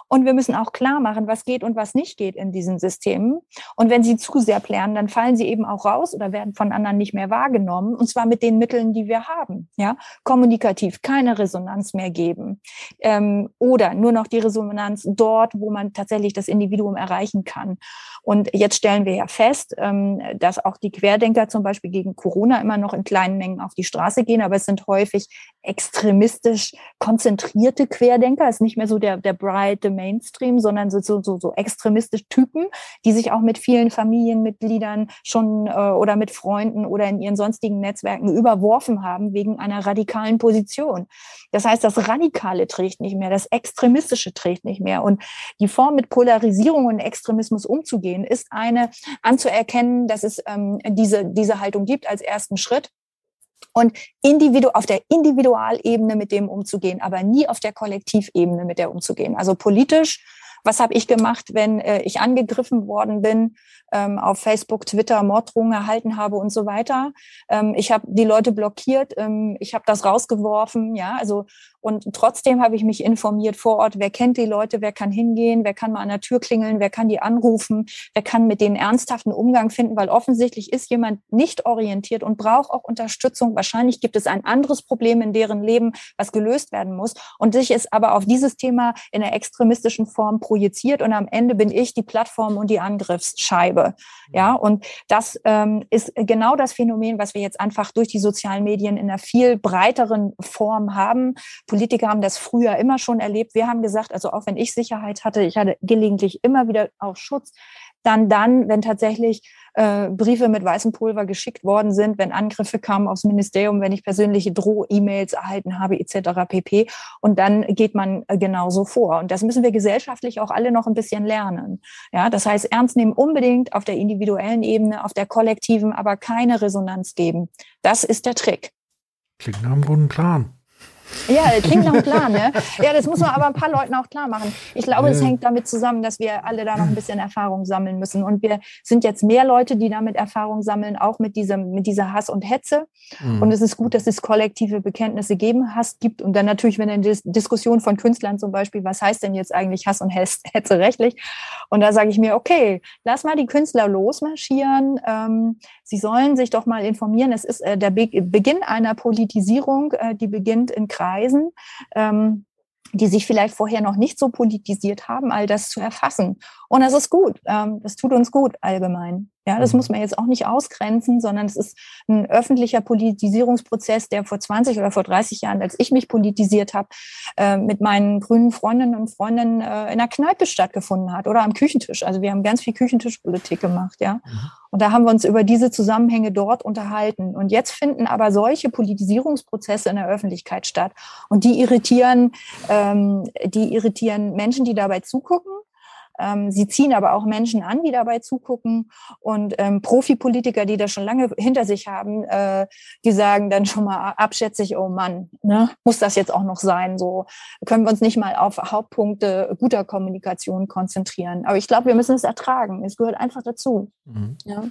und wir müssen auch klar machen, was geht und was nicht geht in diesen Systemen. Und wenn sie zu sehr plären, dann fallen sie eben auch raus oder werden von anderen nicht mehr wahrgenommen. Und zwar mit den Mitteln, die wir haben. Ja, kommunikativ keine Resonanz mehr geben. Ähm, oder nur noch die Resonanz dort, wo man tatsächlich das Individuum erreichen kann. Und jetzt stellen wir ja fest, ähm, dass auch die Querdenker zum Beispiel gegen Corona immer noch in kleinen Mengen auf die Straße gehen, aber es sind häufig extremistisch konzentrierte Querdenker. Es ist nicht mehr so der, der breite Mainstream, sondern so, so, so, so extremistische Typen, die sich auch mit vielen Familienmitgliedern schon äh, oder mit Freunden oder in ihren sonstigen Netzwerken überworfen haben wegen einer radikalen Position. Das heißt, das Radikale trägt nicht mehr, das Extremistische trägt nicht mehr. Und die Form mit Polarisierung und Extremismus umzugehen, ist eine anzuerkennen, dass es ähm, diese, diese Haltung gibt als ersten Schritt und individu auf der Individualebene mit dem umzugehen, aber nie auf der Kollektivebene mit der umzugehen. Also politisch, was habe ich gemacht, wenn äh, ich angegriffen worden bin ähm, auf Facebook, Twitter, Morddrohungen erhalten habe und so weiter? Ähm, ich habe die Leute blockiert, ähm, ich habe das rausgeworfen, ja, also und trotzdem habe ich mich informiert vor Ort, wer kennt die Leute, wer kann hingehen, wer kann mal an der Tür klingeln, wer kann die anrufen, wer kann mit denen ernsthaften Umgang finden, weil offensichtlich ist jemand nicht orientiert und braucht auch Unterstützung. Wahrscheinlich gibt es ein anderes Problem in deren Leben, was gelöst werden muss. Und sich ist aber auf dieses Thema in einer extremistischen Form projiziert und am Ende bin ich die Plattform und die Angriffsscheibe. Ja, und das ähm, ist genau das Phänomen, was wir jetzt einfach durch die sozialen Medien in einer viel breiteren Form haben. Politiker haben das früher immer schon erlebt. Wir haben gesagt, also auch wenn ich Sicherheit hatte, ich hatte gelegentlich immer wieder auch Schutz, dann dann, wenn tatsächlich äh, Briefe mit weißem Pulver geschickt worden sind, wenn Angriffe kamen aufs Ministerium, wenn ich persönliche Droh-E-Mails erhalten habe, etc. pp. Und dann geht man äh, genauso vor. Und das müssen wir gesellschaftlich auch alle noch ein bisschen lernen. Ja, das heißt, ernst nehmen unbedingt auf der individuellen Ebene, auf der kollektiven, aber keine Resonanz geben. Das ist der Trick. Klingt nach einem guten Plan. Ja, klingt nach einem Plan, ne? Ja, das muss man aber ein paar Leuten auch klar machen. Ich glaube, es hängt damit zusammen, dass wir alle da noch ein bisschen Erfahrung sammeln müssen. Und wir sind jetzt mehr Leute, die damit Erfahrung sammeln, auch mit diesem, mit dieser Hass und Hetze. Mhm. Und es ist gut, dass es kollektive Bekenntnisse geben, Hass gibt. Und dann natürlich, wenn eine Diskussion von Künstlern zum Beispiel, was heißt denn jetzt eigentlich Hass und Hetze rechtlich? Und da sage ich mir, okay, lass mal die Künstler losmarschieren. Ähm, sie sollen sich doch mal informieren. Es ist äh, der Be Beginn einer Politisierung, äh, die beginnt in Kreisen, ähm, die sich vielleicht vorher noch nicht so politisiert haben, all das zu erfassen. Und das ist gut. Ähm, das tut uns gut allgemein. Ja, das mhm. muss man jetzt auch nicht ausgrenzen, sondern es ist ein öffentlicher Politisierungsprozess, der vor 20 oder vor 30 Jahren, als ich mich politisiert habe, äh, mit meinen grünen Freundinnen und Freunden äh, in der Kneipe stattgefunden hat oder am Küchentisch. Also wir haben ganz viel Küchentischpolitik gemacht, ja. Mhm. Und da haben wir uns über diese Zusammenhänge dort unterhalten. Und jetzt finden aber solche Politisierungsprozesse in der Öffentlichkeit statt. Und die irritieren, ähm, die irritieren Menschen, die dabei zugucken ähm, sie ziehen aber auch Menschen an, die dabei zugucken. Und ähm, Profipolitiker, die das schon lange hinter sich haben, äh, die sagen dann schon mal abschätzig, oh Mann, ne, muss das jetzt auch noch sein? So können wir uns nicht mal auf Hauptpunkte guter Kommunikation konzentrieren. Aber ich glaube, wir müssen es ertragen. Es gehört einfach dazu. Mhm. Ja.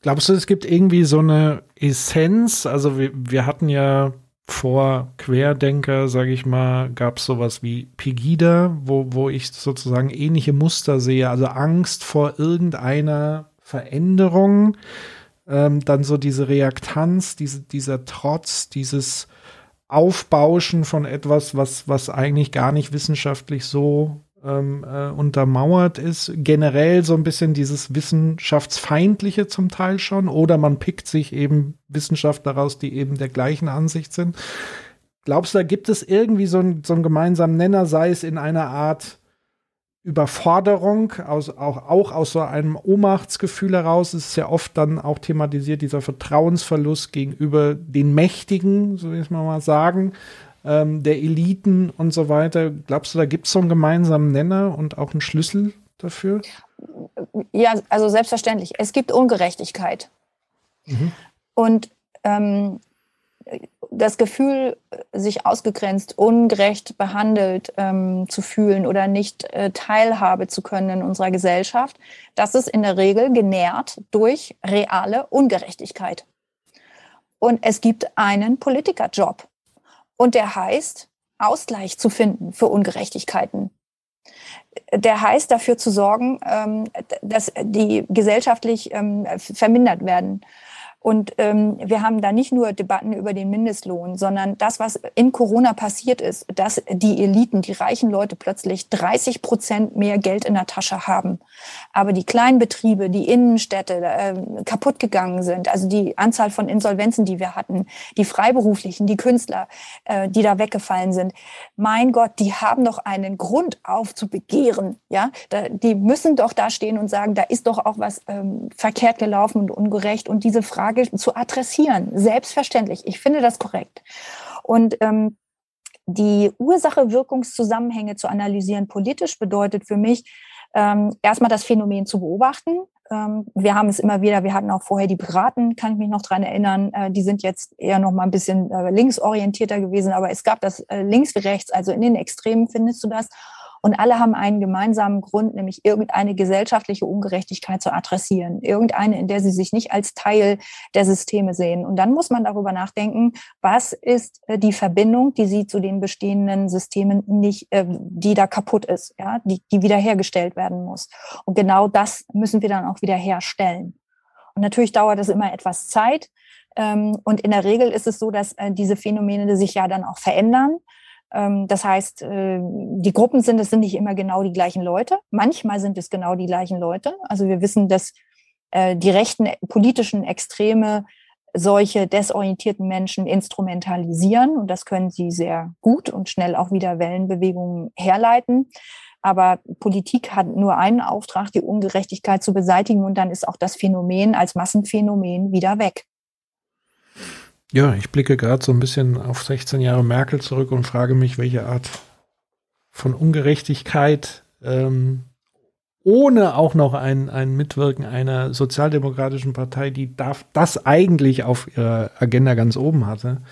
Glaubst du, es gibt irgendwie so eine Essenz? Also wir, wir hatten ja vor Querdenker, sage ich mal, gab es sowas wie Pegida, wo, wo ich sozusagen ähnliche Muster sehe, also Angst vor irgendeiner Veränderung, ähm, dann so diese Reaktanz, diese, dieser Trotz, dieses Aufbauschen von etwas, was, was eigentlich gar nicht wissenschaftlich so ähm, äh, untermauert ist. Generell so ein bisschen dieses Wissenschaftsfeindliche zum Teil schon. Oder man pickt sich eben Wissenschaftler raus, die eben der gleichen Ansicht sind. Glaubst du, da gibt es irgendwie so, ein, so einen gemeinsamen Nenner, sei es in einer Art Überforderung, aus, auch, auch aus so einem Ohnmachtsgefühl heraus, ist ja oft dann auch thematisiert, dieser Vertrauensverlust gegenüber den Mächtigen, so wie es mal sagen, ähm, der Eliten und so weiter. Glaubst du, da gibt es so einen gemeinsamen Nenner und auch einen Schlüssel dafür? Ja, also selbstverständlich. Es gibt Ungerechtigkeit. Mhm. Und ähm, das Gefühl, sich ausgegrenzt, ungerecht behandelt ähm, zu fühlen oder nicht äh, Teilhabe zu können in unserer Gesellschaft, das ist in der Regel genährt durch reale Ungerechtigkeit. Und es gibt einen Politikerjob. Und der heißt, Ausgleich zu finden für Ungerechtigkeiten. Der heißt, dafür zu sorgen, ähm, dass die gesellschaftlich ähm, vermindert werden. Und ähm, wir haben da nicht nur Debatten über den Mindestlohn, sondern das, was in Corona passiert ist, dass die Eliten, die reichen Leute plötzlich 30 Prozent mehr Geld in der Tasche haben. Aber die kleinen Betriebe, die Innenstädte äh, kaputt gegangen sind, also die Anzahl von Insolvenzen, die wir hatten, die Freiberuflichen, die Künstler, äh, die da weggefallen sind. Mein Gott, die haben doch einen Grund auf zu begehren. Ja, da, die müssen doch da stehen und sagen, da ist doch auch was ähm, verkehrt gelaufen und ungerecht. Und diese Frage Frage zu adressieren. Selbstverständlich. Ich finde das korrekt. Und ähm, die Ursache-Wirkungszusammenhänge zu analysieren politisch bedeutet für mich, ähm, erstmal das Phänomen zu beobachten. Ähm, wir haben es immer wieder, wir hatten auch vorher die Piraten, kann ich mich noch dran erinnern, äh, die sind jetzt eher noch mal ein bisschen äh, linksorientierter gewesen, aber es gab das äh, links wie rechts, also in den Extremen findest du das. Und alle haben einen gemeinsamen Grund, nämlich irgendeine gesellschaftliche Ungerechtigkeit zu adressieren. Irgendeine, in der sie sich nicht als Teil der Systeme sehen. Und dann muss man darüber nachdenken, was ist äh, die Verbindung, die sie zu den bestehenden Systemen nicht, äh, die da kaputt ist, ja, die, die wiederhergestellt werden muss. Und genau das müssen wir dann auch wiederherstellen. Und natürlich dauert das immer etwas Zeit. Ähm, und in der Regel ist es so, dass äh, diese Phänomene sich ja dann auch verändern. Ähm, das heißt, äh, die Gruppen sind, es sind nicht immer genau die gleichen Leute. Manchmal sind es genau die gleichen Leute. Also wir wissen, dass äh, die rechten politischen Extreme solche desorientierten Menschen instrumentalisieren. Und das können sie sehr gut und schnell auch wieder Wellenbewegungen herleiten. Aber Politik hat nur einen Auftrag, die Ungerechtigkeit zu beseitigen. Und dann ist auch das Phänomen als Massenphänomen wieder weg. Ja, ich blicke gerade so ein bisschen auf 16 Jahre Merkel zurück und frage mich, welche Art von Ungerechtigkeit ähm, ohne auch noch ein, ein Mitwirken einer sozialdemokratischen Partei, die darf, das eigentlich auf ihrer Agenda ganz oben hatte,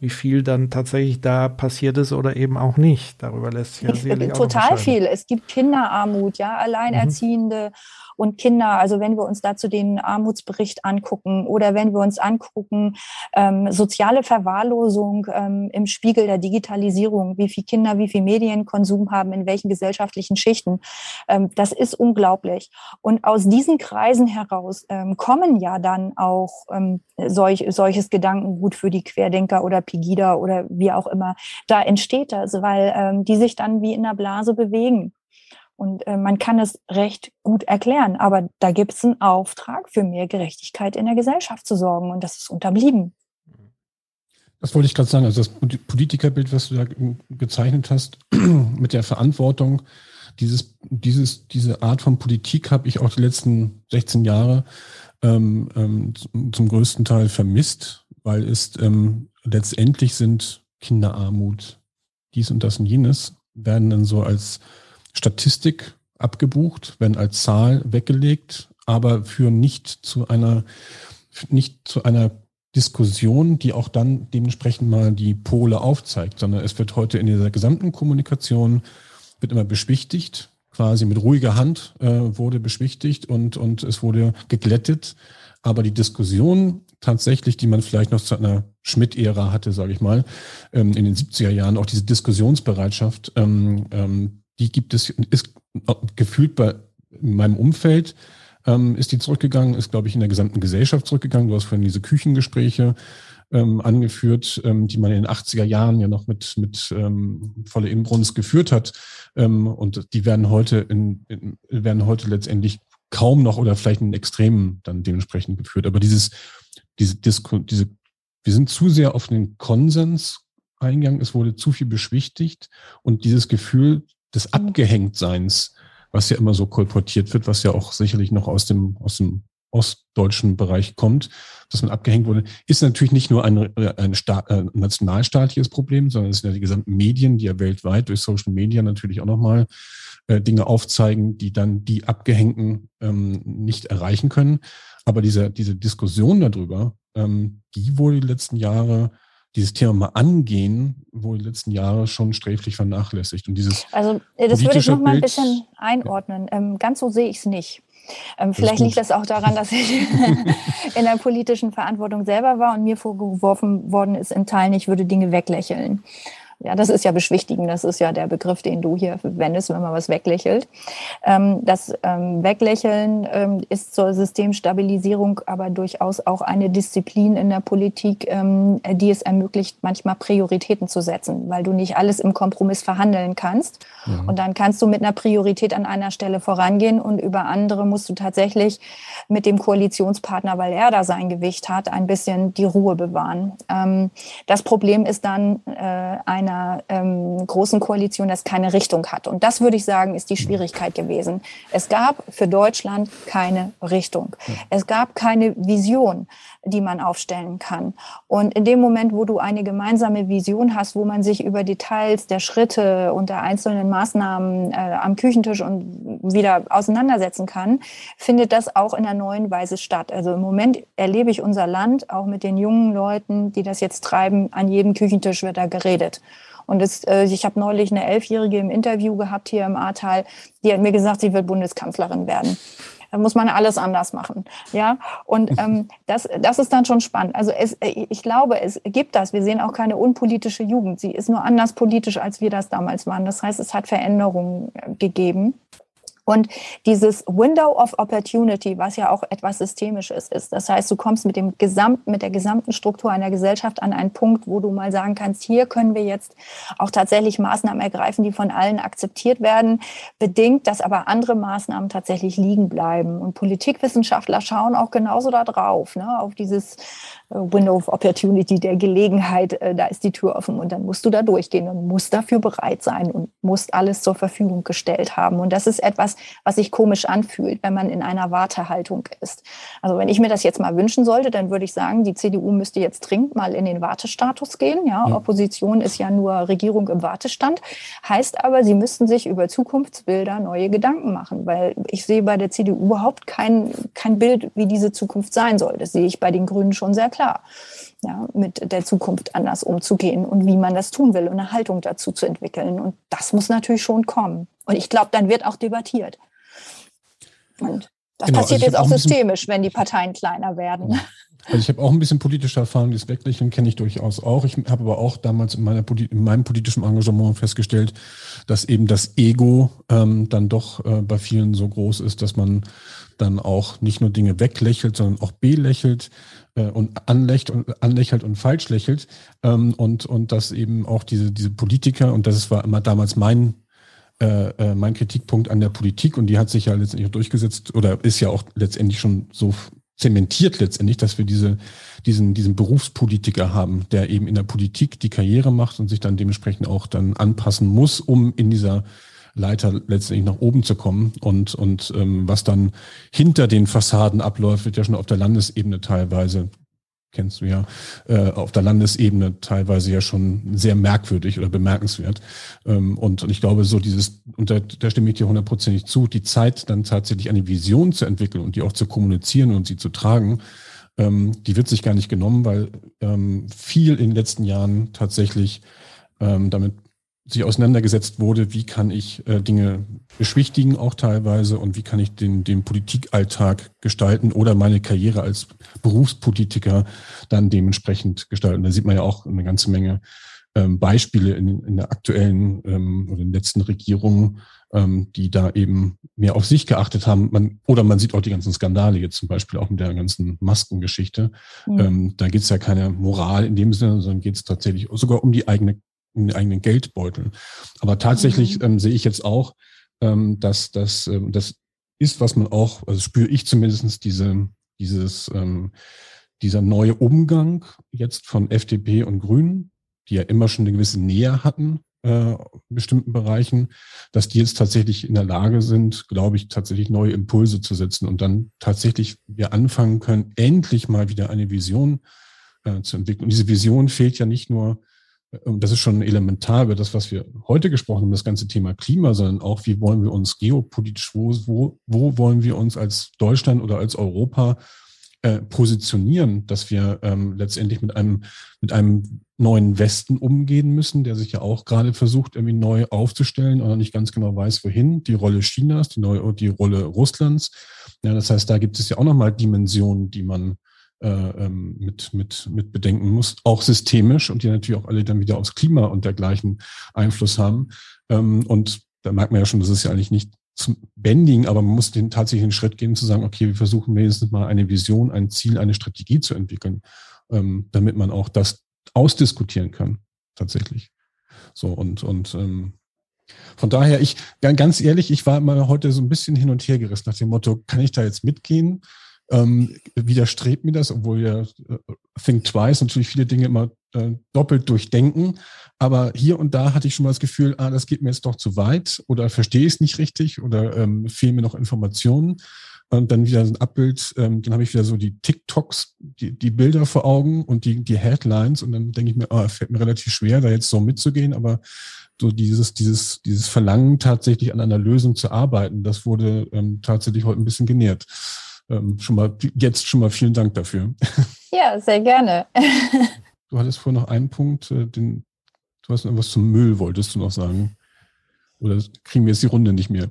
wie viel dann tatsächlich da passiert ist oder eben auch nicht. Darüber lässt sich ja sicherlich Total viel. Es gibt Kinderarmut, ja, Alleinerziehende. Mhm und Kinder. Also wenn wir uns dazu den Armutsbericht angucken oder wenn wir uns angucken, ähm, soziale Verwahrlosung ähm, im Spiegel der Digitalisierung, wie viele Kinder, wie viel Medienkonsum haben, in welchen gesellschaftlichen Schichten, ähm, das ist unglaublich. Und aus diesen Kreisen heraus ähm, kommen ja dann auch ähm, solch, solches Gedankengut für die Querdenker oder Pegida oder wie auch immer. Da entsteht das, weil ähm, die sich dann wie in einer Blase bewegen. Und äh, man kann es recht gut erklären, aber da gibt es einen Auftrag, für mehr Gerechtigkeit in der Gesellschaft zu sorgen und das ist unterblieben. Das wollte ich gerade sagen. Also das Politikerbild, was du da gezeichnet hast, mit der Verantwortung, dieses, dieses, diese Art von Politik habe ich auch die letzten 16 Jahre ähm, ähm, zum größten Teil vermisst, weil es ähm, letztendlich sind Kinderarmut, dies und das und jenes, werden dann so als Statistik abgebucht, werden als Zahl weggelegt, aber führen nicht zu einer, nicht zu einer Diskussion, die auch dann dementsprechend mal die Pole aufzeigt, sondern es wird heute in dieser gesamten Kommunikation wird immer beschwichtigt, quasi mit ruhiger Hand äh, wurde beschwichtigt und, und es wurde geglättet. Aber die Diskussion tatsächlich, die man vielleicht noch zu einer Schmidt-Ära hatte, sage ich mal, ähm, in den 70er Jahren, auch diese Diskussionsbereitschaft, ähm, ähm, die gibt es, ist gefühlt bei in meinem Umfeld ähm, ist die zurückgegangen, ist, glaube ich, in der gesamten Gesellschaft zurückgegangen. Du hast vorhin diese Küchengespräche ähm, angeführt, ähm, die man in den 80er Jahren ja noch mit, mit ähm, voller Inbrunst geführt hat. Ähm, und die werden heute in, in, werden heute letztendlich kaum noch oder vielleicht in Extremen dann dementsprechend geführt. Aber dieses, diese Disku, diese, wir sind zu sehr auf den Konsens eingegangen, es wurde zu viel beschwichtigt und dieses Gefühl des. Abgehängtseins, was ja immer so kolportiert wird, was ja auch sicherlich noch aus dem, aus dem ostdeutschen Bereich kommt, dass man abgehängt wurde, ist natürlich nicht nur ein, ein Staat, äh, nationalstaatliches Problem, sondern es sind ja die gesamten Medien, die ja weltweit durch Social Media natürlich auch nochmal äh, Dinge aufzeigen, die dann die Abgehängten ähm, nicht erreichen können. Aber diese, diese Diskussion darüber, ähm, die wohl die letzten Jahre dieses Thema mal angehen, wo die letzten Jahre schon sträflich vernachlässigt. Und dieses also das würde ich noch mal ein bisschen einordnen. Ähm, ganz so sehe ich es nicht. Ähm, vielleicht liegt das auch daran, dass ich in der politischen Verantwortung selber war und mir vorgeworfen worden ist, in Teilen, ich würde Dinge weglächeln. Ja, das ist ja beschwichtigen. Das ist ja der Begriff, den du hier verwendest, wenn man was weglächelt. Ähm, das ähm, Weglächeln ähm, ist zur Systemstabilisierung aber durchaus auch eine Disziplin in der Politik, die es ermöglicht, manchmal Prioritäten zu setzen, weil du nicht alles im Kompromiss verhandeln kannst. Mhm. Und dann kannst du mit einer Priorität an einer Stelle vorangehen und über andere musst du tatsächlich mit dem Koalitionspartner, weil er da sein Gewicht hat, ein bisschen die Ruhe bewahren. Das Problem ist dann äh, eine einer ähm, großen Koalition, das keine Richtung hat. Und das würde ich sagen, ist die Schwierigkeit gewesen. Es gab für Deutschland keine Richtung. Es gab keine Vision, die man aufstellen kann. Und in dem Moment, wo du eine gemeinsame Vision hast, wo man sich über Details der Schritte und der einzelnen Maßnahmen äh, am Küchentisch und wieder auseinandersetzen kann, findet das auch in einer neuen Weise statt. Also im Moment erlebe ich unser Land auch mit den jungen Leuten, die das jetzt treiben, an jedem Küchentisch wird da geredet. Und es, äh, ich habe neulich eine Elfjährige im Interview gehabt hier im Ahrtal, die hat mir gesagt, sie wird Bundeskanzlerin werden. Da muss man alles anders machen. Ja, und ähm, das, das ist dann schon spannend. Also es, äh, ich glaube, es gibt das. Wir sehen auch keine unpolitische Jugend. Sie ist nur anders politisch, als wir das damals waren. Das heißt, es hat Veränderungen äh, gegeben. Und dieses Window of Opportunity, was ja auch etwas Systemisches ist, das heißt, du kommst mit dem gesamten, mit der gesamten Struktur einer Gesellschaft an einen Punkt, wo du mal sagen kannst, hier können wir jetzt auch tatsächlich Maßnahmen ergreifen, die von allen akzeptiert werden, bedingt, dass aber andere Maßnahmen tatsächlich liegen bleiben. Und Politikwissenschaftler schauen auch genauso da drauf, ne, auf dieses Window of Opportunity, der Gelegenheit, äh, da ist die Tür offen und dann musst du da durchgehen und musst dafür bereit sein und musst alles zur Verfügung gestellt haben. Und das ist etwas, was sich komisch anfühlt, wenn man in einer Wartehaltung ist. Also wenn ich mir das jetzt mal wünschen sollte, dann würde ich sagen, die CDU müsste jetzt dringend mal in den Wartestatus gehen. Ja. Opposition ist ja nur Regierung im Wartestand. Heißt aber, sie müssten sich über Zukunftsbilder neue Gedanken machen, weil ich sehe bei der CDU überhaupt kein, kein Bild, wie diese Zukunft sein soll. Das sehe ich bei den Grünen schon sehr klar klar, ja, mit der Zukunft anders umzugehen und wie man das tun will und eine Haltung dazu zu entwickeln. Und das muss natürlich schon kommen. Und ich glaube, dann wird auch debattiert. Und das genau, passiert also jetzt auch systemisch, wenn die Parteien kleiner werden. Also ich habe auch ein bisschen politische Erfahrung, das Weglächeln kenne ich durchaus auch. Ich habe aber auch damals in, meiner, in meinem politischen Engagement festgestellt, dass eben das Ego ähm, dann doch äh, bei vielen so groß ist, dass man dann auch nicht nur Dinge weglächelt, sondern auch belächelt äh, und anlächelt und anlächelt und falsch lächelt. Ähm, und, und dass eben auch diese, diese Politiker, und das war immer damals mein äh, äh, mein Kritikpunkt an der Politik und die hat sich ja letztendlich auch durchgesetzt oder ist ja auch letztendlich schon so zementiert letztendlich, dass wir diese, diesen, diesen Berufspolitiker haben, der eben in der Politik die Karriere macht und sich dann dementsprechend auch dann anpassen muss, um in dieser Leiter letztendlich nach oben zu kommen. Und, und ähm, was dann hinter den Fassaden abläuft, wird ja schon auf der Landesebene teilweise kennst du ja, äh, auf der Landesebene teilweise ja schon sehr merkwürdig oder bemerkenswert. Ähm, und, und ich glaube, so dieses, und da, da stimme ich dir hundertprozentig zu, die Zeit dann tatsächlich eine Vision zu entwickeln und die auch zu kommunizieren und sie zu tragen, ähm, die wird sich gar nicht genommen, weil ähm, viel in den letzten Jahren tatsächlich ähm, damit sich auseinandergesetzt wurde, wie kann ich äh, Dinge beschwichtigen auch teilweise und wie kann ich den, den Politikalltag gestalten oder meine Karriere als Berufspolitiker dann dementsprechend gestalten. Da sieht man ja auch eine ganze Menge ähm, Beispiele in, in der aktuellen ähm, oder in den letzten Regierungen, ähm, die da eben mehr auf sich geachtet haben. Man, oder man sieht auch die ganzen Skandale jetzt zum Beispiel auch mit der ganzen Maskengeschichte. Mhm. Ähm, da geht es ja keine Moral in dem Sinne, sondern geht es tatsächlich sogar um die eigene um den eigenen Geldbeutel. Aber tatsächlich mhm. ähm, sehe ich jetzt auch, ähm, dass das, ähm, das ist, was man auch, also spüre ich zumindestens diese, dieses, ähm, dieser neue Umgang jetzt von FDP und Grünen, die ja immer schon eine gewisse Nähe hatten äh, in bestimmten Bereichen, dass die jetzt tatsächlich in der Lage sind, glaube ich, tatsächlich neue Impulse zu setzen und dann tatsächlich wir anfangen können, endlich mal wieder eine Vision äh, zu entwickeln. Und diese Vision fehlt ja nicht nur das ist schon elementar über das, was wir heute gesprochen haben, das ganze Thema Klima, sondern auch, wie wollen wir uns geopolitisch, wo, wo, wo wollen wir uns als Deutschland oder als Europa äh, positionieren, dass wir ähm, letztendlich mit einem, mit einem neuen Westen umgehen müssen, der sich ja auch gerade versucht, irgendwie neu aufzustellen oder nicht ganz genau weiß, wohin. Die Rolle Chinas, die, neue, die Rolle Russlands. Ja, das heißt, da gibt es ja auch nochmal Dimensionen, die man äh, ähm, mit, mit, mit bedenken muss, auch systemisch und die natürlich auch alle dann wieder aufs Klima und dergleichen Einfluss haben. Ähm, und da merkt man ja schon, das ist ja eigentlich nicht zum Bending, aber man muss den tatsächlichen Schritt gehen, zu sagen, okay, wir versuchen wenigstens mal eine Vision, ein Ziel, eine Strategie zu entwickeln, ähm, damit man auch das ausdiskutieren kann, tatsächlich. So, und, und von daher, ich, ganz ehrlich, ich war mal heute so ein bisschen hin und her gerissen nach dem Motto, kann ich da jetzt mitgehen? Ähm, widerstrebt mir das, obwohl ja äh, Think Twice natürlich viele Dinge immer äh, doppelt durchdenken. Aber hier und da hatte ich schon mal das Gefühl, ah, das geht mir jetzt doch zu weit oder verstehe ich es nicht richtig oder ähm, fehlen mir noch Informationen. Und dann wieder ein Abbild, ähm, dann habe ich wieder so die TikToks, die, die Bilder vor Augen und die, die Headlines. Und dann denke ich mir, ah, fällt mir relativ schwer, da jetzt so mitzugehen. Aber so dieses, dieses, dieses Verlangen, tatsächlich an einer Lösung zu arbeiten, das wurde ähm, tatsächlich heute ein bisschen genährt ähm, schon mal jetzt schon mal vielen Dank dafür. Ja, sehr gerne. du hattest vorhin noch einen Punkt, äh, den, du hast irgendwas zum Müll, wolltest du noch sagen. Oder kriegen wir jetzt die Runde nicht mehr?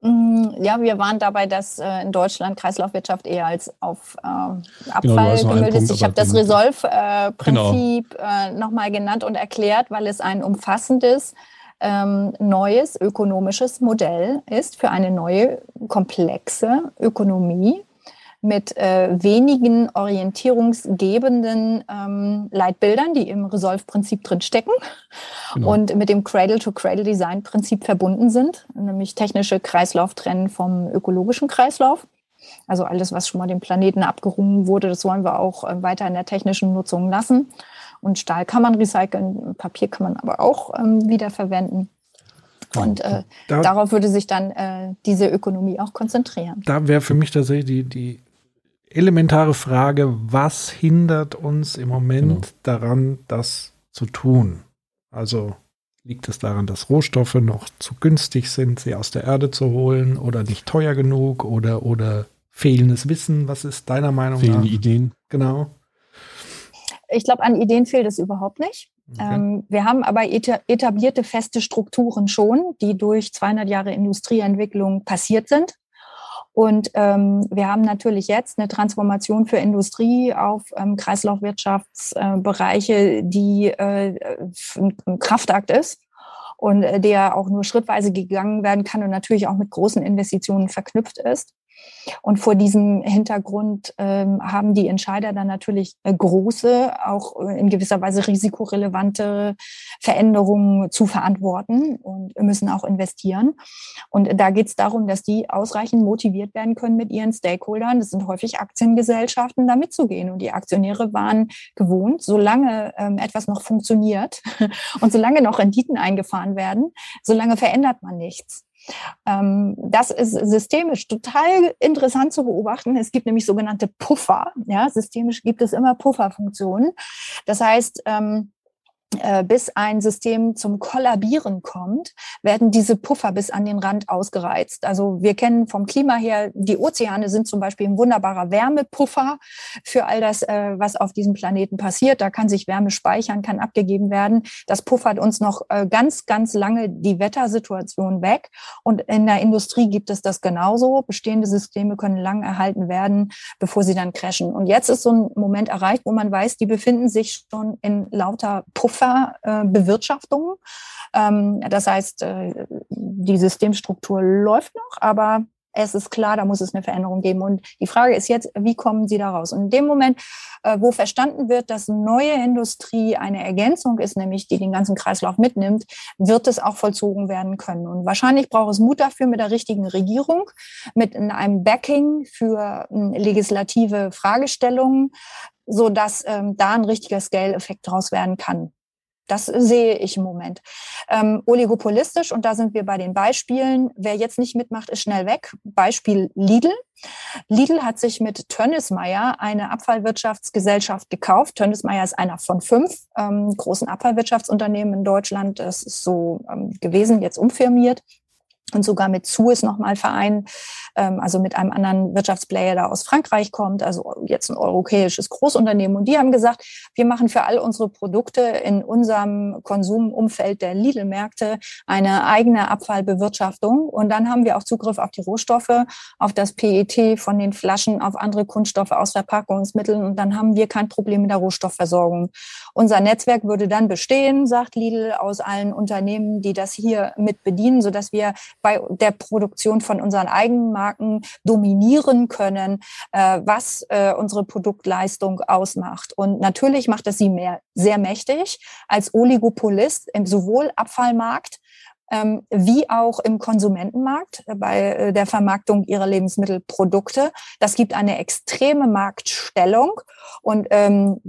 Mm, ja, wir waren dabei, dass äh, in Deutschland Kreislaufwirtschaft eher als auf äh, genau, Abfall genau, gemüllt ist. Ich habe das Resolve-Prinzip äh, genau. nochmal genannt und erklärt, weil es ein umfassendes ähm, neues ökonomisches Modell ist für eine neue komplexe Ökonomie mit äh, wenigen orientierungsgebenden ähm, Leitbildern, die im Resolve-Prinzip drinstecken genau. und mit dem Cradle-to-Cradle-Design-Prinzip verbunden sind, nämlich technische Kreislauftrennen vom ökologischen Kreislauf. Also alles, was schon mal dem Planeten abgerungen wurde, das wollen wir auch äh, weiter in der technischen Nutzung lassen. Und Stahl kann man recyceln, Papier kann man aber auch ähm, wiederverwenden. Und äh, da, darauf würde sich dann äh, diese Ökonomie auch konzentrieren. Da wäre für mich tatsächlich die, die elementare Frage, was hindert uns im Moment genau. daran, das zu tun? Also liegt es daran, dass Rohstoffe noch zu günstig sind, sie aus der Erde zu holen oder nicht teuer genug oder, oder fehlendes Wissen? Was ist deiner Meinung Fehlende nach? Fehlende Ideen. Genau. Ich glaube, an Ideen fehlt es überhaupt nicht. Okay. Ähm, wir haben aber etablierte feste Strukturen schon, die durch 200 Jahre Industrieentwicklung passiert sind. Und ähm, wir haben natürlich jetzt eine Transformation für Industrie auf ähm, Kreislaufwirtschaftsbereiche, äh, die äh, ein Kraftakt ist und äh, der auch nur schrittweise gegangen werden kann und natürlich auch mit großen Investitionen verknüpft ist. Und vor diesem Hintergrund ähm, haben die Entscheider dann natürlich äh, große, auch äh, in gewisser Weise risikorelevante Veränderungen zu verantworten und müssen auch investieren. Und da geht es darum, dass die ausreichend motiviert werden können, mit ihren Stakeholdern, das sind häufig Aktiengesellschaften, da mitzugehen. Und die Aktionäre waren gewohnt, solange ähm, etwas noch funktioniert und solange noch Renditen eingefahren werden, solange verändert man nichts. Ähm, das ist systemisch total interessant zu beobachten. Es gibt nämlich sogenannte Puffer. Ja, systemisch gibt es immer Pufferfunktionen. Das heißt, ähm, äh, bis ein System zum Kollabieren kommt, werden diese Puffer bis an den Rand ausgereizt. Also wir kennen vom Klima her, die Ozeane sind zum Beispiel ein wunderbarer Wärmepuffer für all das, äh, was auf diesem Planeten passiert. Da kann sich Wärme speichern, kann abgegeben werden. Das puffert uns noch äh, ganz, ganz lange die Wettersituation weg. Und in der Industrie gibt es das genauso. Bestehende Systeme können lang erhalten werden, bevor sie dann crashen. Und jetzt ist so ein Moment erreicht, wo man weiß, die befinden sich schon in lauter Puffer Bewirtschaftung. Ähm, das heißt, äh, die Systemstruktur läuft noch, aber es ist klar, da muss es eine Veränderung geben. Und die Frage ist jetzt, wie kommen Sie da raus? Und in dem Moment, äh, wo verstanden wird, dass neue Industrie eine Ergänzung ist, nämlich die den ganzen Kreislauf mitnimmt, wird es auch vollzogen werden können. Und wahrscheinlich braucht es Mut dafür mit der richtigen Regierung, mit einem Backing für hm, legislative Fragestellungen, so dass ähm, da ein richtiger Scale-Effekt draus werden kann. Das sehe ich im Moment. Ähm, oligopolistisch, und da sind wir bei den Beispielen. Wer jetzt nicht mitmacht, ist schnell weg. Beispiel Lidl. Lidl hat sich mit Tönnismeier eine Abfallwirtschaftsgesellschaft gekauft. Tönnismeier ist einer von fünf ähm, großen Abfallwirtschaftsunternehmen in Deutschland. Das ist so ähm, gewesen, jetzt umfirmiert und sogar mit Suez nochmal Verein, ähm, also mit einem anderen Wirtschaftsplayer, der aus Frankreich kommt, also jetzt ein europäisches Großunternehmen. Und die haben gesagt, wir machen für all unsere Produkte in unserem Konsumumfeld der Lidl-Märkte eine eigene Abfallbewirtschaftung. Und dann haben wir auch Zugriff auf die Rohstoffe, auf das PET von den Flaschen, auf andere Kunststoffe aus Verpackungsmitteln. Und dann haben wir kein Problem mit der Rohstoffversorgung. Unser Netzwerk würde dann bestehen, sagt Lidl, aus allen Unternehmen, die das hier mit bedienen, sodass wir bei der Produktion von unseren eigenen Marken dominieren können, äh, was äh, unsere Produktleistung ausmacht. Und natürlich macht es sie mehr, sehr mächtig als Oligopolist im sowohl Abfallmarkt ähm, wie auch im Konsumentenmarkt bei äh, der Vermarktung ihrer Lebensmittelprodukte. Das gibt eine extreme Marktstellung und ähm,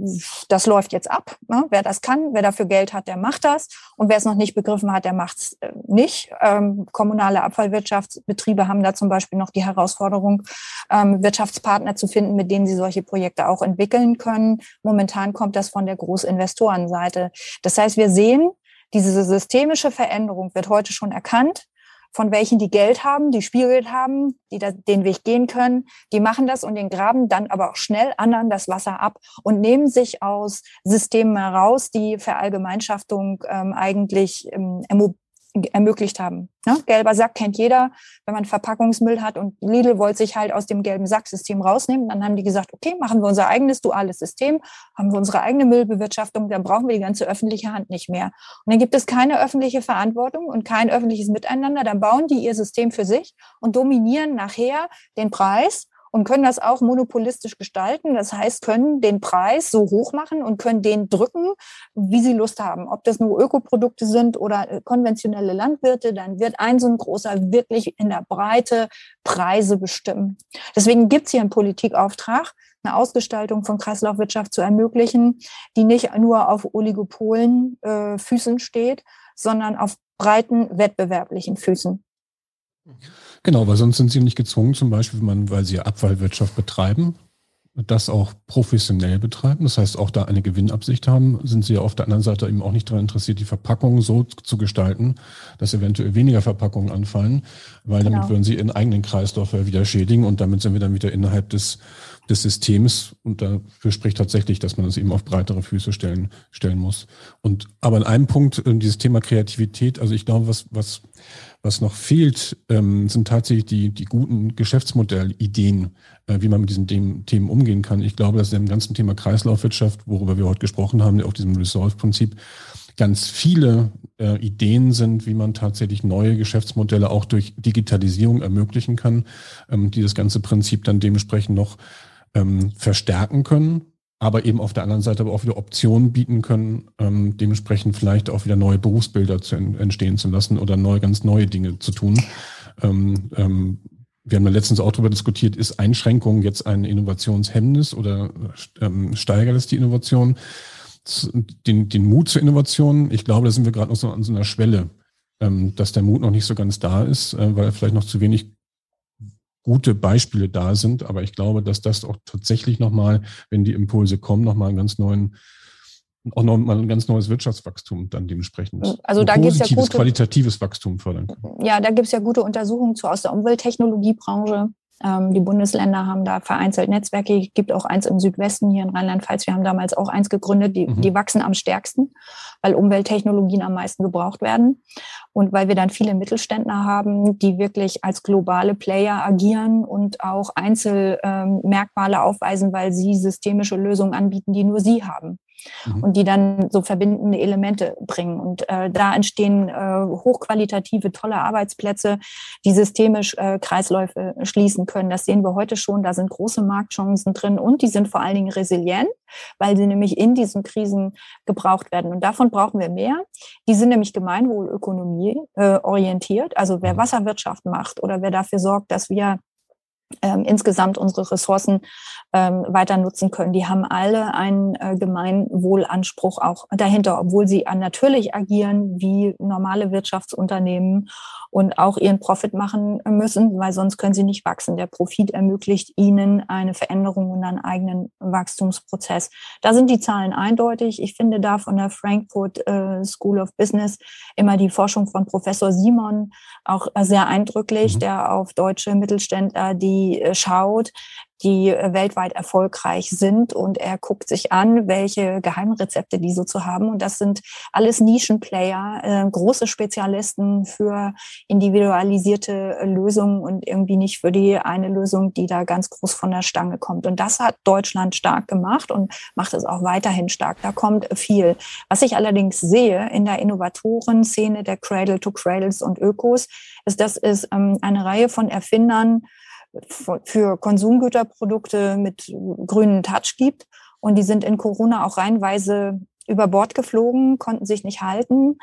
das läuft jetzt ab. Ne? Wer das kann, wer dafür Geld hat, der macht das und wer es noch nicht begriffen hat, der macht es äh, nicht. Ähm, kommunale Abfallwirtschaftsbetriebe haben da zum Beispiel noch die Herausforderung, ähm, Wirtschaftspartner zu finden, mit denen sie solche Projekte auch entwickeln können. Momentan kommt das von der Großinvestorenseite. Das heißt, wir sehen, diese systemische Veränderung wird heute schon erkannt von welchen die Geld haben, die Spielgeld haben, die da den Weg gehen können. Die machen das und den graben dann aber auch schnell anderen das Wasser ab und nehmen sich aus Systemen heraus, die Verallgemeinschaftung ähm, eigentlich ähm, ermöglicht haben. Ne? Gelber Sack kennt jeder, wenn man Verpackungsmüll hat und Lidl wollte sich halt aus dem gelben Sacksystem rausnehmen. Dann haben die gesagt, okay, machen wir unser eigenes duales System, haben wir unsere eigene Müllbewirtschaftung, dann brauchen wir die ganze öffentliche Hand nicht mehr. Und dann gibt es keine öffentliche Verantwortung und kein öffentliches Miteinander. Dann bauen die ihr System für sich und dominieren nachher den Preis und können das auch monopolistisch gestalten. Das heißt, können den Preis so hoch machen und können den drücken, wie sie Lust haben. Ob das nur Ökoprodukte sind oder äh, konventionelle Landwirte, dann wird ein so ein großer wirklich in der Breite Preise bestimmen. Deswegen gibt es hier einen Politikauftrag, eine Ausgestaltung von Kreislaufwirtschaft zu ermöglichen, die nicht nur auf Oligopolen äh, Füßen steht, sondern auf breiten wettbewerblichen Füßen. Genau, weil sonst sind sie nicht gezwungen, zum Beispiel, weil sie Abfallwirtschaft betreiben, das auch professionell betreiben, das heißt auch da eine Gewinnabsicht haben, sind sie auf der anderen Seite eben auch nicht daran interessiert, die Verpackung so zu gestalten, dass eventuell weniger Verpackungen anfallen, weil damit genau. würden sie ihren eigenen Kreislauf wieder schädigen und damit sind wir dann wieder innerhalb des, des Systems und dafür spricht tatsächlich, dass man das eben auf breitere Füße stellen, stellen muss. Und aber in einem Punkt, äh, dieses Thema Kreativität, also ich glaube, was, was was noch fehlt, ähm, sind tatsächlich die, die guten Geschäftsmodellideen, äh, wie man mit diesen Themen umgehen kann. Ich glaube, dass im ganzen Thema Kreislaufwirtschaft, worüber wir heute gesprochen haben, auf diesem Resolve-Prinzip, ganz viele äh, Ideen sind, wie man tatsächlich neue Geschäftsmodelle auch durch Digitalisierung ermöglichen kann, ähm, die das ganze Prinzip dann dementsprechend noch ähm, verstärken können, aber eben auf der anderen Seite aber auch wieder Optionen bieten können, ähm, dementsprechend vielleicht auch wieder neue Berufsbilder zu entstehen zu lassen oder neue, ganz neue Dinge zu tun. Ähm, ähm, wir haben ja letztens auch darüber diskutiert, ist Einschränkung jetzt ein Innovationshemmnis oder ähm, steigert es die Innovation? Den, den Mut zur Innovation, ich glaube, da sind wir gerade noch so an so einer Schwelle, ähm, dass der Mut noch nicht so ganz da ist, äh, weil vielleicht noch zu wenig gute Beispiele da sind. Aber ich glaube, dass das auch tatsächlich nochmal, wenn die Impulse kommen, nochmal einen ganz neuen auch nochmal ein ganz neues Wirtschaftswachstum dann dementsprechend. Also da gibt es ja gute, qualitatives Wachstum fördern. Ja, da gibt es ja gute Untersuchungen zu aus der Umwelttechnologiebranche. Ähm, die Bundesländer haben da vereinzelt Netzwerke. Es gibt auch eins im Südwesten hier in Rheinland-Pfalz. Wir haben damals auch eins gegründet. Die, mhm. die wachsen am stärksten, weil Umwelttechnologien am meisten gebraucht werden. Und weil wir dann viele Mittelständler haben, die wirklich als globale Player agieren und auch Einzelmerkmale aufweisen, weil sie systemische Lösungen anbieten, die nur sie haben mhm. und die dann so verbindende Elemente bringen. Und äh, da entstehen äh, hochqualitative, tolle Arbeitsplätze, die systemisch äh, Kreisläufe schließen können. Das sehen wir heute schon. Da sind große Marktchancen drin und die sind vor allen Dingen resilient, weil sie nämlich in diesen Krisen gebraucht werden. Und davon brauchen wir mehr. Die sind nämlich Gemeinwohlökonomie äh, orientiert. Also wer mhm. Wasserwirtschaft macht oder wer dafür sorgt, dass wir ähm, insgesamt unsere Ressourcen ähm, weiter nutzen können. Die haben alle einen äh, Gemeinwohlanspruch auch dahinter, obwohl sie natürlich agieren wie normale Wirtschaftsunternehmen und auch ihren Profit machen müssen, weil sonst können sie nicht wachsen. Der Profit ermöglicht ihnen eine Veränderung und einen eigenen Wachstumsprozess. Da sind die Zahlen eindeutig. Ich finde da von der Frankfurt äh, School of Business immer die Forschung von Professor Simon auch sehr eindrücklich, mhm. der auf deutsche Mittelständler, die äh, schaut, die äh, weltweit erfolgreich sind. Und er guckt sich an, welche Geheimrezepte die so zu haben. Und das sind alles Nischenplayer, äh, große Spezialisten für individualisierte Lösungen und irgendwie nicht für die eine Lösung, die da ganz groß von der Stange kommt. Und das hat Deutschland stark gemacht und macht es auch weiterhin stark. Da kommt viel. Was ich allerdings sehe in der Innovatoren-Szene der Cradle to Cradles und Ökos, ist, dass es ähm, eine Reihe von Erfindern für Konsumgüterprodukte mit grünen Touch gibt. Und die sind in Corona auch reinweise über Bord geflogen, konnten sich nicht halten.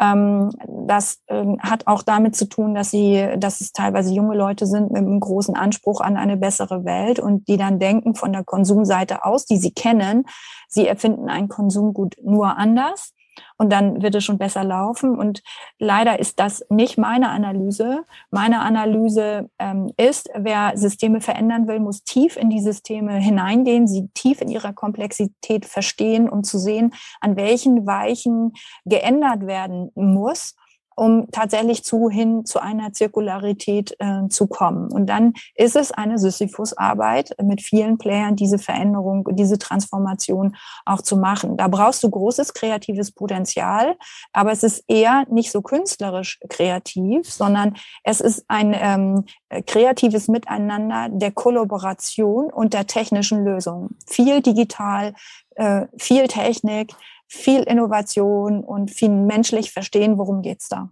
Ähm, das ähm, hat auch damit zu tun, dass sie, dass es teilweise junge Leute sind mit einem großen Anspruch an eine bessere Welt und die dann denken von der Konsumseite aus, die sie kennen, sie erfinden ein Konsumgut nur anders und dann wird es schon besser laufen. Und leider ist das nicht meine Analyse. Meine Analyse ähm, ist, wer Systeme verändern will, muss tief in die Systeme hineingehen, sie tief in ihrer Komplexität verstehen, um zu sehen, an welchen Weichen geändert werden muss um tatsächlich zu hin zu einer Zirkularität äh, zu kommen. Und dann ist es eine Sisyphus-Arbeit mit vielen Playern, diese Veränderung, diese Transformation auch zu machen. Da brauchst du großes kreatives Potenzial, aber es ist eher nicht so künstlerisch kreativ, sondern es ist ein ähm, kreatives Miteinander der Kollaboration und der technischen Lösung. Viel digital, äh, viel Technik, viel Innovation und viel menschlich verstehen, worum geht es da.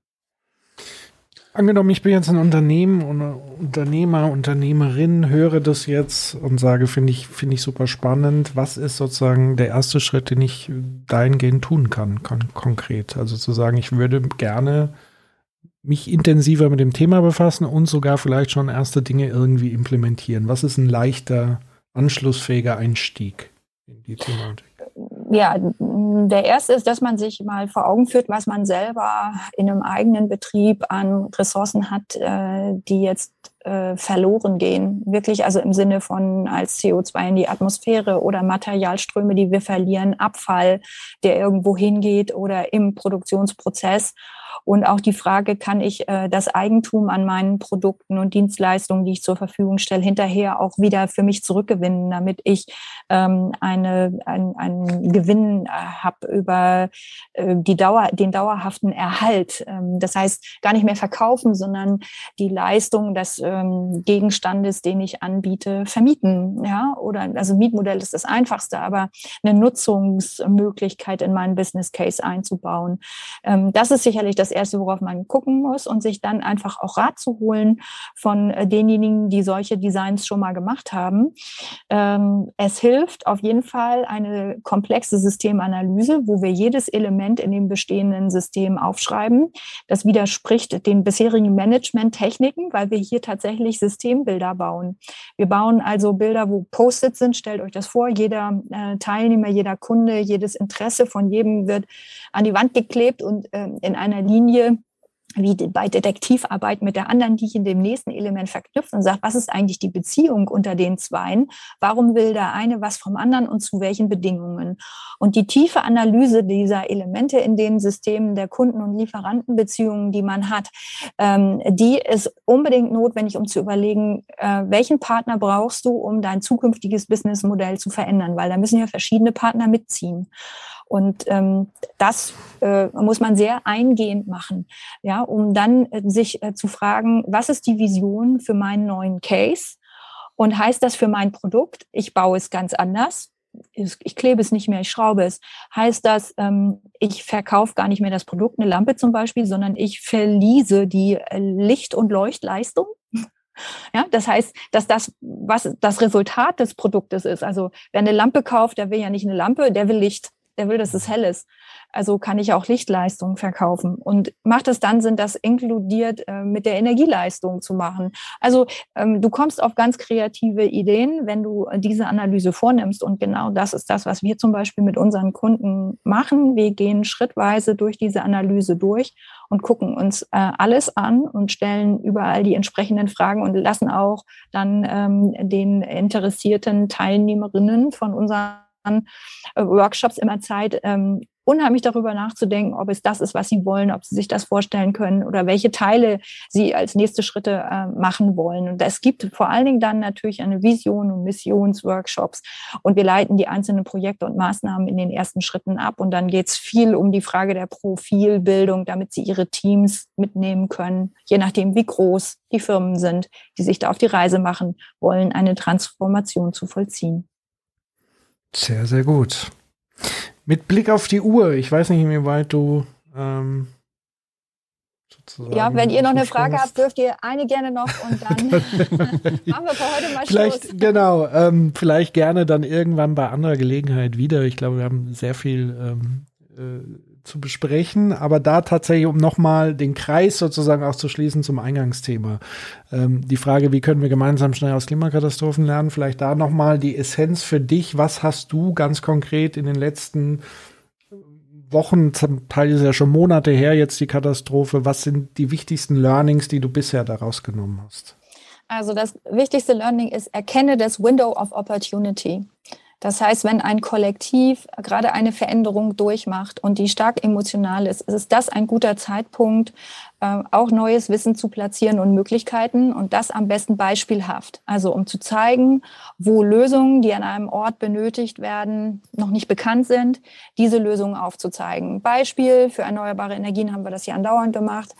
Angenommen, ich bin jetzt ein Unternehmen und Unternehmer, Unternehmerin, höre das jetzt und sage, finde ich, finde ich super spannend. Was ist sozusagen der erste Schritt, den ich dahingehend tun kann, kon konkret? Also zu sagen, ich würde gerne mich intensiver mit dem Thema befassen und sogar vielleicht schon erste Dinge irgendwie implementieren. Was ist ein leichter, anschlussfähiger Einstieg in die Thematik? Ja, der erste ist, dass man sich mal vor Augen führt, was man selber in einem eigenen Betrieb an Ressourcen hat, äh, die jetzt äh, verloren gehen. Wirklich also im Sinne von als CO2 in die Atmosphäre oder Materialströme, die wir verlieren, Abfall, der irgendwo hingeht oder im Produktionsprozess Und auch die Frage, kann ich äh, das Eigentum an meinen Produkten und Dienstleistungen, die ich zur Verfügung stelle, hinterher auch wieder für mich zurückgewinnen, damit ich ähm, eine, ein, einen Gewinn äh, habe über äh, die Dauer, den dauerhaften Erhalt. Ähm, das heißt, gar nicht mehr verkaufen, sondern die Leistung des ähm, Gegenstandes, den ich anbiete, vermieten. Ja, oder also Mietmodell ist das einfachste, aber eine Nutzungsmöglichkeit in meinen Business Case einzubauen. Ähm, das ist sicherlich das Erste, worauf man gucken muss und sich dann einfach auch Rat zu holen von äh, denjenigen, die solche Designs schon mal gemacht haben. Ähm, es hilft auf jeden Fall eine komplexe Systemanalyse, wo wir jedes Element in dem bestehenden System aufschreiben. Das widerspricht den bisherigen Management-Techniken, weil wir hier tatsächlich Systembilder bauen. Wir bauen also Bilder, wo Post-its sind. Stellt euch das vor, jeder äh, Teilnehmer, jeder Kunde, jedes Interesse von jedem wird an die Wand geklebt und äh, in einer Linie wie bei Detektivarbeit mit der anderen, die ich in dem nächsten Element verknüpft und sagt, was ist eigentlich die Beziehung unter den Zweien? Warum will der eine was vom anderen und zu welchen Bedingungen? Und die tiefe Analyse dieser Elemente in den Systemen der Kunden- und Lieferantenbeziehungen, die man hat, ähm, die ist unbedingt notwendig, um zu überlegen, äh, welchen Partner brauchst du, um dein zukünftiges Businessmodell zu verändern, weil da müssen ja verschiedene Partner mitziehen. Und ähm, das äh, muss man sehr eingehend machen, ja, um dann äh, sich äh, zu fragen, was ist die Vision für meinen neuen Case? Und heißt das für mein Produkt, ich baue es ganz anders? ich klebe es nicht mehr, ich schraube es. Heißt das, ähm, ich verkaufe gar nicht mehr das Produkt, eine Lampe zum Beispiel, sondern ich verliese die äh, Licht- und Leuchtleistung? Ja, das heißt, dass das, was das Resultat des Produktes ist. Also wer eine Lampe kauft, der will ja nicht eine Lampe, der will Licht der will, dass es hell ist. Also kann ich auch Lichtleistung verkaufen. Und macht es dann Sinn, das inkludiert äh, mit der Energieleistung zu machen? Also ähm, du kommst auf ganz kreative Ideen, wenn du diese Analyse vornimmst. Und genau das ist das, was wir zum Beispiel mit unseren Kunden machen. Wir gehen schrittweise durch diese Analyse durch und gucken uns äh, alles an und stellen überall die entsprechenden Fragen und lassen auch dann ähm, den interessierten Teilnehmerinnen von unseren Workshops immer Zeit, ähm, unheimlich darüber nachzudenken, ob es das ist, was sie wollen, ob sie sich das vorstellen können oder welche Teile sie als nächste Schritte äh, machen wollen. Und es gibt vor allen Dingen dann natürlich eine Vision- und Missionsworkshops und wir leiten die einzelnen Projekte und Maßnahmen in den ersten Schritten ab. Und dann geht es viel um die Frage der Profilbildung, damit sie ihre Teams mitnehmen können, je nachdem, wie groß die Firmen sind, die sich da auf die Reise machen wollen, eine Transformation zu vollziehen. Sehr, sehr gut. Mit Blick auf die Uhr, ich weiß nicht, inwieweit du ähm, ja, wenn ihr noch eine Frage habt, dürft ihr eine gerne noch und dann machen wir für heute mal vielleicht, Schluss. Genau, ähm, vielleicht gerne dann irgendwann bei anderer Gelegenheit wieder. Ich glaube, wir haben sehr viel ähm, äh, zu besprechen, aber da tatsächlich, um nochmal den Kreis sozusagen auch zu schließen zum Eingangsthema. Ähm, die Frage, wie können wir gemeinsam schnell aus Klimakatastrophen lernen? Vielleicht da nochmal die Essenz für dich. Was hast du ganz konkret in den letzten Wochen, zum Teil ist ja schon Monate her jetzt die Katastrophe. Was sind die wichtigsten Learnings, die du bisher daraus genommen hast? Also das wichtigste Learning ist, erkenne das Window of Opportunity. Das heißt, wenn ein Kollektiv gerade eine Veränderung durchmacht und die stark emotional ist, ist das ein guter Zeitpunkt, äh, auch neues Wissen zu platzieren und Möglichkeiten und das am besten beispielhaft. Also um zu zeigen, wo Lösungen, die an einem Ort benötigt werden, noch nicht bekannt sind, diese Lösungen aufzuzeigen. Beispiel für erneuerbare Energien haben wir das ja andauernd gemacht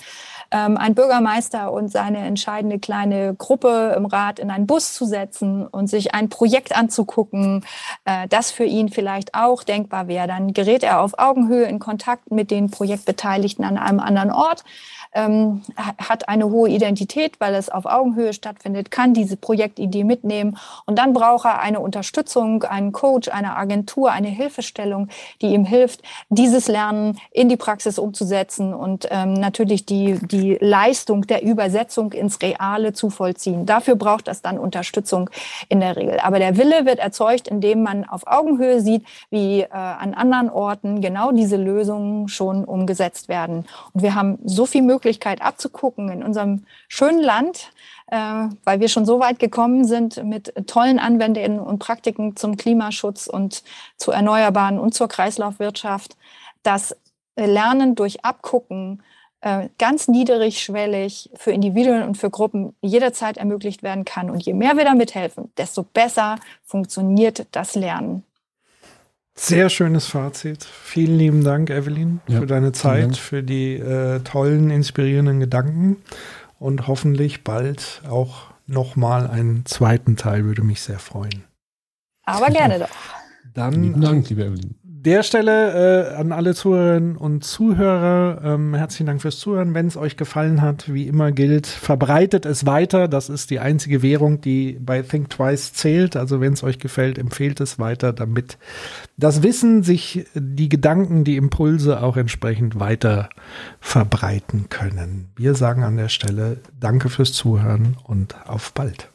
ähm, ein Bürgermeister und seine entscheidende kleine Gruppe im Rat in einen Bus zu setzen und sich ein Projekt anzugucken, äh, das für ihn vielleicht auch denkbar wäre. Dann gerät er auf Augenhöhe in Kontakt mit den Projektbeteiligten an einem anderen Ort ähm, hat eine hohe Identität, weil es auf Augenhöhe stattfindet, kann diese Projektidee mitnehmen und dann braucht er eine Unterstützung, einen Coach, eine Agentur, eine Hilfestellung, die ihm hilft, dieses Lernen in die Praxis umzusetzen und ähm, natürlich die, die Leistung der Übersetzung ins Reale zu vollziehen. Dafür braucht das dann Unterstützung in der Regel. Aber der Wille wird erzeugt, indem man auf Augenhöhe sieht, wie äh, an anderen Orten genau diese Lösungen schon umgesetzt werden. Und wir haben so viel Möglichkeiten, Möglichkeit abzugucken in unserem schönen Land, äh, weil wir schon so weit gekommen sind mit tollen Anwendungen und Praktiken zum Klimaschutz und zu Erneuerbaren und zur Kreislaufwirtschaft, dass Lernen durch Abgucken äh, ganz niedrigschwellig für Individuen und für Gruppen jederzeit ermöglicht werden kann. Und je mehr wir damit helfen, desto besser funktioniert das Lernen. Sehr schönes Fazit. Vielen lieben Dank, Evelyn, ja, für deine Zeit, für die äh, tollen, inspirierenden Gedanken und hoffentlich bald auch nochmal einen zweiten Teil, würde mich sehr freuen. Aber gerne doch. Dann, lieben Dank, liebe Evelyn der Stelle äh, an alle Zuhörerinnen und Zuhörer ähm, herzlichen Dank fürs Zuhören. Wenn es euch gefallen hat, wie immer gilt, verbreitet es weiter. Das ist die einzige Währung, die bei Think Twice zählt. Also wenn es euch gefällt, empfehlt es weiter, damit das Wissen sich die Gedanken, die Impulse auch entsprechend weiter verbreiten können. Wir sagen an der Stelle Danke fürs Zuhören und auf bald.